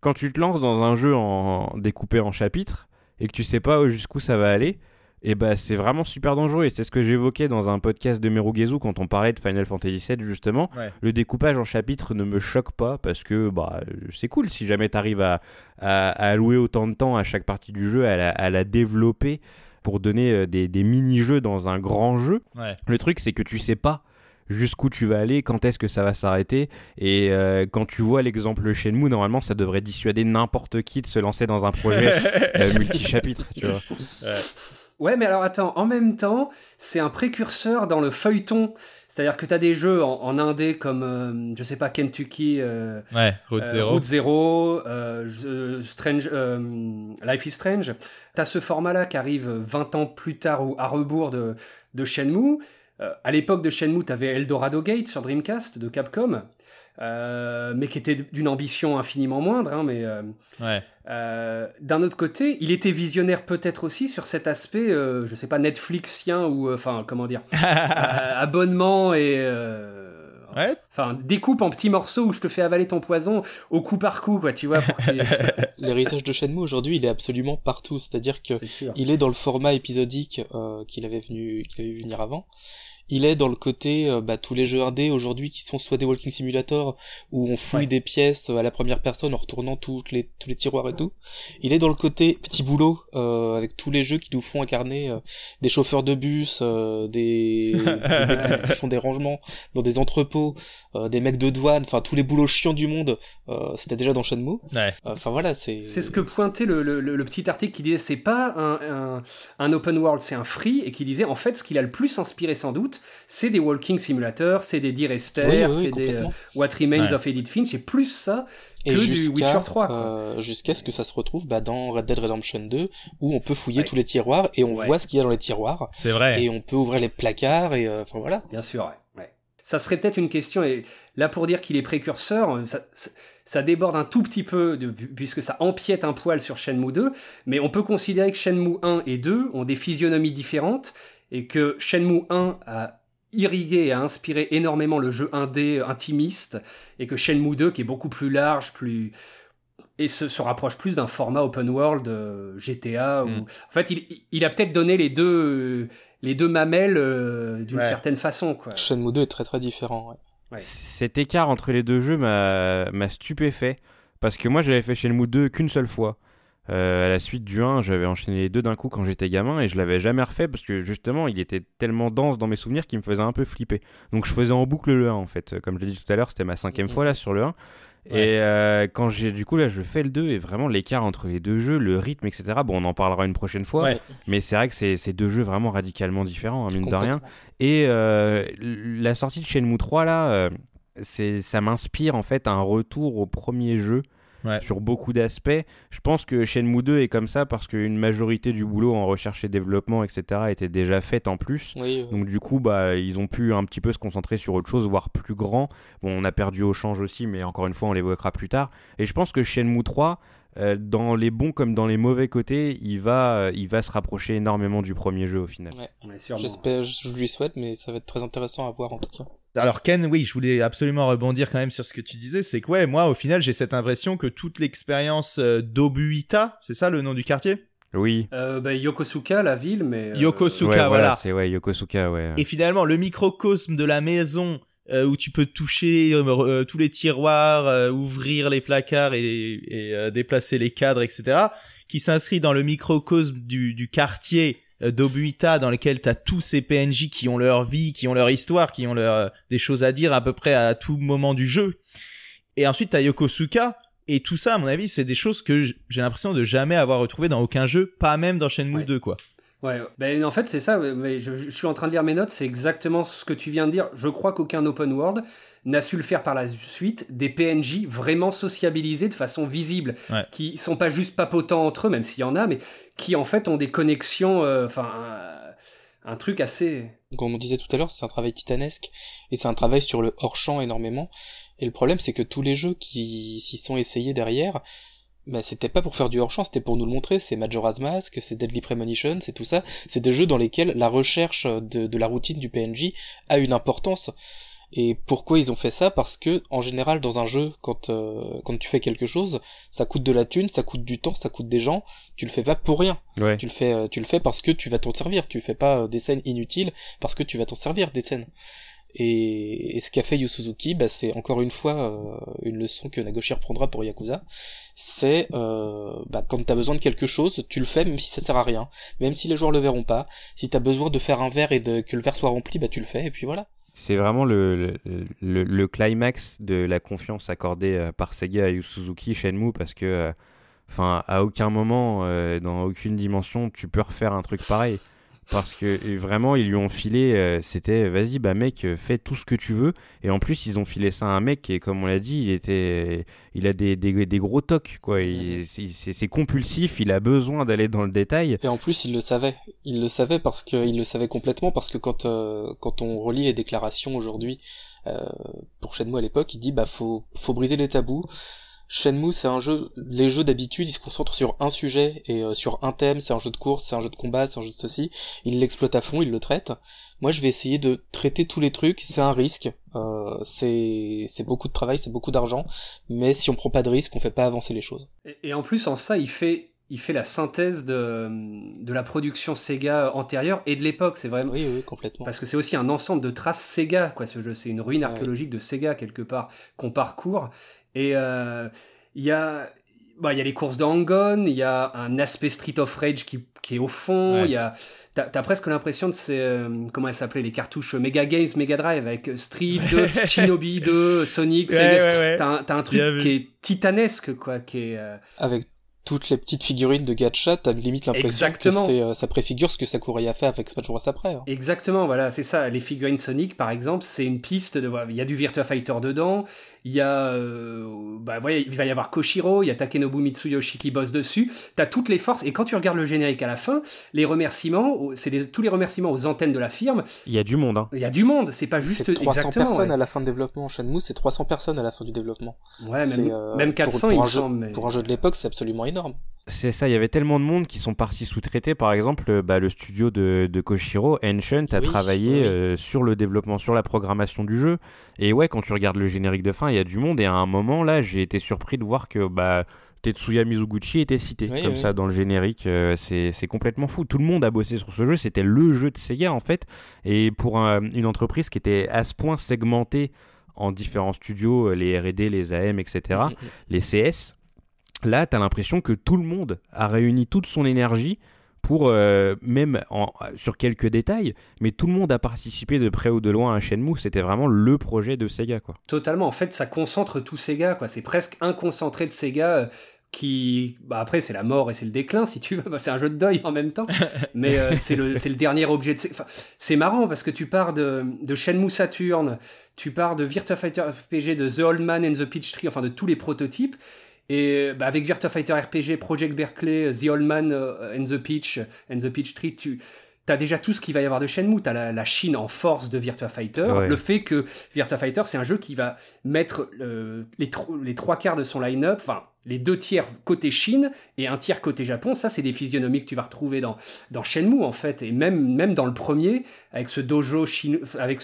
quand tu te lances dans un jeu en découpé en chapitres et que tu sais pas jusqu'où ça va aller, et bah c'est vraiment super dangereux et c'est ce que j'évoquais dans un podcast de Merugezu quand on parlait de Final Fantasy VII justement. Le découpage en chapitres ne me choque pas parce que bah c'est cool si jamais tu arrives à, à, allouer autant de temps à chaque partie du jeu, à la, à la développer pour donner euh, des, des mini-jeux dans un grand jeu. Le truc c'est que tu sais pas jusqu'où tu vas aller, quand est-ce que ça va s'arrêter. Et euh, quand tu vois l'exemple Shenmue, normalement, ça devrait dissuader n'importe qui de se lancer dans un projet euh, multi-chapitre, tu vois.
Ouais, mais alors attends, en même temps, c'est un précurseur dans le feuilleton. C'est-à-dire que tu as des jeux en, indé comme, euh, je sais pas, Kentucky, euh,
ouais, Route Zero,
Route Zero Strange, Life is Strange. Tu as ce format-là qui arrive 20 ans plus tard ou à rebours de, de Shenmue. À l'époque de Shenmue, tu avais Eldorado Gate sur Dreamcast de Capcom. Euh, mais qui était d'une ambition infiniment moindre. Hein, mais euh, euh, d'un autre côté, il était visionnaire peut-être aussi sur cet aspect, je sais pas, Netflixien ou enfin comment dire, abonnement et Enfin, découpe en petits morceaux où je te fais avaler ton poison au coup par coup, quoi, tu vois.
L'héritage de Shenmue aujourd'hui, il est absolument partout. C'est-à-dire que il est dans le format épisodique qu'il avait venu, qu'il avait vu venir avant il est dans le côté euh, bah, tous les jeux indés aujourd'hui qui sont soit des walking simulator où on fouille des pièces à la première personne en retournant toutes les tous les tiroirs et tout. Il est dans le côté petit boulot euh, avec tous les jeux qui nous font incarner euh, des chauffeurs de bus, des, des mecs qui font des rangements dans des entrepôts, des mecs de douane, enfin tous les boulots chiants du monde. C'était déjà dans Shenmue. Enfin voilà, c'est.
C'est ce que pointait le, le, le, petit article qui disait c'est pas un, un, un open world, c'est un free et qui disait en fait ce qu'il a le plus inspiré sans doute c'est des walking simulators, c'est des Dear Esther, c'est des euh, What Remains of Edith Finch, c'est plus ça que du Witcher 3.
Euh, jusqu'à ce que ça se retrouve bah, dans Red Dead Redemption 2, où on peut fouiller tous les tiroirs et on voit ce qu'il y a dans les tiroirs.
C'est vrai.
Et on peut ouvrir les placards et euh, enfin voilà.
Bien sûr, ouais. Ça serait peut-être une question, et là pour dire qu'il est précurseur, ça, ça, déborde un tout petit peu, de, puisque ça empiète un poil sur Shenmue 2, mais on peut considérer que Shenmue 1 et 2 ont des physionomies différentes, et que Shenmue 1 a irrigué et a inspiré énormément le jeu indé intimiste et que Shenmue 2 qui est beaucoup plus large, plus et se, se rapproche plus d'un format open world euh, GTA. Mm. En fait, il, il a peut-être donné les deux, les deux mamelles euh, d'une certaine façon. Quoi.
Shenmue 2 est très très différent.
Ouais. Cet écart entre les deux jeux m'a stupéfait parce que moi j'avais fait Shenmue 2 qu'une seule fois. Euh, à la suite du 1, j'avais enchaîné les deux d'un coup quand j'étais gamin et je l'avais jamais refait parce que justement il était tellement dense dans mes souvenirs qu'il me faisait un peu flipper. Donc je faisais en boucle le 1 en fait. Comme je l'ai dit tout à l'heure, c'était ma cinquième fois là sur le 1. Et euh, quand j'ai du coup là je fais le 2 et vraiment l'écart entre les deux jeux, le rythme etc. Bon on en parlera une prochaine fois. Mais c'est vrai que c'est deux jeux vraiment radicalement différents, hein, mine de rien. Et euh, la sortie de Shenmue 3 là, c'est ça m'inspire en fait un retour au premier jeu sur beaucoup d'aspects. Je pense que Shenmue 2 est comme ça parce qu'une majorité du boulot en recherche et développement, etc., était déjà faite en plus. Donc du coup, bah, ils ont pu un petit peu se concentrer sur autre chose, voire plus grand. Bon, on a perdu au change aussi, mais encore une fois, on l'évoquera plus tard. Et je pense que Shenmue 3, euh, dans les bons comme dans les mauvais côtés, il va, euh, il va se rapprocher énormément du premier jeu au final.
J'espère, je lui souhaite, mais ça va être très intéressant à voir en tout cas.
Alors Ken, oui, je voulais absolument rebondir quand même sur ce que tu disais, c'est que ouais, moi au final j'ai cette impression que toute l'expérience euh, d'Obuita, c'est ça le nom du quartier?
Oui.
Euh, bah, Yokosuka, la ville, mais.
Yokosuka, voilà.
C'est ouais, Yokosuka, ouais.
Et finalement, le microcosme de la maison euh, où tu peux toucher euh, tous les tiroirs, euh, ouvrir les placards et, déplacer les cadres, etc., qui s'inscrit dans le microcosme du, du quartier d'Obuita dans lequel tu as tous ces PNJ qui ont leur vie, qui ont leur histoire, qui ont leur, des choses à dire à peu près à tout moment du jeu. Et ensuite, tu as Yokosuka, et tout ça, à mon avis, c'est des choses que j'ai l'impression de jamais avoir retrouvé dans aucun jeu, pas même dans Shenmue 2, quoi.
Ouais, ben en fait c'est ça, mais je, je, suis en train de lire mes notes, c'est exactement ce que tu viens de dire. Je crois qu'aucun open world n'a su le faire par la suite, des PNJ vraiment sociabilisés de façon visible,
Ouais.
qui sont pas juste papotants entre eux, même s'il y en a, mais qui en fait ont des connexions, euh, enfin un, un truc assez...
Comme on disait tout à l'heure, c'est un travail titanesque et c'est un travail sur le hors-champ énormément. Et le problème, c'est que tous les jeux qui s'y sont essayés derrière, bah, c'était pas pour faire du hors-champ, c'était pour nous le montrer. C'est Majora's Mask, c'est Deadly Premonition, c'est tout ça. C'est des jeux dans lesquels la recherche de, de la routine du PNJ a une importance. Et pourquoi ils ont fait ça? Parce que en général dans un jeu, quand euh, quand tu fais quelque chose, ça coûte de la thune, ça coûte du temps, ça coûte des gens. Tu le fais pas pour rien.
Ouais.
Tu le fais, euh, tu le fais parce que tu vas t'en servir. Tu fais pas euh, des scènes inutiles parce que tu vas t'en servir des scènes. Et, ce qu'a fait Yu Suzuki, bah, c'est encore une fois euh, une leçon que Nagoshi reprendra pour Yakuza. C'est euh, bah, quand t'as besoin de quelque chose, tu le fais même si ça sert à rien, même si les joueurs le verront pas. Si t'as besoin de faire un verre et de, que le verre soit rempli, bah tu le fais et puis voilà.
C'est vraiment le, le, le, climax de la confiance accordée euh, par Sega à Yu Suzuki Shenmue parce que, euh, enfin, à aucun moment, dans aucune dimension, tu peux refaire un truc pareil. Parce que et vraiment, ils lui ont filé, euh, c'était vas-y, bah mec, euh, fais tout ce que tu veux. Et en plus, ils ont filé ça à un mec qui, comme on l'a dit, il, était, il a des, des, des gros tocs, quoi. Il- c'est- C'est c'est compulsif, il a besoin d'aller dans le détail.
Et en plus, il le savait. Il le savait parce que il le savait complètement parce que quand euh, quand on relit les déclarations aujourd'hui euh, pour Shenmue à l'époque, il dit bah faut faut briser les tabous. Shenmue, c'est un jeu. Les jeux d'habitude, ils se concentrent sur un sujet et euh, sur un thème. C'est un jeu de course, c'est un jeu de combat, c'est un jeu de ceci. Il l'exploite à fond, il le traite. Moi, je vais essayer de traiter tous les trucs. C'est un risque. Euh, c'est c'est beaucoup de travail, c'est beaucoup d'argent. Mais si on prend pas de risque, on fait pas avancer les choses.
Et, et en plus en ça, il fait, il fait la synthèse de, de la production Sega antérieure et de l'époque, c'est vraiment...
Oui, oui, complètement.
Parce que c'est aussi un ensemble de traces Sega, quoi, ce jeu. C'est une ruine
Ouais.
archéologique de Sega, quelque part, qu'on parcourt. Et euh, il y a... Bah, il y a les courses de Hang-On, il y a un aspect Street of Rage qui, qui est au fond,
Ouais.
il y a... T'as t'as presque l'impression de ces... euh, comment elles s'appelaient Les cartouches Mega Games, Mega Drive, avec euh, Street 2, Shinobi 2, Sonic,
Ouais, ouais, ouais.
T'as un, t'as un truc qui est titanesque, quoi, qui est... euh,
avec toutes les petites figurines de gacha, t'as limite l'impression
Exactement.
que c'est, euh, ça préfigure ce que Sakurai a fait avec Smash Bros après. hein.
Exactement, voilà, c'est ça. Les figurines Sonic, par exemple, c'est une piste de. voilà, Il y a du Virtua Fighter dedans. Il y a. euh, bah, voyez, il va y avoir Koshiro. Il y a Takenobu Mitsuyoshi qui bosse dessus. T'as toutes les forces. Et quand tu regardes le générique à la fin, les remerciements, c'est des- tous les remerciements aux antennes de la firme.
Il y a du monde, hein.
Il y a du monde. C'est pas juste
C'est 300
exactement.
personnes
ouais.
à la fin de développement. Shenmue, c'est 300 personnes à la fin du développement.
Ouais, même,
euh,
même
pour-
400,
pour
il me semble. mais-
Pour un jeu de l'époque, c'est absolument énorme.
C'est ça, il y avait tellement de monde qui sont partis sous-traiter. Par exemple, euh, bah, le studio de, de Koshiro, Ancient, a
Oui,
travaillé
oui,
euh, sur le développement, sur la programmation du jeu. Et ouais, quand tu regardes le générique de fin, il y a du monde. Et à un moment, là, j'ai été surpris de voir que bah, Tetsuya Mizuguchi était cité
Oui,
comme ça dans le générique. Euh, c'est complètement fou. Tout le monde a bossé sur ce jeu. C'était le jeu de Sega, en fait. Et pour un- une entreprise qui était à ce point segmentée en différents studios, les R&D, les AM, etc., les CS, là, tu as l'impression que tout le monde a réuni toute son énergie pour, euh, même en- sur quelques détails, mais tout le monde a participé de près ou de loin à Shenmue. C'était vraiment le projet de Sega, quoi.
Totalement. En fait, ça concentre tout Sega, quoi. C'est presque un concentré de Sega euh, qui, bah après, c'est la mort et c'est le déclin, si tu veux. Bah, c'est un jeu de deuil en même temps. Mais euh, c'est le, c'est le dernier objet de. Enfin, c'est marrant parce que tu pars de, de Shenmue Saturn, tu pars de Virtua Fighter RPG, de The Old Man and the Peach Tree, enfin de tous les prototypes. Et bah, avec Virtua Fighter RPG, Project Berkeley, The Old Man euh, and the Peach and the Peach Tree, tu as déjà tout ce qu'il va y avoir de Shenmue. Tu as la, la Chine en force de Virtua Fighter.
Ouais.
Le fait que Virtua Fighter, c'est un jeu qui va mettre euh, les, tro- les trois quarts de son line-up, enfin les deux tiers côté Chine et un tiers côté Japon. Ça, c'est des physionomies que tu vas retrouver dans, dans Shenmue, en fait. Et même, même dans le premier, avec ce dojo avec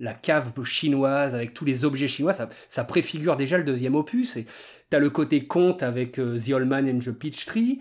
la cave chinoise, avec tous les objets chinois, ça, préfigure déjà le deuxième opus. Et t'as le côté conte avec euh, The Old Man and the Peach Tree.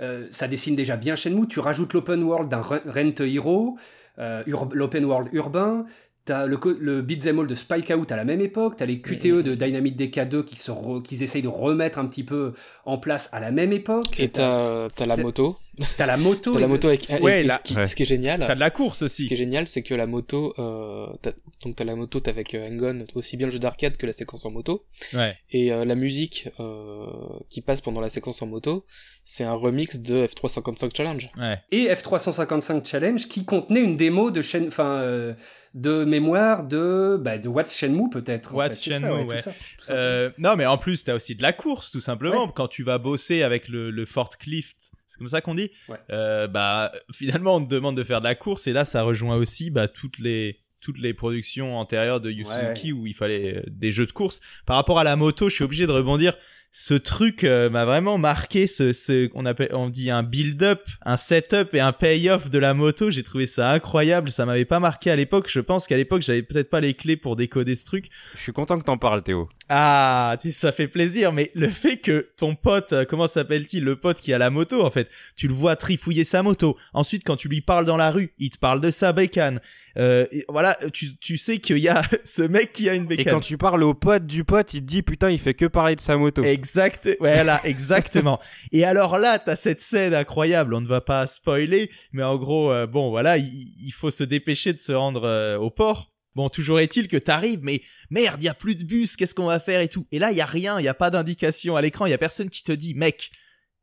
Euh, ça dessine déjà bien Shenmue. Tu rajoutes l'open world d'un Re- Rent Hero, euh, l'open world urbain. T'as le, le beat'em all de Spike Out à la même époque. T'as les QTE de Dynamite DK2 qui se re- qu'ils essayent de remettre un petit peu en place à la même époque.
Et t'as, t'as la moto.
T'as la moto.
T'as la moto avec.
Ouais,
et- et
la-
ce, qui,
ouais.
ce qui est génial.
T'as de la course
Ce
aussi.
qui est génial, c'est que la moto, euh, t'as- donc t'as la moto, t'as avec euh, Hang-On, aussi bien le jeu d'arcade que la séquence en moto,
Ouais.
et euh, la musique euh, qui passe pendant la séquence en moto, c'est un remix de F355 Challenge.
Ouais.
Et F355 Challenge qui contenait une démo de Shen... enfin, euh, de mémoire de, bah, de What's Shenmue peut-être. en
What's
fait, c'est ça,
Shenmue,
tout
ouais.
ça, tout ça.
Euh, non, mais en plus, t'as aussi de la course, tout simplement. Quand tu vas bosser avec le, le forklift, c'est comme ça qu'on dit.
Ouais.
Euh, bah, finalement, on te demande de faire de la course, et là, ça rejoint aussi bah, toutes les toutes les productions antérieures de Yusuki où il fallait euh, des jeux de course. Par rapport à la moto, je suis obligé de rebondir. Ce truc euh, m'a vraiment marqué. Ce, ce on appelle, on dit un build-up, un setup et un pay-off de la moto. J'ai trouvé ça incroyable. Ça m'avait pas marqué à l'époque. Je pense qu'à l'époque, j'avais peut-être pas les clés pour décoder ce truc.
Je suis content que t'en parles, Théo.
Ah, ça fait plaisir, mais le fait que ton pote, euh, comment s'appelle-t-il, le pote qui a la moto, en fait, tu le vois trifouiller sa moto. Ensuite, quand tu lui parles dans la rue, il te parle de sa bécane. Euh, et voilà, tu, tu sais qu'il y a ce mec qui a une
Et
bécane.
quand tu parles au pote du pote, il te dit putain, il fait que parler de sa moto.
Exact, voilà, exactement. Et alors là, t'as cette scène incroyable. On ne va pas spoiler, mais en gros, euh, bon, voilà, il, il faut se dépêcher de se rendre euh, au port. Bon, toujours est-il que t'arrives, mais merde, y a plus de bus, qu'est-ce qu'on va faire et tout. Et là, y a rien, y a pas d'indication à l'écran, y a personne qui te dit, mec,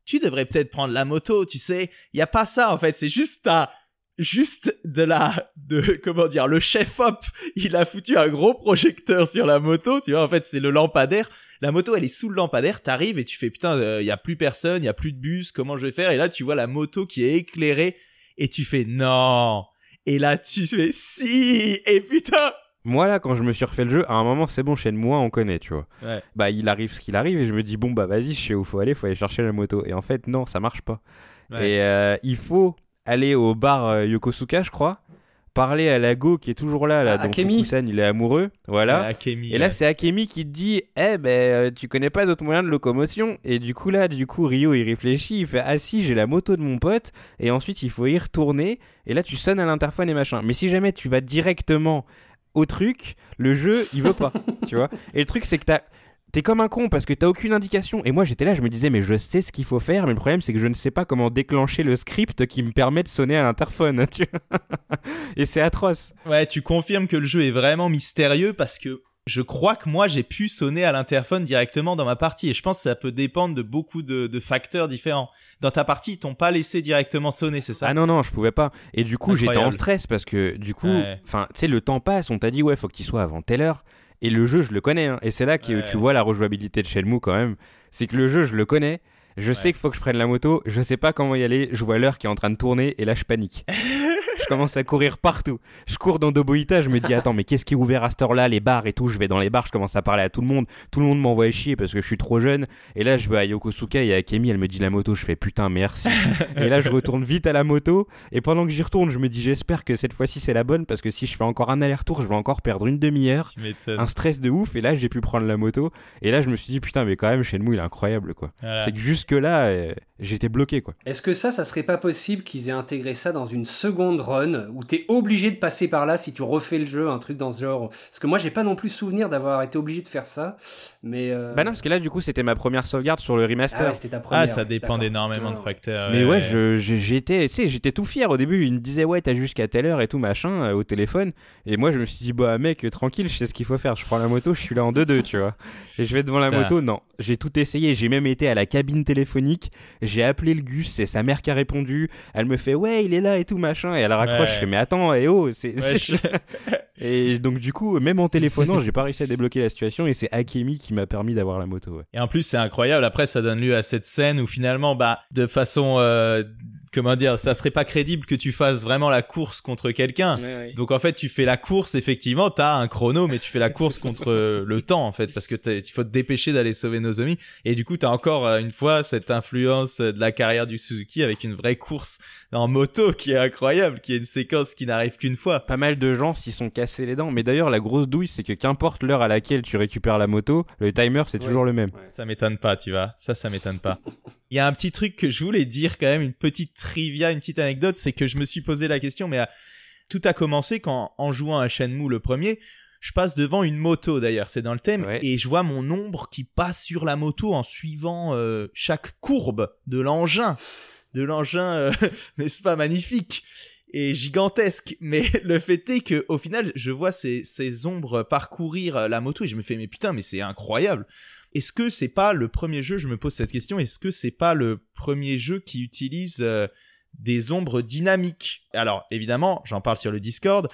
tu devrais peut-être prendre la moto, tu sais. Y a pas ça en fait, c'est juste ta juste de la de comment dire le chef op il a foutu un gros projecteur sur la moto tu vois en fait c'est le lampadaire la moto elle est sous le lampadaire t'arrives et tu fais putain il y a plus personne il y a plus de bus comment je vais faire? Et là tu vois la moto qui est éclairée et tu fais non et là tu fais si et putain
Moi là, quand je me suis refait le jeu, à un moment c'est bon, chez moi on connaît, tu vois.
Ouais.
Bah il arrive ce qu'il arrive et je me dis bon bah vas-y, je sais où faut aller, faut aller chercher la moto. Et en fait non, ça marche pas.
Ouais.
Et euh, il faut aller au bar euh, Yokosuka, je crois, parler à la go qui est toujours là, là
Ah,
dont
Akemi.
Fukusan il est amoureux, voilà.
Akemi,
Et là,
ouais.
c'est Akemi qui te dit Eh ben, euh, tu connais pas d'autres moyens de locomotion Et du coup, là, du coup, Rio, il réfléchit Il fait Ah si, j'ai la moto de mon pote. Et ensuite, il faut y retourner. Et là, tu sonnes à l'interphone et machin. Mais si jamais tu vas directement au truc, le jeu, il veut pas. tu vois Et le truc, c'est que t'as. T'es comme un con parce que t'as aucune indication. Et moi j'étais là, je me disais, mais je sais ce qu'il faut faire, mais le problème c'est que je ne sais pas comment déclencher le script qui me permet de sonner à l'interphone. tu. Et c'est atroce.
Ouais, tu confirmes que le jeu est vraiment mystérieux parce que je crois que moi j'ai pu sonner à l'interphone directement dans ma partie et je pense que ça peut dépendre de beaucoup de, de facteurs différents. Dans ta partie, ils t'ont pas laissé directement sonner, c'est ça
Ah non, non, je pouvais pas. Et du coup, j'étais en stress parce que du coup,
Ouais.
tu sais, le temps passe, on t'a dit, ouais, faut que tu sois avant telle heure. Et le jeu, je le connais. hein. Et c'est là que
Ouais.
tu vois la rejouabilité de Shenmue quand même. C'est que le jeu, je le connais. Je sais qu'il faut que je prenne la moto. Je sais pas comment y aller. Je vois l'heure qui est en train de tourner et là, je panique. je commence à courir partout. Je cours dans Doboïta. Je me dis, attends, mais qu'est-ce qui est ouvert à cette heure-là? Les bars et tout. Je vais dans les bars. Je commence à parler à tout le monde. Tout le monde m'envoie chier parce que je suis trop jeune. Et là, je vais à Yokosuka et à Kemi. Elle me dit la moto. Je fais putain, merci. et là, je retourne vite à la moto. Et pendant que j'y retourne, je me dis, j'espère que cette fois-ci, c'est la bonne parce que si je fais encore un aller-retour, je vais encore perdre une demi-heure un stress de ouf et là j'ai pu prendre la moto et là je me suis dit putain mais quand même Shenmue il est incroyable quoi
Voilà.
c'est que jusque là j'étais bloqué quoi
Est-ce que ça, ça serait pas possible qu'ils aient intégré ça dans une seconde run? Où t'es obligé de passer par là si tu refais le jeu, un truc dans ce genre. Parce que moi, j'ai pas non plus souvenir d'avoir été obligé de faire ça, mais. euh,
bah non parce que là du coup c'était ma première sauvegarde sur le
Ah
remaster
ouais, c'était ta première.
Ah, ça dépend
d'accord.
d'énormément de facteurs.
mais ouais, j'étais tu sais j'étais tout fier au début. Il me disait ouais t'as jusqu'à telle heure et tout machin euh, au téléphone. Et moi je me suis dit bah mec tranquille je sais ce qu'il faut faire. Je prends la moto je suis là en 2-2 tu vois. Et je vais devant la moto. Non j'ai tout essayé. J'ai même été à la cabine téléphonique. J'ai appelé le Gus c'est sa mère qui a répondu. Elle me fait ouais il est là et tout machin. Et elle raccroche.
Ouais.
je fais mais attends et oh c'est Et donc du coup, même en téléphonant, j'ai pas réussi à débloquer la situation et c'est Akemi qui m'a permis d'avoir la moto. ouais.
Et en plus, c'est incroyable. Après, ça donne lieu à cette scène où finalement, bah, de façon, euh, comment dire, ça serait pas crédible que tu fasses vraiment la course contre quelqu'un.
Ouais, ouais.
Donc en fait, tu fais la course, effectivement, t'as un chrono, mais tu fais la course contre euh, le temps, en fait, parce que t'as- il faut te dépêcher d'aller sauver Nozomi. Et du coup, t'as encore euh, une fois cette influence euh, de la carrière du Suzuki avec une vraie course en moto qui est incroyable, qui est une séquence qui n'arrive qu'une fois.
Pas mal de gens s'y sont cassés les dents, mais d'ailleurs la grosse douille, c'est que qu'importe l'heure à laquelle tu récupères la moto, le timer c'est
Ouais.
toujours le même.
Ça m'étonne pas, tu vois. Ça, ça m'étonne pas. Il y a un petit truc que je voulais dire quand même, une petite trivia, une petite anecdote, c'est que je me suis posé la question, mais tout a commencé quand, en jouant à Shenmue le premier, je passe devant une moto d'ailleurs, c'est dans le thème,
Ouais.
et je vois mon ombre qui passe sur la moto en suivant euh, chaque courbe de l'engin. De l'engin, euh, n'est-ce pas, magnifique et gigantesque. Mais le fait est que au final, je vois ces, ombres parcourir la moto et je me fais mais putain, mais c'est incroyable. Est-ce que c'est pas le premier jeu Je me pose cette question. Est-ce que c'est pas le premier jeu qui utilise euh, des ombres dynamiques? Alors évidemment, j'en parle sur le Discord.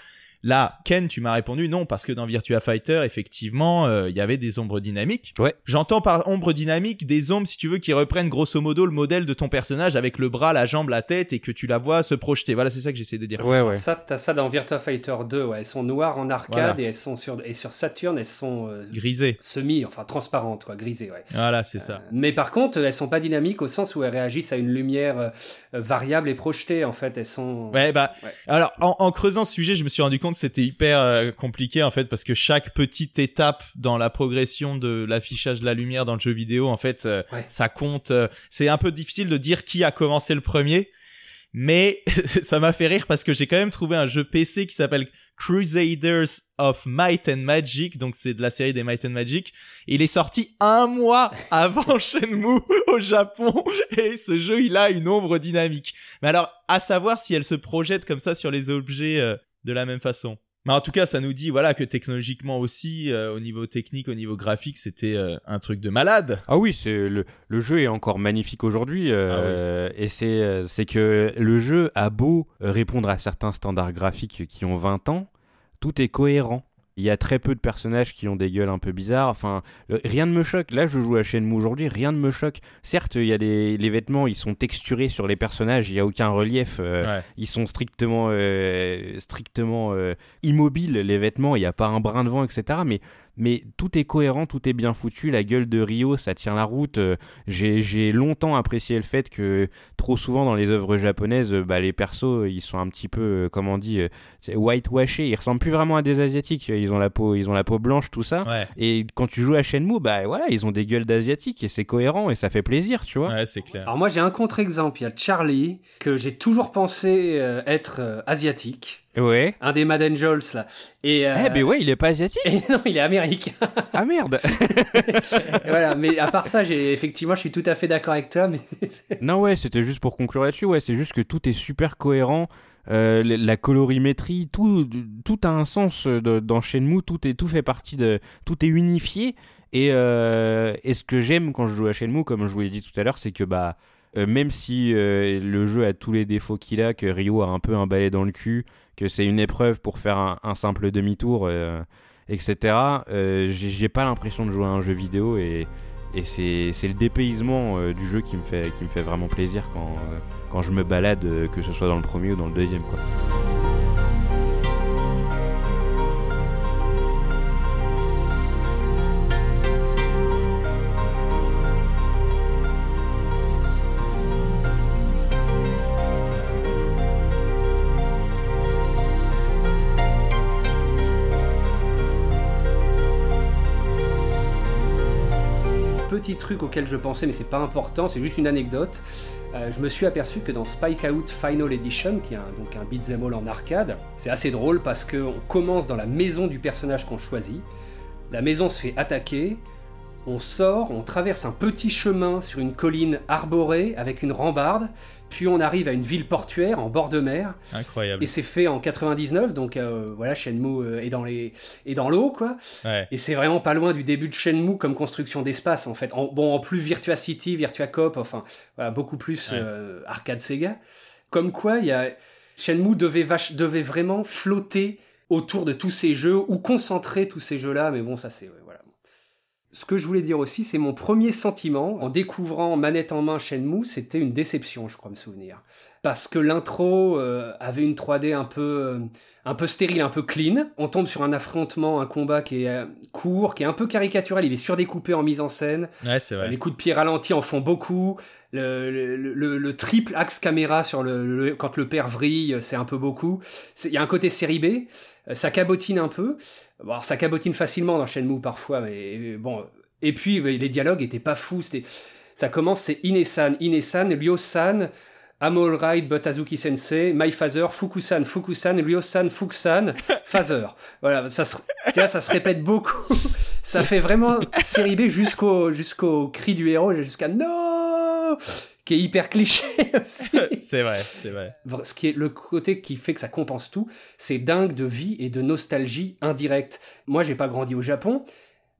Là, Ken, tu m'as répondu non, parce que dans Virtua Fighter, effectivement, euh, il y avait des ombres dynamiques.
Ouais.
J'entends par ombre dynamique des ombres, si tu veux, qui reprennent grosso modo le modèle de ton personnage avec le bras, la jambe, la tête et que tu la vois se projeter. Voilà, c'est ça que j'essaie de dire.
Ouais, ouais.
Ça, t'as ça dans Virtua Fighter 2, ouais. Elles sont noires en arcade
Voilà.
et elles sont sur, et sur Saturn, elles sont euh,
Grisé.
semi, enfin transparentes, quoi, grisées, ouais.
Voilà, c'est ça.
Euh, Mais par contre, elles sont pas dynamiques au sens où elles réagissent à une lumière variable et projetée, en fait. Elles sont.
Ouais, bah,
Ouais.
alors, en, en creusant ce sujet, je me suis rendu compte c'était hyper euh, compliqué, en fait, parce que chaque petite étape dans la progression de l'affichage de la lumière dans le jeu vidéo, en fait, euh,
Ouais.
ça compte. euh, c'est un peu difficile de dire qui a commencé le premier, mais ça m'a fait rire parce que j'ai quand même trouvé un jeu PC qui s'appelle Crusaders of Might and Magic, donc c'est de la série des Might and Magic. Et il est sorti un mois avant Shenmue au Japon, et ce jeu, il a une ombre dynamique. Mais alors, à savoir si elle se projette comme ça sur les objets euh, de la même façon. Mais en tout cas, ça nous dit voilà que technologiquement aussi, euh, au niveau technique, au niveau graphique, c'était euh, un truc de malade.
Ah oui, c'est le, le jeu est encore magnifique aujourd'hui euh, et c'est c'est que le jeu a beau répondre à certains standards graphiques qui ont 20 ans, tout est cohérent. Il y a très peu de personnages qui ont des gueules un peu bizarres. Enfin, rien ne me choque. Là, je joue à Shenmue aujourd'hui, rien ne me choque. Certes, il y a les vêtements, ils sont texturés sur les personnages, il y a aucun relief. euh,
Ouais.
ils sont strictement euh, strictement euh, immobiles les vêtements il n'y a pas un brin de vent etc mais mais tout est cohérent tout est bien foutu. La gueule de Rio ça tient la route. Euh, j'ai longtemps apprécié le fait que trop souvent dans les œuvres japonaises bah, les persos ils sont un petit peu euh, comment on dit euh, c'est whitewashés ils ressemblent plus vraiment à des asiatiques. Ils ont la peau ils ont la peau blanche tout ça.
Ouais,
et quand tu joues à Shenmue bah voilà ils ont des gueules d'asiatiques et c'est cohérent et ça fait plaisir tu vois.
Ouais, c'est clair.
Alors moi, j'ai un contre-exemple. Il y a Charlie, que j'ai toujours pensé euh, être euh, asiatique.
Ouais
Un des Mad Angels, là. Et, euh,
eh ben ouais il est pas asiatique
et non, il est américain.
ah merde
voilà, mais à part ça, j'ai effectivement, je suis tout à fait d'accord avec toi. Mais
Non, ouais, c'était juste pour conclure là-dessus. Ouais, c'est juste que tout est super cohérent. Euh, la colorimétrie, tout, tout a un sens euh, de- dans Shenmue. Tout est, tout fait partie de, tout est unifié. Et, euh, et ce que j'aime quand je joue à Shenmue, comme je vous l'ai dit tout à l'heure, c'est que bah, même si le jeu a tous les défauts qu'il a, que Ryo a un peu un balai dans le cul, que c'est une épreuve pour faire un, simple demi-tour, euh, etc. euh, j'ai pas l'impression de jouer à un jeu vidéo et, c'est le dépaysement euh, du jeu qui me fait qui me fait vraiment plaisir quand quand je me balade que ce soit dans le premier ou dans le deuxième.
Petit truc auquel je pensais, mais c'est pas important, c'est juste une anecdote. Euh, je me suis aperçu que dans Spike Out Final Edition, qui est donc un beat'em all en arcade, c'est assez drôle parce qu'on commence dans la maison du personnage qu'on choisit. La maison se fait attaquer. On sort, on traverse un petit chemin sur une colline arborée avec une rambarde, puis on arrive à une ville portuaire en bord de mer.
Incroyable.
Et c'est fait en 99, donc euh, voilà, Shenmue euh, est dans les est dans l'eau quoi.
Ouais.
Et c'est vraiment pas loin du début de Shenmue comme construction d'espace en fait. En, bon, en plus Virtua City, Virtua Cop, enfin voilà, beaucoup plus
Ouais.
euh, arcade Sega. Comme quoi, il y a Shenmue devait vache, devait vraiment flotter autour de tous ces jeux ou concentrer tous ces jeux là. Mais bon, ça c'est ouais. Ce que je voulais dire aussi, c'est mon premier sentiment en découvrant manette en main Shenmue, c'était une déception, je crois me souvenir. Parce que l'intro euh, avait une 3D un peu, euh, un peu stérile, un peu clean. On tombe sur un affrontement, un combat qui est euh, court, qui est un peu caricatural, il est surdécoupé en mise en scène.
Ouais, c'est vrai.
Les coups de pied ralentis en font beaucoup. Le, le- le- le triple axe caméra sur le, quand le père vrille, c'est un peu beaucoup. Il y a un côté série B. euh, Ça cabotine un peu. Bon, alors, ça cabotine facilement dans Shenmue parfois, mais euh, bon. Et puis les dialogues étaient pas fous. C'était, ça commence, c'est Inesan, Inesan, Ryo-san. I'm alright, but Azuki Sensei, My Father, Fukusan, Fukusan, Ryo-san, Fukusan, Father. Voilà, ça se, vois, ça se répète beaucoup. ça fait vraiment série B jusqu'au jusqu'au cri du héros, jusqu'à non qui est hyper cliché aussi.
c'est vrai, c'est vrai.
Ce qui est le côté qui fait que ça compense tout, c'est dingue de vie et de nostalgie indirecte. Moi, j'ai pas grandi au Japon,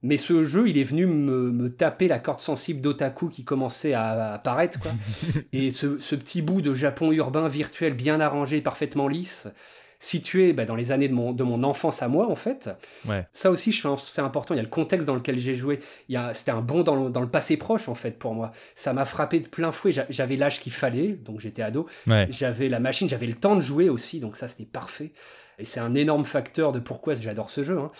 mais ce jeu, il est venu me, taper la corde sensible d'otaku qui commençait à, apparaître, quoi. et ce, ce, petit bout de Japon urbain virtuel bien arrangé, parfaitement lisse, situé bah, dans les années de mon, de mon enfance à moi, en fait.
Ouais.
Ça aussi, c'est important. Il y a le contexte dans lequel j'ai joué. C'était un bond dans le, dans le, passé proche, en fait, pour moi. Ça m'a frappé de plein fouet. J'avais l'âge qu'il fallait, donc j'étais ado. J'avais la machine, j'avais le temps de jouer aussi, donc ça, c'était parfait. Et c'est un énorme facteur de pourquoi j'adore ce jeu. Hein.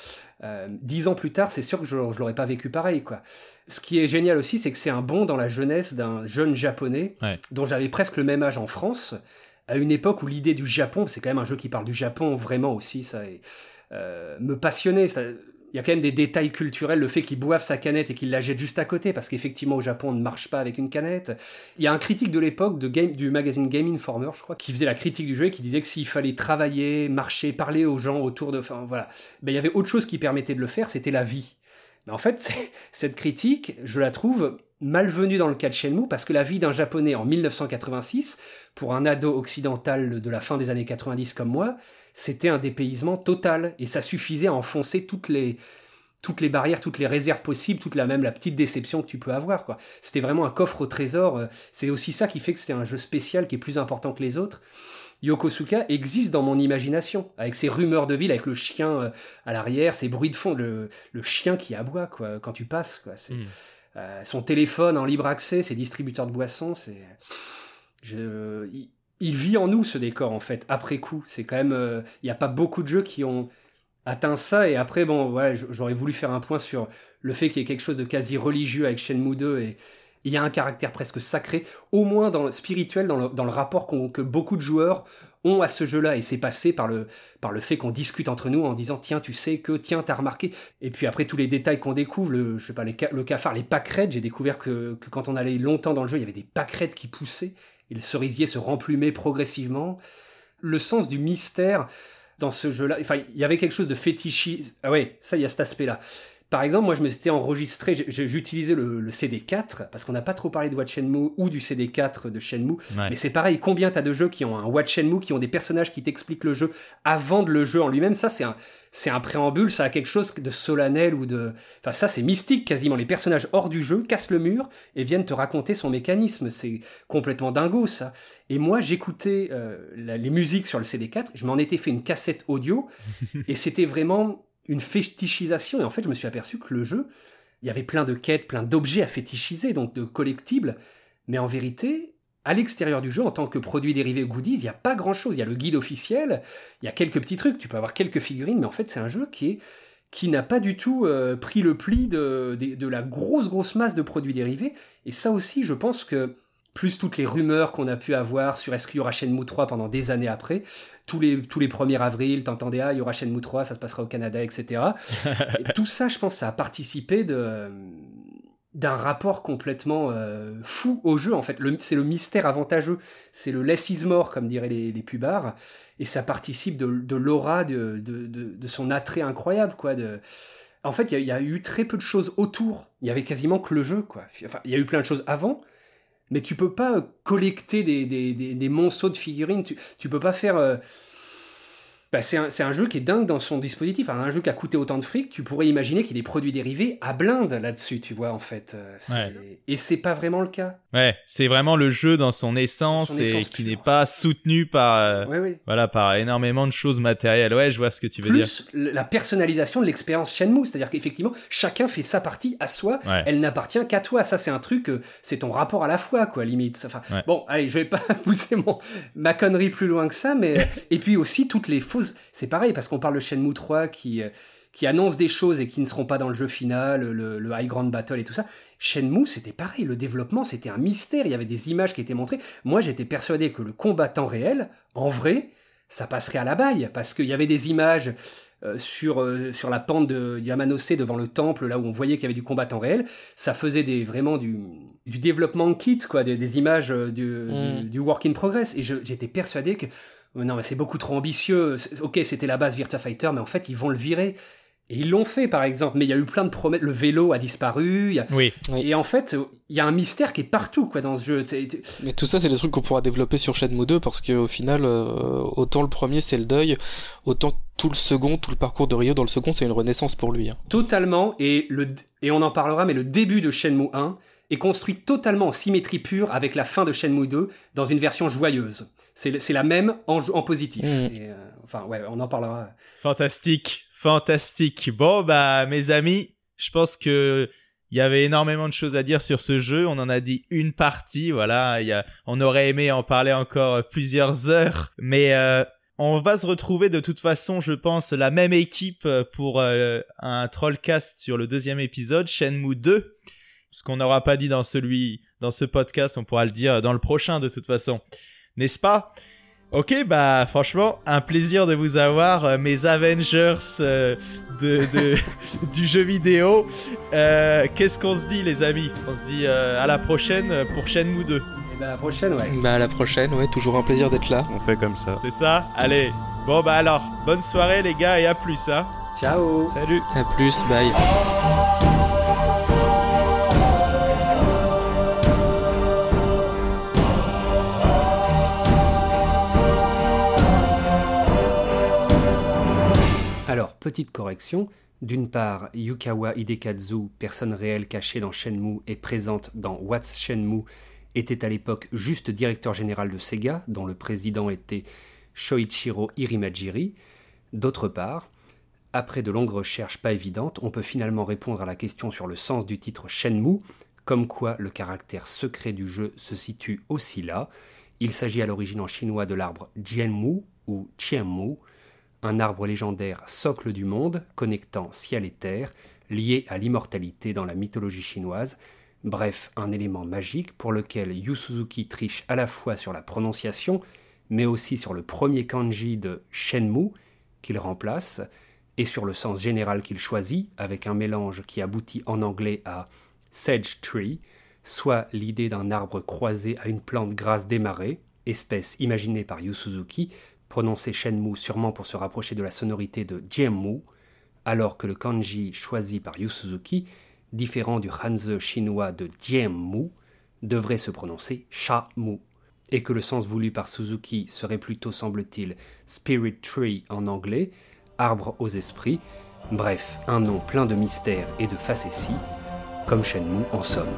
Euh, dix ans plus tard, c'est sûr que je, je l'aurais pas vécu pareil, quoi. Ce qui est génial aussi, c'est que c'est un bond dans la jeunesse d'un jeune japonais dont j'avais presque le même âge en France à une époque où l'idée du Japon, c'est quand même un jeu qui parle du Japon vraiment aussi, ça euh, me passionnait. Il y a quand même des détails culturels, le fait qu'il boive sa canette et qu'il la jette juste à côté, parce qu'effectivement au Japon on ne marche pas avec une canette. Il y a un critique de l'époque du magazine Game Informer, je crois, qui faisait la critique du jeu et qui disait que s'il fallait travailler, marcher, parler aux gens autour de... Enfin voilà, ben, il y avait autre chose qui permettait de le faire, c'était la vie. Mais en fait, cette critique, je la trouve malvenue dans le cas de Shenmue, parce que la vie d'un japonais en 1986, pour un ado occidental de la fin des années 90 comme moi, c'était un dépaysement total, et ça suffisait à enfoncer toutes les, toutes les barrières, toutes les réserves possibles, toute la même la petite déception que tu peux avoir. quoi. C'était vraiment un coffre au trésor. Euh, c'est aussi ça qui fait que c'est un jeu spécial qui est plus important que les autres. Yokosuka existe dans mon imagination, avec ses rumeurs de ville, avec le chien euh, à l'arrière, ses bruits de fond, le, chien qui aboie quoi, quand tu passes. Quoi. Hmm. euh, son téléphone en libre accès, ses distributeurs de boissons, c'est... Je, il, vit en nous ce décor en fait, après coup. C'est quand. Euh, il n'y a pas beaucoup de jeux qui ont atteint ça, et après, bon, ouais, j'aurais voulu faire un point sur le fait qu'il y ait quelque chose de quasi religieux avec Shenmue 2 et il y a un caractère presque sacré, au moins dans spirituel, dans le, rapport que beaucoup de joueurs ont à ce jeu-là, et c'est passé par le, fait qu'on discute entre nous en disant tiens tu sais que tiens t'as remarqué, et puis après tous les détails qu'on découvre, le, je sais pas les, le cafard, les pâquerettes, j'ai découvert que, quand on allait longtemps dans le jeu, il y avait des pâquerettes qui poussaient, et le cerisier se remplumait progressivement. Le sens du mystère dans ce jeu-là, enfin il y avait quelque chose de fétichiste, ah ouais ça il y a cet aspect-là par exemple, moi, je me suis enregistré, j'utilisais le, le, CD4, parce qu'on n'a pas trop parlé de Watch Shenmue ou du CD4 de Shenmue. Mais c'est pareil, combien t'as de jeux qui ont un Watch Shenmue, qui ont des personnages qui t'expliquent le jeu avant de le jeu en lui-même? Ça, c'est un, c'est un préambule, ça a quelque chose de solennel ou de. Enfin, ça, c'est mystique quasiment. Les personnages hors du jeu cassent le mur et viennent te raconter son mécanisme. C'est complètement dingo, ça. Et moi, j'écoutais euh, les musiques sur le CD4, je m'en étais fait une cassette audio et c'était vraiment une fétichisation. Et en fait, je me suis aperçu que le jeu, il y avait plein de quêtes, plein d'objets à fétichiser, donc de collectibles. Mais en vérité, à l'extérieur du jeu, en tant que produit dérivé goodies, il n'y a pas grand-chose. Il y a le guide officiel, il y a quelques petits trucs, tu peux avoir quelques figurines, mais en fait, c'est un jeu qui est qui n'a pas du tout euh, pris le pli de, de, la grosse grosse masse de produits dérivés. Et ça aussi, je pense que plus toutes les rumeurs qu'on a pu avoir sur est-ce qu'il y aura Shenmue 3 pendant des années après. Tous les, tous les 1er avril, t'entendais, ah, il y aura Shenmue 3, ça se passera au Canada, etc. et tout ça, je pense, ça a participé de, d'un rapport complètement euh, fou au jeu, en fait. c'est le mystère avantageux, c'est le less is more, comme diraient les, les pubards, et ça participe de, de l'aura, de, de, de, son attrait incroyable, quoi. De... En fait, il y, y, a eu très peu de choses autour. Il y avait quasiment que le jeu, quoi. Enfin, il y a eu plein de choses avant, mais tu peux pas collecter des, monceaux de figurines, tu, tu peux pas faire... Bah, c'est un, jeu qui est dingue dans son dispositif. un jeu qui a coûté autant de fric, tu pourrais imaginer qu'il y ait des produits dérivés à blinde là-dessus, tu vois, en fait. Euh, et c'est pas vraiment le cas.
Ouais, c'est vraiment le jeu dans son essence, et qui n'est pas soutenu par, euh, voilà, par énormément de choses matérielles. Ouais, je vois ce que tu veux dire.
Plus la personnalisation de l'expérience Shenmue, c'est-à-dire qu'effectivement, chacun fait sa partie à soi, elle n'appartient qu'à toi. Ça, c'est un truc, euh, c'est ton rapport à la foi, quoi, limite. Enfin, bon, allez, je vais pas pousser mon, ma connerie plus loin que ça, mais, et puis aussi toutes les fausses c'est pareil, parce qu'on parle de Shenmue 3 qui, euh, qui annonce des choses et qui ne seront pas dans le jeu final, le, High Grand Battle et tout ça. Shenmue, c'était pareil, le développement, c'était un mystère, il y avait des images qui étaient montrées. Moi, j'étais persuadé que le combattant réel, en vrai, ça passerait à la baille, parce qu'il y avait des images euh, sur, euh, sur la pente de Yamanose devant le temple, là où on voyait qu'il y avait du combattant réel. Ça faisait des, vraiment du, du développement kit, quoi, des, images du, mm. du, work in progress. Et j'étais persuadé que non, mais c'est beaucoup trop ambitieux. Ok, c'était la base Virtua Fighter, mais en fait, ils vont le virer. Et ils l'ont fait, par exemple, mais il y a eu plein de promesses. Le vélo a disparu. il y a-
Oui.
Oui.
Et en fait, il y a un mystère qui est partout, quoi, dans ce jeu.
Mais tout ça, c'est des trucs qu'on pourra développer sur Shenmue 2 parce qu'au final, euh, autant le premier c'est le deuil, autant tout le second, tout le parcours de Ryo dans le second, c'est une renaissance pour lui. hein.
Totalement, et, le, et on en parlera, mais le début de Shenmue 1 est construit totalement en symétrie pure avec la fin de Shenmue 2 dans une version joyeuse. C'est c'est la même en, en positif.
Mm.
Et, euh, enfin, ouais, on en parlera.
Fantastique, fantastique. Bon, bah, mes amis, je pense que il y avait énormément de choses à dire sur ce jeu. On en a dit une partie, voilà. Il y a, on aurait aimé en parler encore plusieurs heures, mais euh, on va se retrouver de toute façon, je pense, la même équipe pour euh, un trollcast sur le deuxième épisode, Shenmue 2. Ce qu'on n'aura pas dit dans celui, dans ce podcast, on pourra le dire dans le prochain de toute façon, n'est-ce pas? Ok, bah franchement, un plaisir de vous avoir, euh, mes Avengers euh, de, de- du jeu vidéo. Euh, Qu'est-ce qu'on se dit, les amis? On se dit euh, à la prochaine pour Shenmue 2.
Et bah, à la prochaine, ouais.
Bah à la prochaine, ouais, toujours un plaisir d'être là.
On fait comme ça.
C'est ça? Allez. Bon bah alors, bonne soirée les gars et à plus hein.
Ciao
Salut
À plus, bye.
Petite correction. D'une part, Yukawa Hidekazu, personne réelle cachée dans Shenmue et présente dans What's Shenmue, était à l'époque juste directeur général de Sega, dont le président était Shoichiro Irimajiri. D'autre part, après de longues recherches pas évidentes, on peut finalement répondre à la question sur le sens du titre Shenmue, comme quoi le caractère secret du jeu se situe aussi là. Il s'agit à l'origine en chinois de l'arbre Jianmu ou Qianmu, un arbre légendaire socle du monde, connectant ciel et terre, lié à l'immortalité dans la mythologie chinoise, bref, un élément magique pour lequel Yu Suzuki triche à la fois sur la prononciation, mais aussi sur le premier kanji de Shenmue, qu'il remplace, et sur le sens général qu'il choisit, avec un mélange qui aboutit en anglais à Sage Tree, soit l'idée d'un arbre croisé à une plante grasse marais, espèce imaginée par Yu Suzuki, prononcé Shenmue sûrement pour se rapprocher de la sonorité de Jianmu, alors que le kanji choisi par Yu Suzuki, différent du hanzi chinois de Jianmu, devrait se prononcer Sha-mu, et que le sens voulu par Suzuki serait plutôt, semble-t-il, Spirit Tree en anglais, arbre aux esprits, bref, un nom plein de mystères et de facéties, comme Shenmue en somme.